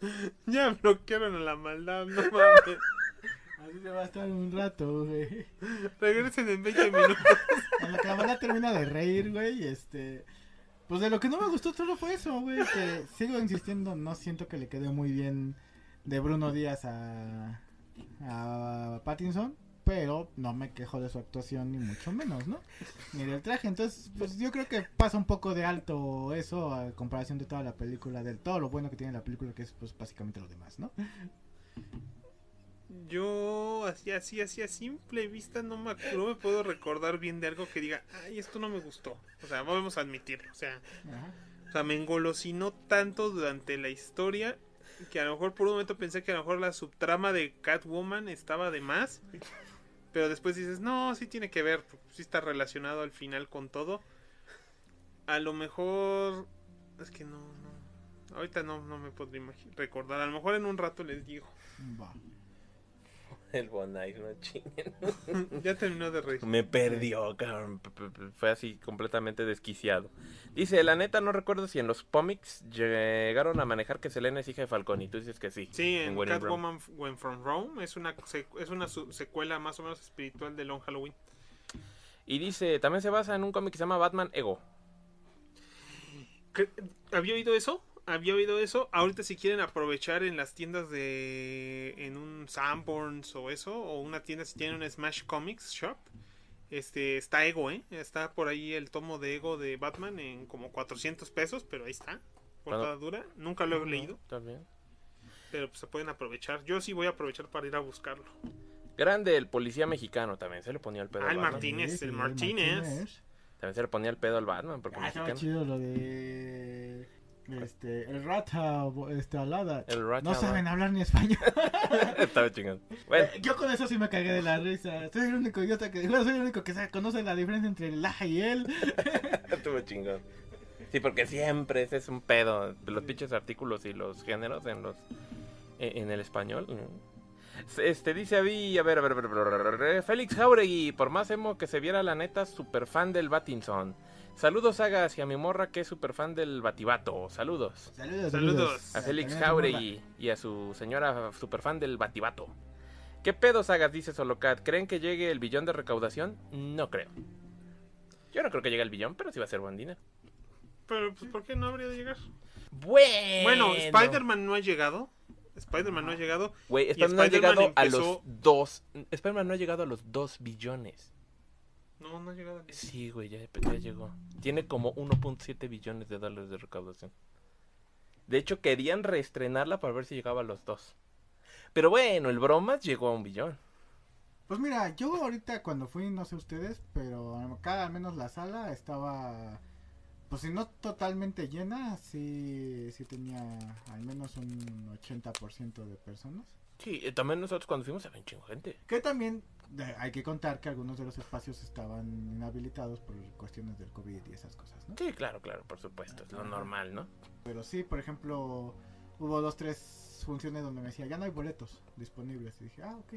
[LAUGHS] Ya bloquearon a la maldad, no mames. Así se va a estar un rato, güey. Regresen en 20 minutos. [LAUGHS] En la cámara termina de reír, güey, este... Pues de lo que no me gustó solo fue eso, güey, que sigo insistiendo, no siento que le quede muy bien de Bruno Díaz a, a Pattinson, pero no me quejo de su actuación ni mucho menos, ¿no? Ni del traje, entonces, pues yo creo que pasa un poco de alto eso a comparación de toda la película, de todo lo bueno que tiene la película, que es pues básicamente lo demás, ¿no? Yo, así, así, así, a simple vista, no me, no me puedo recordar bien de algo que diga, ay, esto no me gustó. O sea, vamos a admitirlo. O sea, Ajá. o sea, me engolosinó tanto durante la historia que a lo mejor por un momento pensé que a lo mejor la subtrama de Catwoman estaba de más. Pero después dices, no, sí tiene que ver, sí está relacionado al final con todo. A lo mejor... Es que no, no. Ahorita no, no me podría recordar. A lo mejor en un rato les digo. Va. [LAUGHS] El Bonai, no chinguen. [LAUGHS] ya terminó de reír. Me perdió, cabrón. Fue así completamente desquiciado. Dice, la neta no recuerdo si en los cómics llegaron a manejar que Selena es hija de Falcón y tú dices que sí. Sí, en Rome. Catwoman When From Rome es una, es una secuela más o menos espiritual de Long Halloween. Y dice, también se basa en un cómic que se llama Batman Ego. ¿Qué- ¿Había oído eso? Había oído eso. Ahorita si quieren aprovechar en las tiendas de... En un Sanborns o eso. O una tienda si tienen un Smash Comics Shop. Este, está Ego, ¿eh? Está por ahí el tomo de Ego de Batman en como 400 pesos. Pero ahí está. Portada dura. Nunca lo he leído. Bien. Pero pues se pueden aprovechar. Yo sí voy a aprovechar para ir a buscarlo. Grande, el policía mexicano también se le ponía el pedo Ah, al el Batman. Martínez, Sí, el Martínez. También se le ponía el pedo al Batman, porque Ah, estaba mexicano. chido lo de. Este, el rata, este, alada. El rata, no saben hablar ni español. [LAUGHS] Estaba chingón. Bueno, [LAUGHS] Yo con eso sí me cagué de la risa. Soy el único idiota que. Bueno, soy el único que conoce la diferencia entre el la y él. [LAUGHS] estuvo chingón. Sí, porque siempre ese es un pedo. Los pinches artículos y los géneros en los en, en el español. Este dice a mí, a ver, a ver, a ver, a ver, a ver, Félix Jauregui, por más emo que se viera la neta, super fan del Batinson. Saludos Sagas y a mi morra que es super fan del Batibato. Saludos. Saludos, Saludos. A Félix Jauregui y a su señora super fan del Batibato. ¿Qué pedo Sagas? Dice Solocat. ¿Creen que llegue el billón de recaudación? No creo. Yo no creo que llegue el billón, pero sí va a ser buen dinero. Pero pues ¿por qué no habría de llegar? Bueno. Bueno, Spider-Man no ha llegado. Spider-Man no ha llegado. Güey, y Spider-Man no ha llegado a los dos. Spider-Man no ha llegado a los dos billones. No, no ha llegado. Sí, güey, ya, ya llegó. Tiene como 1.7 billones de dólares de recaudación. De hecho, querían reestrenarla para ver si llegaba a los dos. Pero bueno, el bromas llegó a un billón. Pues mira, yo ahorita cuando fui, no sé ustedes, pero acá al menos la sala estaba, pues si no totalmente llena, sí, sí tenía al menos un 80% de personas. Sí, eh, también nosotros cuando fuimos había un chingo gente. Que también eh, hay que contar que algunos de los espacios estaban inhabilitados por cuestiones del COVID y esas cosas, ¿no? Sí, claro, claro, por supuesto. Es lo normal, ¿no? Pero sí, por ejemplo, hubo dos, tres funciones donde me decía, ya no hay boletos disponibles. Y dije, ah, ok.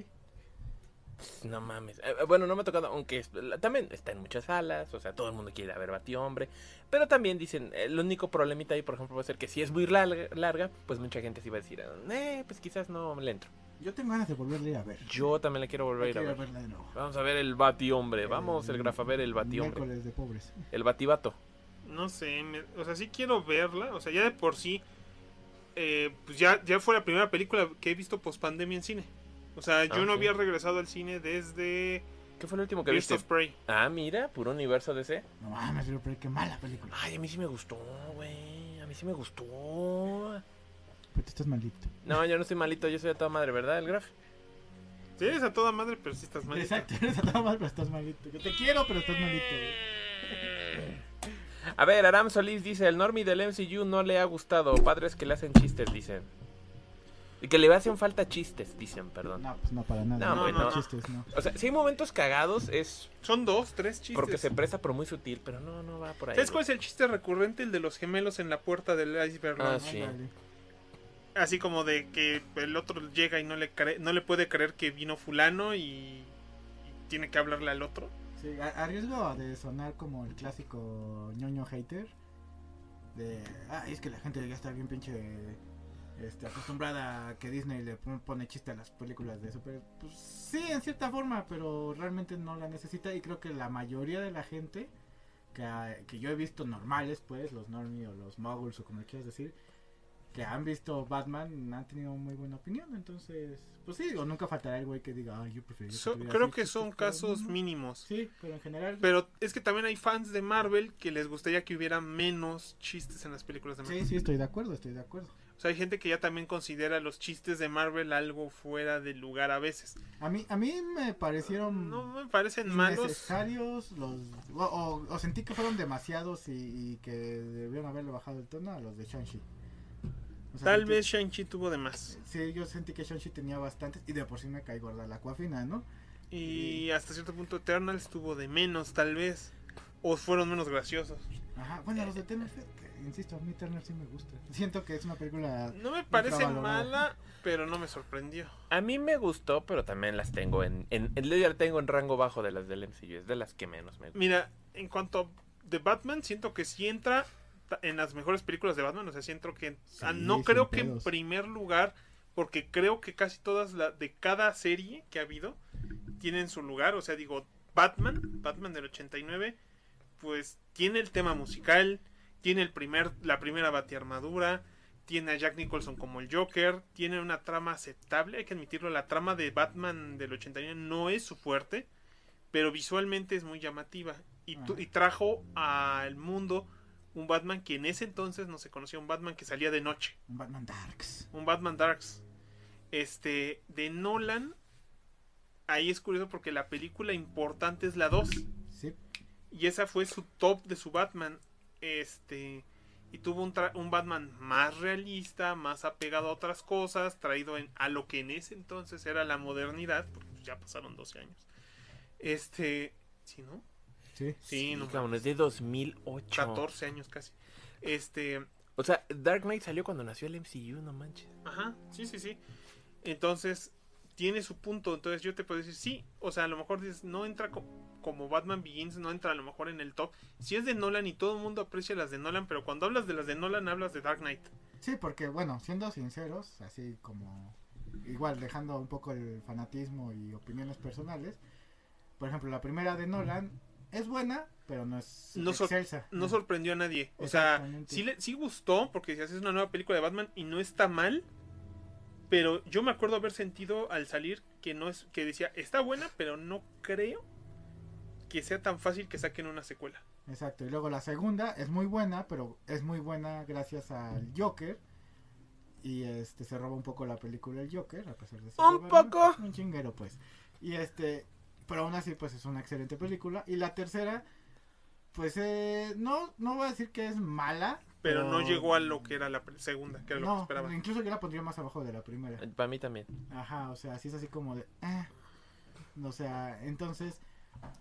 No mames. Eh, eh, bueno, no me ha tocado, aunque es- también está en muchas salas, o sea, todo el mundo quiere ir a ver Batiombre. Pero también dicen, el único problemita ahí, por ejemplo, va a ser que si es muy larga, larga, pues mucha gente sí va a decir, eh, pues quizás no le entro. Yo tengo ganas de volverle a ir a ver. Yo también la quiero volver a ir a ver. verla de nuevo. Vamos a ver el Batiombre, vamos el Graf a ver el. Miércoles de pobres. El Bativato. No sé, me- o sea, sí quiero verla. O sea, ya de por sí, eh, pues ya, ya fue la primera película que he visto post pandemia en cine. O sea, yo Ah, no sí. había regresado al cine desde ¿Qué fue el último que Birds viste? of Prey. Ah, mira, puro universo DC. No mames, pero qué mala película. Ay, a mí sí me gustó, güey. A mí sí me gustó. Pero tú estás maldito. No, yo no estoy malito, yo soy a toda madre, ¿verdad, el Graf? Sí, eres a toda madre, pero sí estás mal. Exacto, eres a todo mal, pero estás malito. Que te quiero, pero estás malito. güey. A ver, Aram Solís dice, el normie del MCU no le ha gustado. Padres que le hacen chistes, dicen. Y que le hacen falta chistes, dicen, perdón. No, pues no para nada. No, No, güey, no, no. chistes, no. O sea, si hay momentos cagados es Son dos, tres chistes. porque se presta por muy sutil, pero no, no va por ahí. ¿Sabes cuál es el chiste recurrente? El de los gemelos en la puerta del iceberg. Ah, sí. Así como de que el otro llega y no le cree, no le puede creer que vino fulano y, y tiene que hablarle al otro. Sí, a, a riesgo de sonar como el clásico ñoño hater. De, ah, es que la gente ya está bien pinche este, acostumbrada a que Disney le pon- pone chiste a las películas de super. Pues sí, en cierta forma, pero realmente no la necesita. Y creo que la mayoría de la gente que, que yo he visto normales, pues, los normie o los muggles o como le quieras decir, que han visto Batman han tenido muy buena opinión. Entonces, pues sí, o nunca faltará el güey que diga, yo prefiero. So- creo que son casos mínimos. Sí, pero en general. Pero es que también hay fans de Marvel que les gustaría que hubiera menos chistes en las películas de Marvel. Sí, sí, estoy de acuerdo, estoy de acuerdo. O sea, hay gente que ya también considera los chistes de Marvel algo fuera de lugar a veces. A mí, a mí me parecieron No me parecen malos. innecesarios los o, o- o sentí que fueron demasiados y, y que debieron haberle bajado el tono a los de Shang-Chi. O sea, Tal sentí- vez Shang-Chi tuvo de más. Sí, yo sentí que Shang-Chi tenía bastantes y de por sí me cae gorda la cuafina, ¿no? Y hasta cierto punto Eternals tuvo de menos, tal vez. O fueron menos graciosos. Ajá, bueno, los de que, insisto, a mí Turner sí me gusta. [LAUGHS] Siento que es una película... No me parece mala, pero no me sorprendió. A mí me gustó, pero también las tengo en, en, en- ya la tengo en rango bajo de las del MCU, es de las que menos me. Mira, en cuanto a The Batman, siento que sí entra en las mejores películas de Batman. O sea, siento que. ah, no creo que en primer lugar, porque creo que casi todas las de cada serie que ha habido tienen su lugar. O sea, digo, Batman, Batman del 89, pues tiene el tema musical, tiene el primer, la primera batearmadura. Tiene a Jack Nicholson como el Joker. Tiene una trama aceptable. Hay que admitirlo. La trama de Batman del 89 no es su fuerte pero visualmente es muy llamativa y trajo al mundo un Batman que en ese entonces no se conocía, un Batman que salía de noche, Un Batman Darks. un Batman Darks. Este, de Nolan, ahí es curioso porque la película importante es la 2 Sí, y esa fue su top de su Batman. Este, y tuvo un, tra- un Batman más realista, más apegado a otras cosas, traído en, a lo que en ese entonces era la modernidad, porque pues, ya pasaron 12 años. Este, ¿sí, no? sí. Sí, no cabrón, es de 2008. 14 años casi. Este, O sea, Dark Knight salió cuando nació el MCU, no manches. ajá, sí, sí, sí. Entonces, tiene su punto. Entonces, yo te puedo decir, sí, o sea, a lo mejor dices, no entra co- como Batman Begins, no entra a lo mejor en el top. Si es de Nolan y todo el mundo aprecia las de Nolan, pero cuando hablas de las de Nolan, hablas de Dark Knight. Sí, porque bueno, siendo sinceros, así como igual dejando un poco el fanatismo y opiniones personales, por ejemplo, la primera de Nolan es buena, pero no es No sor-. No sorprendió a nadie. O sea, sí, le, sí gustó, porque si haces una nueva película de Batman y no está mal. Pero yo me acuerdo haber sentido al salir que no es que decía, está buena, pero no creo que sea tan fácil que saquen una secuela. Exacto, y luego la segunda es muy buena, pero es muy buena gracias al Joker. Y este se roba un poco la película El Joker, a pesar de ser Un poco. Un chinguero, pues. Y este, pero aún así, pues es una excelente película. Y la tercera, pues eh, no, no voy a decir que es mala. Pero no llegó a lo que era la pre- segunda, que era lo que No, esperaba. incluso yo la pondría más abajo de la primera. Para mí también. Ajá, o sea, sí es así como de... eh. O sea, entonces,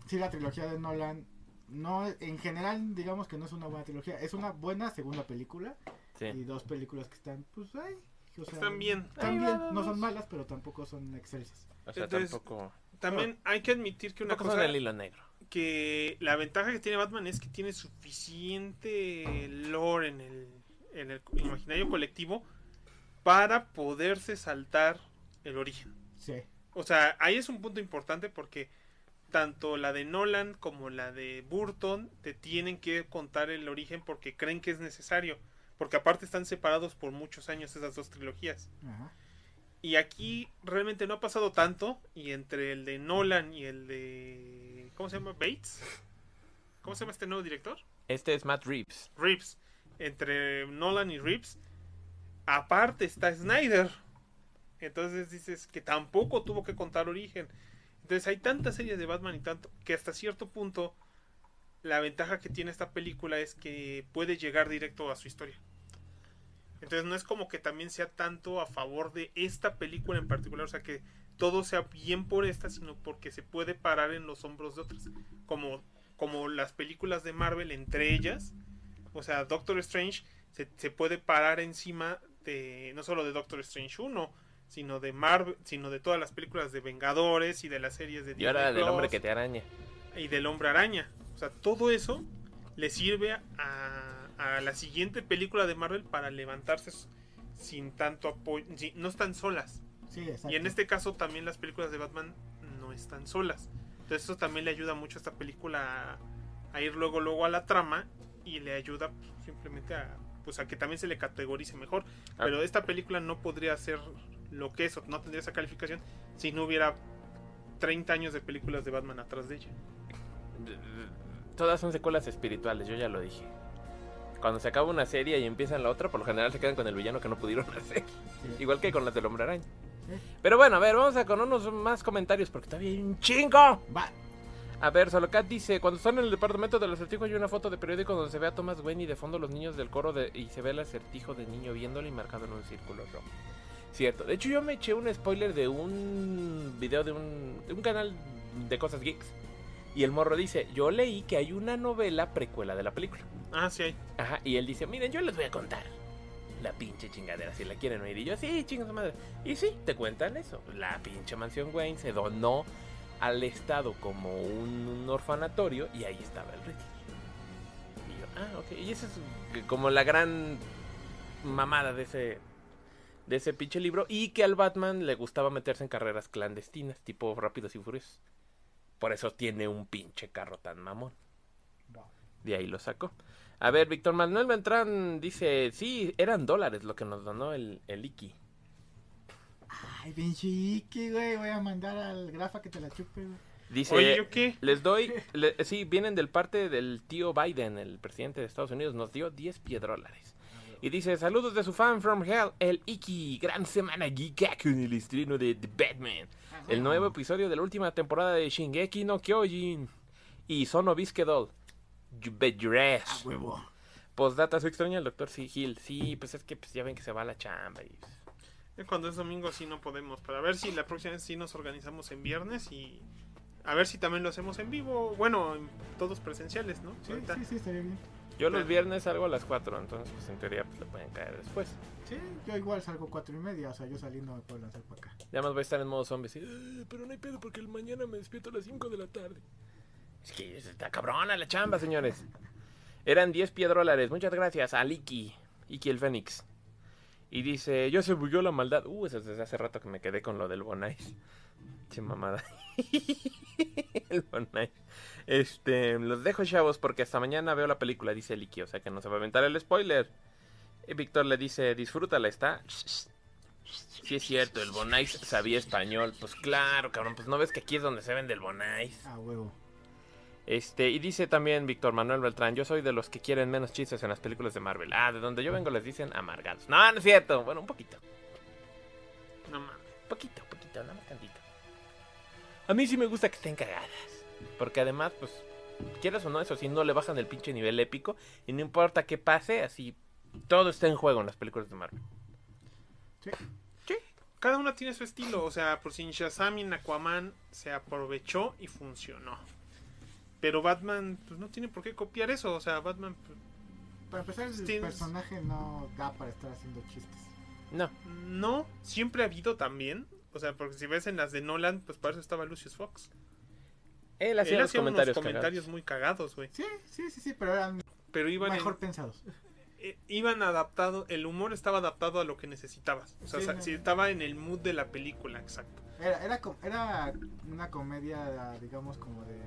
sí la trilogía de Nolan, no en general digamos que no es una buena trilogía, es una buena segunda película y dos películas que están, pues, o sea, Están bien. Están Ahí bien, va, no son malas, pero tampoco son excelsas. O sea, Entonces- tampoco. también hay que admitir que Un una cosa el hilo negro. que la ventaja que tiene Batman es que tiene suficiente lore en el, en el imaginario colectivo para poderse saltar el origen. Sí. O sea, ahí es un punto importante porque tanto la de Nolan como la de Burton te tienen que contar el origen porque creen que es necesario. Porque aparte están separados por muchos años esas dos trilogías. Ajá. Y aquí realmente no ha pasado tanto. Y entre el de Nolan y el de... ¿Cómo se llama? Bates. ¿Cómo se llama este nuevo director? Este es Matt Reeves. Reeves. Entre Nolan y Reeves. Aparte está Snyder. Entonces dices que tampoco tuvo que contar origen. Entonces hay tantas series de Batman y tanto que hasta cierto punto la ventaja que tiene esta película es que puede llegar directo a su historia. Entonces no es como que también sea tanto a favor de esta película en particular, o sea que todo sea bien por esta, sino porque se puede parar en los hombros de otras, como como las películas de Marvel entre ellas, o sea, Doctor Strange se, se puede parar encima de no solo de Doctor Strange 1, sino de Marvel, sino de todas las películas de Vengadores y de las series de Y ahora Disney del hombre que te araña. y del hombre araña. O sea, todo eso le sirve a, a la siguiente película de Marvel para levantarse sin tanto apoyo. no están solas. Sí, exacto. Y en este caso también las películas de Batman no están solas. Entonces eso también le ayuda mucho a esta película a, a ir luego luego a la trama y le ayuda pues, simplemente a pues a que también se le categorice mejor. Ah. Pero esta película no podría ser lo que es o no tendría esa calificación si no hubiera 30 años de películas de Batman atrás de ella. Todas son secuelas espirituales, yo ya lo dije. Cuando se acaba una serie y empiezan la otra, por lo general se quedan con el villano que no pudieron [LAUGHS] hacer. Sí. Igual que con las del hombre araña. Pero bueno, a ver, vamos a con unos más comentarios porque todavía hay un chingo. Va. A ver, Solocat dice, cuando están en el departamento del acertijo hay una foto de periódico donde se ve a Thomas Wayne y de fondo los niños del coro de, y se ve el acertijo de niño viéndolo y marcado en un círculo rojo. Cierto. De hecho, yo me eché un spoiler de un video de un, de un canal de cosas geeks. Y el morro dice, yo leí que hay una novela precuela de la película. Ah, sí hay. Ajá, y él dice, miren, yo les voy a contar la pinche chingadera, si la quieren oír. Y yo, sí, chinga su madre. Y sí, te cuentan eso. La pinche mansión Wayne se donó al Estado como un, orfanatorio y ahí estaba el Riddler. Y yo, ah, ok. Y esa es como la gran mamada de ese, de ese pinche libro. Y que al Batman le gustaba meterse en carreras clandestinas, tipo Rápidos y Furiosos. Por eso tiene un pinche carro tan mamón. De ahí lo sacó. A ver, Víctor Manuel Beltrán dice, sí, eran dólares lo que nos donó el, el Iki. Ay, pinche Iki, güey. Voy a mandar al Grafa que te la chupe, güey. Dice, Oye, ¿yo qué? les doy, [LAUGHS] le- sí, vienen del parte del tío Biden, el presidente de Estados Unidos, nos dio 10 piedrólares. Y dice, saludos de su fan from hell, el Iki, gran semana geek con el estreno de The Batman. El nuevo episodio de la última temporada de Shingeki no Kyojin. Y Sono Bisquedol. You bet your ass. Huevo. Postdata, ¿se extraña el doctor Sigil? Sí, pues es que pues, ya ven que se va a la chamba. Y... Eh, Cuando es domingo sí no podemos. Para ver si la próxima vez sí nos organizamos en viernes y a ver si también lo hacemos en vivo. Bueno, en- todos presenciales, ¿no? Sí, sí, sí, estaría bien. Yo los viernes salgo a las 4, entonces pues en teoría pues le pueden caer después. Sí, yo igual salgo cuatro y media. O sea, yo saliendo me puedo lanzar para acá. Ya más voy a estar en modo zombie. así, "Eh, pero no hay pedo porque el mañana me despierto a las 5 de la tarde. Es que está cabrona la chamba, señores. Eran 10 piedrólares. Muchas gracias a Iki. Iki el Fénix. Y dice, yo se bugueó la maldad. Uh, eso es desde hace rato que me quedé con lo del Bonais. Che mamada. [LAUGHS] el Bonais. Este, los dejo chavos porque hasta mañana veo la película, dice el Iki. O sea que no se va a aventar el spoiler. Y Víctor le dice, disfrútala, está. Sí es cierto, el Bonais sabía español. Pues claro, cabrón, pues no ves que aquí es donde se vende el Bonais. Ah, huevo. Este, y dice también Víctor Manuel Beltrán, yo soy de los que quieren menos chistes en las películas de Marvel. Ah, de donde yo vengo les dicen amargados. No, no es cierto. Bueno, un poquito. No mames. Poquito, poquito, nada más tantito. A mí sí me gusta que estén cagadas. Porque además, pues, quieras o no, eso sí, no le bajan el pinche nivel épico. Y no importa qué pase, así, todo está en juego en las películas de Marvel. Sí. Cada una tiene su estilo. O sea, por si Shazam y en Aquaman se aprovechó y funcionó. Pero Batman, pues no tiene por qué copiar eso. O sea, Batman, pues, Para empezar, el Tienes- personaje no da para estar haciendo chistes. No, no. Siempre ha habido también. O sea, porque si ves en las de Nolan, pues para eso estaba Lucius Fox. Él hacía Él los hacía comentarios, unos comentarios cagados. muy cagados, güey. Sí, sí, sí, sí, pero eran Pero iban, en- mejor pensados. eh, iban adaptado, el humor estaba adaptado a lo que necesitabas. O sea, Sí, sa- no. si estaba en el mood de la película, exacto. Era, era, era una comedia, digamos, como de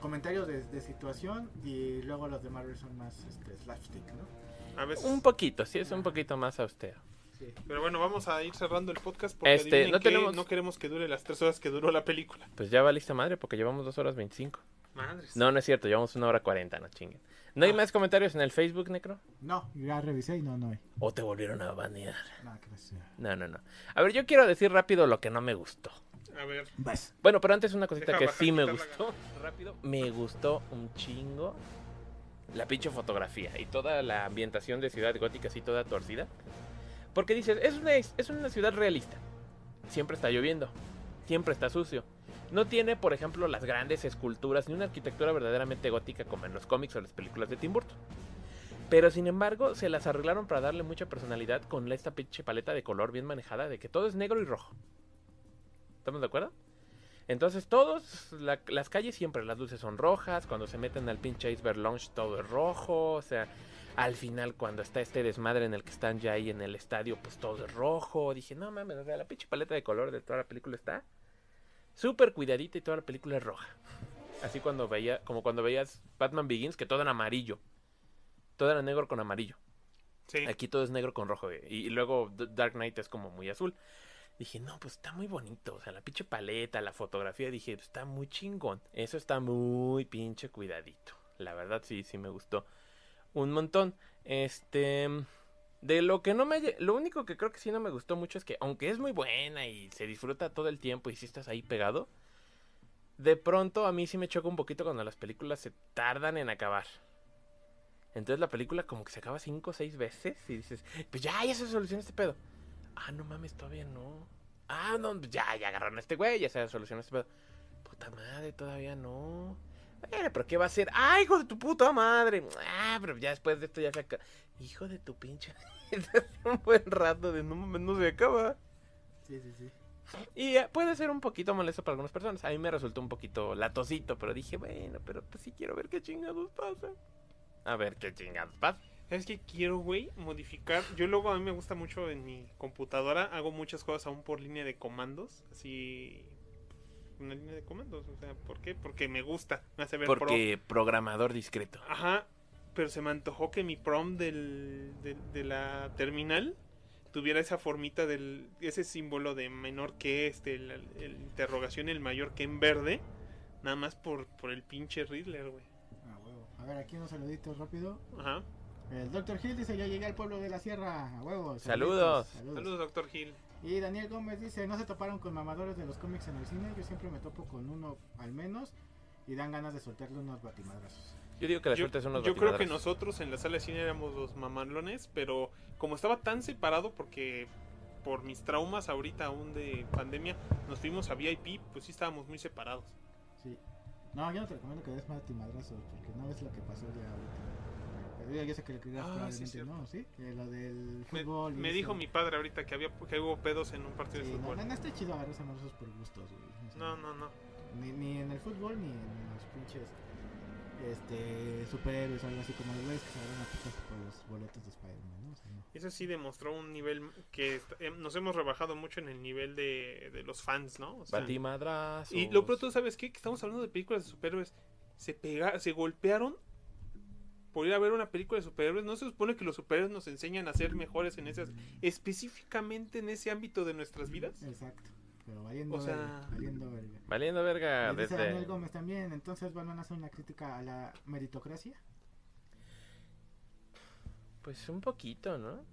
comentarios de, de situación y luego los de Marvel son más este, slapstick, ¿no? A veces. Un poquito, sí, es un poquito más austero. Sí. Pero bueno, vamos a ir cerrando el podcast porque Este, no qué, tenemos- no queremos que dure las tres horas que duró la película. Pues ya va lista madre, porque llevamos dos horas 25. Madres. No, no es cierto, llevamos una hora 40, no chinguen. ¿No hay Ah. más comentarios en el Facebook, Necro? No, ya revisé y no, no hay. ¿O te volvieron a banear? No, no, no. A ver, yo quiero decir rápido lo que no me gustó. A ver. Vas. Bueno, pero antes una cosita Deja que bajar, sí me gustó. Rápido. Me gustó un chingo la pinche fotografía y toda la ambientación de Ciudad Gótica así toda torcida. Porque dices, es una, es una ciudad realista. Siempre está lloviendo. Siempre está sucio. No tiene, por ejemplo, las grandes esculturas ni una arquitectura verdaderamente gótica como en los cómics o las películas de Tim Burton. Pero sin embargo, se las arreglaron para darle mucha personalidad con esta pinche paleta de color bien manejada de que todo es negro y rojo. ¿Estamos de acuerdo? Entonces todos, la- las calles siempre, las luces son rojas, cuando se meten al pinche Iceberg Lounge todo es rojo, o sea, al final cuando está este desmadre en el que están ya ahí en el estadio, pues todo es rojo. Dije, no mames, o sea, la pinche paleta de color de toda la película está súper cuidadita y toda la película es roja. Así cuando veía, como cuando veías Batman Begins, que todo era amarillo. Todo era negro con amarillo. Sí. Aquí todo es negro con rojo. Y, y luego Dark Knight es como muy azul. Dije, no, pues está muy bonito. O sea, la pinche paleta, la fotografía. Dije, "Pues, está muy chingón. Eso está muy pinche cuidadito. La verdad, sí, sí me gustó. Un montón. Este. De lo que no me. Lo único que creo que sí no me gustó mucho es que, aunque es muy buena y se disfruta todo el tiempo y si estás ahí pegado, de pronto a mí sí me choca un poquito cuando las películas se tardan en acabar. Entonces la película como que se acaba cinco o seis veces y dices, pues ya, ya se soluciona este pedo. Ah, no mames, todavía no. Ah, no, ya, ya agarraron a este güey, ya se solucionó este pedo. Puta madre, todavía no. Bueno, pero ¿qué va a hacer? ¡Ah, hijo de tu puta madre! Ah, pero ya después de esto ya se acaba. Hijo de tu pinche. [LAUGHS] Un buen rato de no no se acaba. Sí, sí, sí. Y eh, puede ser un poquito molesto para algunas personas. A mí me resultó un poquito latosito, pero dije, bueno, pero pues sí quiero ver qué chingados pasa. A ver qué chingados pasa. ¿Sabes qué quiero, güey? Modificar. Yo luego a mí me gusta mucho en mi computadora. Hago muchas cosas aún por línea de comandos. Así. Una línea de comandos. O sea, ¿por qué? Porque me gusta. Me hace ver pro. Porque programador discreto. Ajá. Pero se me antojó que mi prom del, de, de la terminal tuviera esa formita del. Ese símbolo de menor que este. El, el interrogación, el mayor que en verde. Nada más por, por el pinche Riddler, güey. Ah, huevo. A ver, aquí unos saluditos rápido. Ajá. El Dr. Hill dice, ya llegué al pueblo de la sierra. A huevo. Saludos. Saludos, doctor Gil. Y Daniel Gómez dice, no se toparon con mamadores de los cómics en el cine. Yo siempre me topo con uno al menos. Y dan ganas de soltarle unos batimadrazos. Yo digo que la Yo, suerte es unos yo creo que nosotros en la sala de cine éramos los mamalones, pero como estaba tan separado porque por mis traumas ahorita aún de pandemia nos fuimos a VIP, pues sí estábamos muy separados. Sí. No, yo no te recomiendo que des batimadrazos. Porque no ves lo que pasó ya ahorita. Yo ya sé que lo querías Ah, sí, probablemente cierto. no, ¿sí? Que lo del Me, fútbol. me eso. dijo mi padre ahorita que había que hubo pedos en un partido Sí, de fútbol. no, no está chido agarrarse a madrazos por gustos, güey. O sea, No, no, no. Ni, ni en el fútbol ni en los pinches este superhéroes o algo así como los güeyes que se agarran a putas por los boletos de Spider-Man, ¿no? O sea, no. Eso sí demostró un nivel que eh, nos hemos rebajado mucho en el nivel de, de los fans, ¿no? O sea, Batimadrazos. y lo pronto, ¿sabes qué? Que estamos hablando de películas de superhéroes. Se pega, se golpearon por ir a ver una película de superhéroes. No se supone que los superhéroes nos enseñan a ser mejores en esas, específicamente en ese ámbito de nuestras vidas. Exacto. Pero valiendo O sea- verga, valiendo verga. Valiendo verga Y dice Daniel desde... Gómez también, entonces van a hacer una crítica a la meritocracia. Pues un poquito, ¿no?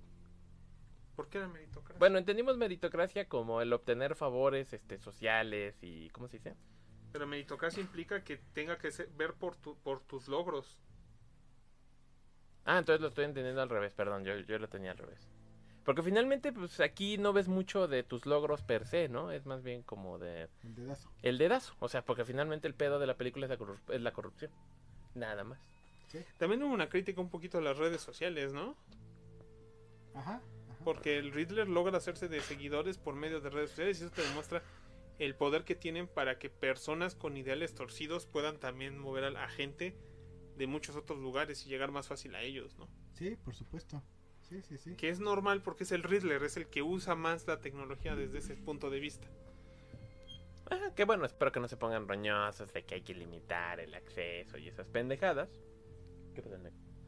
¿Por qué la meritocracia? Bueno, entendimos meritocracia como el obtener favores este, sociales y... ¿Cómo se dice? Pero meritocracia implica que tenga que ser- ver por, tu- por tus logros. Ah, entonces lo estoy entendiendo al revés, perdón, yo, yo lo tenía al revés. Porque finalmente, pues aquí no ves mucho de tus logros per se, ¿no? Es más bien como de El dedazo. el dedazo. O sea, porque finalmente el pedo de la película es la, corrup- es la corrupción. Nada más. También hubo una crítica un poquito a las redes sociales, ¿no? Ajá, Porque el Riddler logra hacerse de seguidores por medio de redes sociales y eso te demuestra el poder que tienen para que personas con ideales torcidos puedan también mover a la gente de muchos otros lugares y llegar más fácil a ellos, ¿no? Sí, por supuesto. Sí, sí, sí. Que es normal porque es el Riddler, es el que usa más la tecnología desde ese punto de vista. Ah, que bueno, espero que no se pongan roñosos de que hay que limitar el acceso y esas pendejadas. ¿Qué pasa?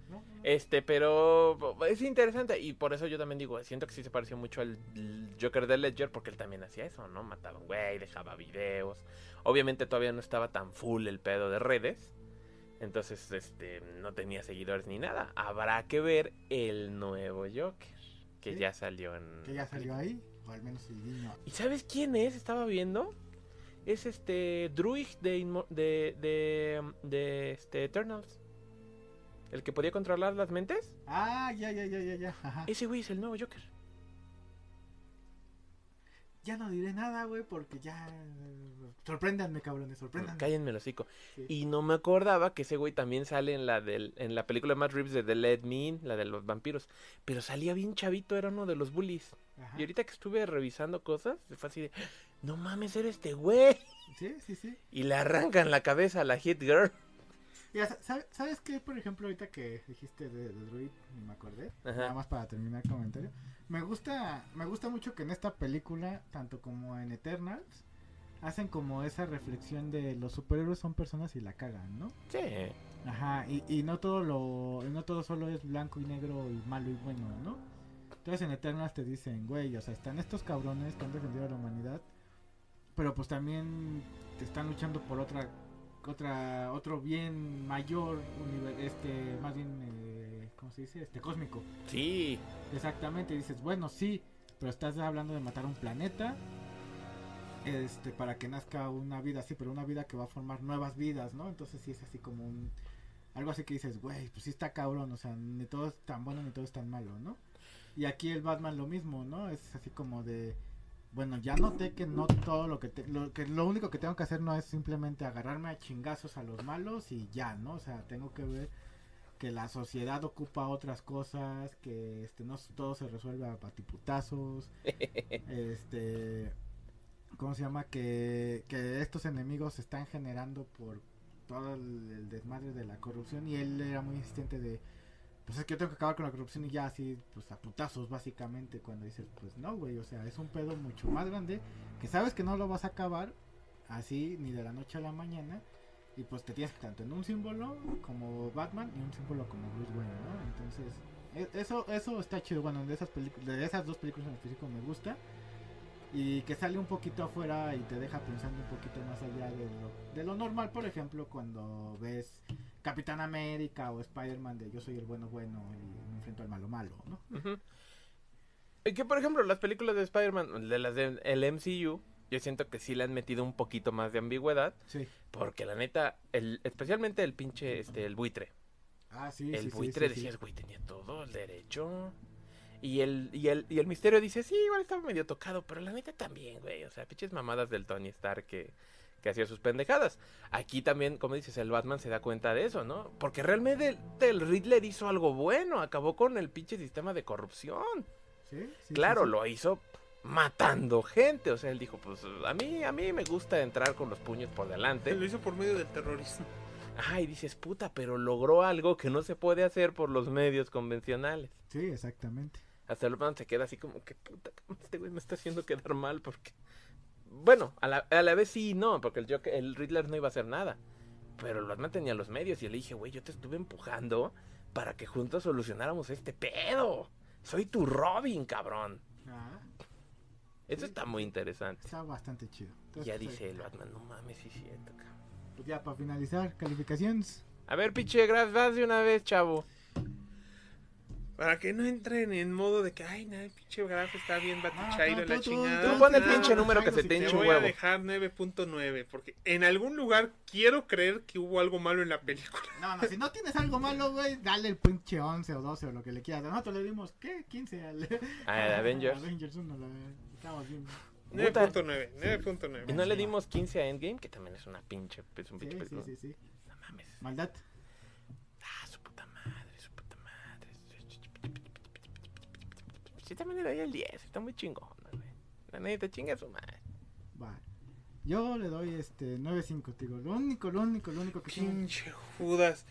¿No? Este, pero es interesante y por eso yo también digo, siento que sí se pareció mucho al Joker de Ledger porque él también hacía eso, ¿no? Mataba a un güey, dejaba videos. Obviamente todavía no estaba tan full el pedo de redes. Entonces, este, no tenía seguidores ni nada. Habrá que ver el nuevo Joker que Sí. ya salió en Que ya salió ahí, o al menos el guiño. ¿Y sabes quién es? Estaba viendo. Es este Druid de, Inmo- de, de, de este Eternals. El que podía controlar las mentes. Ah, ya, ya, ya, ya, ya. Ajá. Ese güey es el nuevo Joker. Ya no diré nada, güey, porque ya. Sorpréndanme, cabrones, sorpréndanme. Cállenme el hocico. Sí. Y no me acordaba que ese güey también sale en la del, en la película de Matt Reeves de The Let Me In, la de los vampiros. Pero salía bien chavito, era uno de los bullies. Ajá. Y ahorita que estuve revisando cosas, fue así de, no mames, eres este güey. Sí, sí, sí. [LAUGHS] Y le arrancan la cabeza a la Hit Girl. Ya, sa- sabe- ¿Sabes qué? Por ejemplo, ahorita que dijiste de, de Druid, me acordé. Ajá. Nada más para terminar el comentario. Me gusta, me gusta mucho que en esta película, tanto como en Eternals, hacen como esa reflexión de los superhéroes son personas y la cagan, ¿no? Sí. Ajá, y, y no todo lo, no todo solo es blanco y negro y malo y bueno, ¿no? Entonces en Eternals te dicen, güey, o sea, están estos cabrones que han defendido a la humanidad, pero pues también te están luchando por otra, otra, otro bien mayor, este, más bien, eh, ¿cómo se dice? Este, cósmico. Sí. Exactamente, dices, bueno, sí, pero estás hablando de matar un planeta, este, para que nazca una vida así, pero una vida que va a formar nuevas vidas, ¿no? Entonces sí es así como un, algo así que dices, güey, pues sí está cabrón, o sea, ni todo es tan bueno ni todo es tan malo, ¿no? Y aquí el Batman lo mismo, ¿no? Es así como de, bueno, ya noté que no todo lo que, te- lo que lo único que tengo que hacer no es simplemente agarrarme a chingazos a los malos y ya, ¿no? O sea, tengo que ver que la sociedad ocupa otras cosas, que este no todo se resuelve a patiputazos, [LAUGHS] este ¿cómo se llama? Que, que estos enemigos se están generando por todo el, el desmadre de la corrupción y él era muy insistente de pues es que yo tengo que acabar con la corrupción y ya así, pues a putazos básicamente cuando dices, pues no, güey, o sea, es un pedo mucho más grande que sabes que no lo vas a acabar así ni de la noche a la mañana y pues te tienes tanto en un símbolo como Batman y un símbolo como Bruce Wayne, ¿no? Entonces, e- eso eso está chido, bueno, de esas de esas dos películas en específico me gusta y que sale un poquito afuera y te deja pensando un poquito más allá de lo, de lo normal, por ejemplo, cuando ves Capitán América o Spider-Man de yo soy el bueno bueno y me enfrento al malo malo, ¿no? Y que por ejemplo las películas de Spider-Man, de las del MCU, yo siento que sí le han metido un poquito más de ambigüedad, Sí. porque la neta, el, especialmente el pinche, este, el buitre. Ah, sí, el sí, buitre sí, sí. decías, güey, tenía todo el derecho. Y el, y el, y el misterio dice, sí, igual estaba medio tocado, pero la neta también, güey. O sea, pinches mamadas del Tony Stark que, que hacía sus pendejadas. Aquí también, como dices, el Batman se da cuenta de eso, ¿no? Porque realmente el, el Riddler hizo algo bueno, acabó con el pinche sistema de corrupción. Sí, sí, claro, sí, sí. lo hizo matando gente. O sea, él dijo, pues a mí, a mí me gusta entrar con los puños por delante. Lo hizo por medio del terrorismo. Ajá, y dices, puta, pero logró algo que no se puede hacer por los medios convencionales. Sí, exactamente. Hasta el Batman se queda así como que puta, este güey me está haciendo quedar mal porque... Bueno, a la, a la vez sí y no, porque el, Joker- el Riddler no iba a hacer nada. Pero el Batman tenía los medios y le dije, güey, yo te estuve empujando para que juntos solucionáramos este pedo. Soy tu Robin, cabrón. Ah, Eso está muy interesante. está bastante chido. Entonces, Ya dice el Batman, no mames, sí es cierto, cabrón. pues ya para finalizar, calificaciones. A ver, pinche Graf, vas de una vez, chavo. Para que no entren en modo de que, ay, no, el pinche grafo está bien batichairo No, la tú- tú- chingada. Tú pon el No, pinche no, número que se te Te hinche un voy a dejar 9.9 porque en algún lugar quiero creer que hubo algo malo en la película. No, no, si no tienes algo malo, güey, dale el pinche 11 o 12 o lo que le quieras. Nosotros le dimos, ¿qué? 15 al A [LAUGHS] Avengers. Avengers 1, la estamos bien. Puta. 9.9, 9.9. ¿Y no le dimos 15 a Endgame? Que también es una pinche, es un Sí, pinche sí, película. sí, sí. No mames. Maldad. Sí, también le doy el 10. Está muy chingón, güey. La neta, chinga su madre. Va. Yo le doy este 9.5, te digo. Lo único, lo único, lo único que Pinche Judas.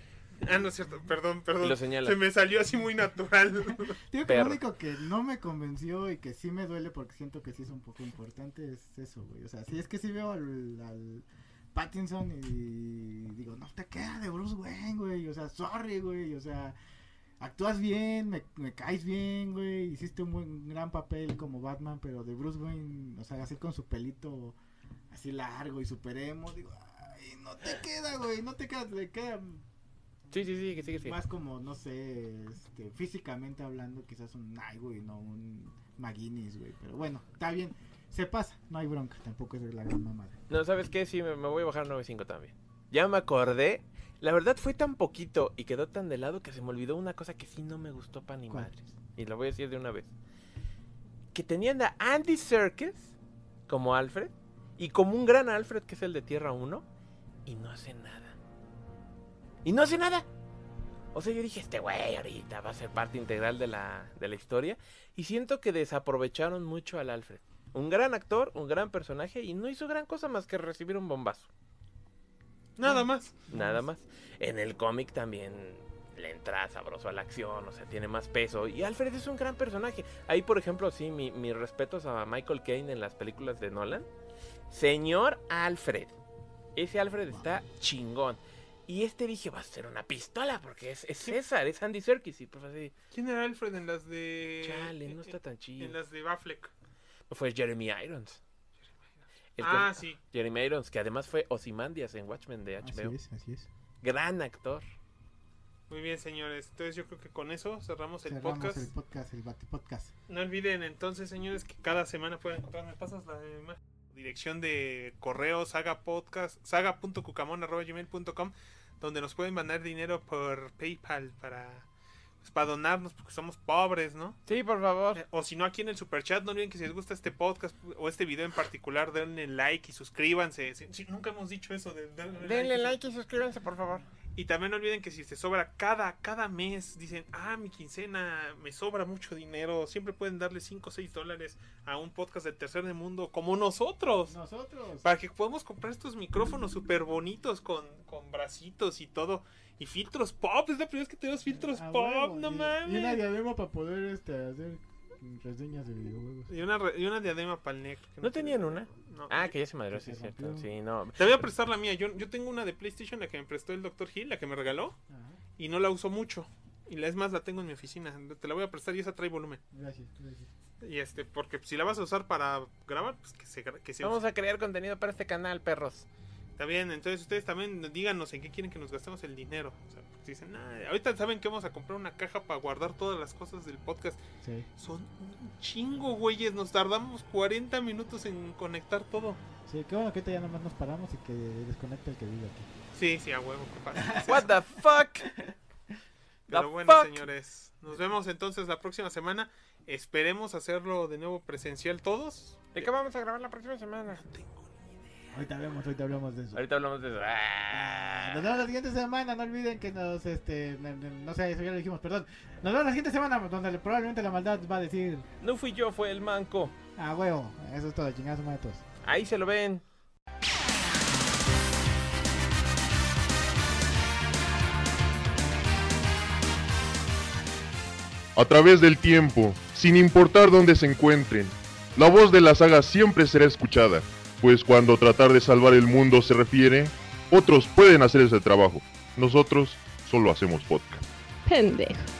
Ah, no es cierto, perdón, perdón. Lo señala. Se me salió así muy natural. [LAUGHS] Digo que lo único que no me convenció y que sí me duele porque siento que sí es un poco importante es eso, güey. O sea, sí es que sí veo al, al Pattinson y digo, no te queda de Bruce Wayne, güey. O sea, sorry, güey. O sea, actúas bien, me, me caes bien, güey. Hiciste un buen gran papel como Batman, pero de Bruce Wayne, o sea, así con su pelito así largo y super emo, digo, ay, no te queda, güey. No te queda, le queda Sí, sí, sí, que sí, que sí. más como, no sé, este, físicamente hablando, quizás un Nightwing, no un McGuinness, güey. Pero bueno, está bien. Se pasa, no hay bronca, tampoco es de la gran mamada. No, ¿sabes qué? Sí, me, me voy a bajar 9.5 también. Ya me acordé. La verdad fue tan poquito y quedó tan de lado que se me olvidó una cosa que sí no me gustó para ni ¿Cuál? madres. Y la voy a decir de una vez. Que tenían a Andy Serkis como Alfred y como un gran Alfred que es el de Tierra 1 y no hace nada. Y no hace nada. O sea, yo dije, este güey ahorita va a ser parte integral de la, de la historia. Y siento que desaprovecharon mucho al Alfred. Un gran actor, un gran personaje y no hizo gran cosa más que recibir un bombazo. Nada más. Nada más. En el cómic también le entra sabroso a la acción, o sea, tiene más peso. Y Alfred es un gran personaje. Ahí, por ejemplo, sí, mi- mis respetos a Michael Caine en las películas de Nolan. Señor Alfred. Ese Alfred está chingón. Y este dije, va a ser una pistola, porque es, es César, es Andy Serkis. Y pues así, ¿Quién era Alfred en las de. chale, no está tan chido. en las de Affleck? Fue Jeremy Irons. El que- Ah, sí. Jeremy Irons, que además fue Ozymandias en Watchmen de Así HBO. es, así es. Gran actor. Muy bien, señores. Entonces yo creo que con eso cerramos el Cerramos podcast. el podcast, el Bati Podcast. No olviden entonces, señores, que cada semana pueden encontrar. ¿Me pasas la dirección de correo saga podcast saga.cucamón.gmail.com donde nos pueden mandar dinero por PayPal para para donarnos porque somos pobres, ¿no? Sí, por favor. Eh, O si no, aquí en el super chat, no olviden que si les gusta este podcast o este video en particular, denle like y suscríbanse. Sí, nunca hemos dicho eso de Denle like y suscríbanse, por favor. y también no olviden que si te sobra cada, cada mes, dicen, ah, mi quincena, me sobra mucho dinero, siempre pueden darle 5 o 6 dólares a un podcast del tercer del mundo como nosotros. Nosotros. Para que podamos comprar estos micrófonos súper bonitos con, con bracitos y todo. Y filtros pop, es la primera vez que tenemos filtros A pop, huevo, no y- mames. Y una diadema para poder este, hacer reseñas de videojuegos. Y una, re- y una diadema para el negro. ¿No tenían una? No. Ah, que ya se madrió, sí, es cierto. Sí, no. Te voy a prestar la mía. Yo, yo tengo una de PlayStation, la que me prestó el Dr. Hill, la que me regaló. Ajá, Y no la uso mucho. Y la es más, la tengo en mi oficina. Te la voy a prestar y esa trae volumen. gracias, gracias. Y este, porque si la vas a usar para grabar, pues que se, que se Vamos use. a crear contenido para este canal, perros. Está bien, entonces ustedes también díganos en qué quieren que nos gastemos el dinero. O sea, dicen, "Ah, ahorita saben que vamos a comprar una caja para guardar todas las cosas del podcast. Sí. Son un chingo, güeyes. Nos tardamos 40 minutos en conectar todo. Sí, qué bueno que ahorita ya nomás nos paramos y que desconecte el que vive aquí. Sí, sí, a huevo, qué pasa. [LAUGHS] What the fuck? Pero The bueno, fuck? señores, nos vemos entonces la próxima semana. Esperemos hacerlo de nuevo presencial todos. ¿De qué vamos a grabar la próxima semana? Ahorita hablamos, ahorita hablamos de eso. Ahorita hablamos de eso. Ah. Nos vemos la siguiente semana, no olviden que nos, este, no, sé, eso ya lo dijimos, perdón. Nos vemos la siguiente semana, donde probablemente la maldad va a decir, No fui yo, fue el manco. ah, huevo, eso es todo, chingados, madre todos. Ahí se lo ven. a través del tiempo, sin importar dónde se encuentren. La voz de la saga siempre será escuchada, pues cuando tratar de salvar el mundo se refiere, otros pueden hacer ese trabajo. Nosotros solo hacemos podcast. Pendejo.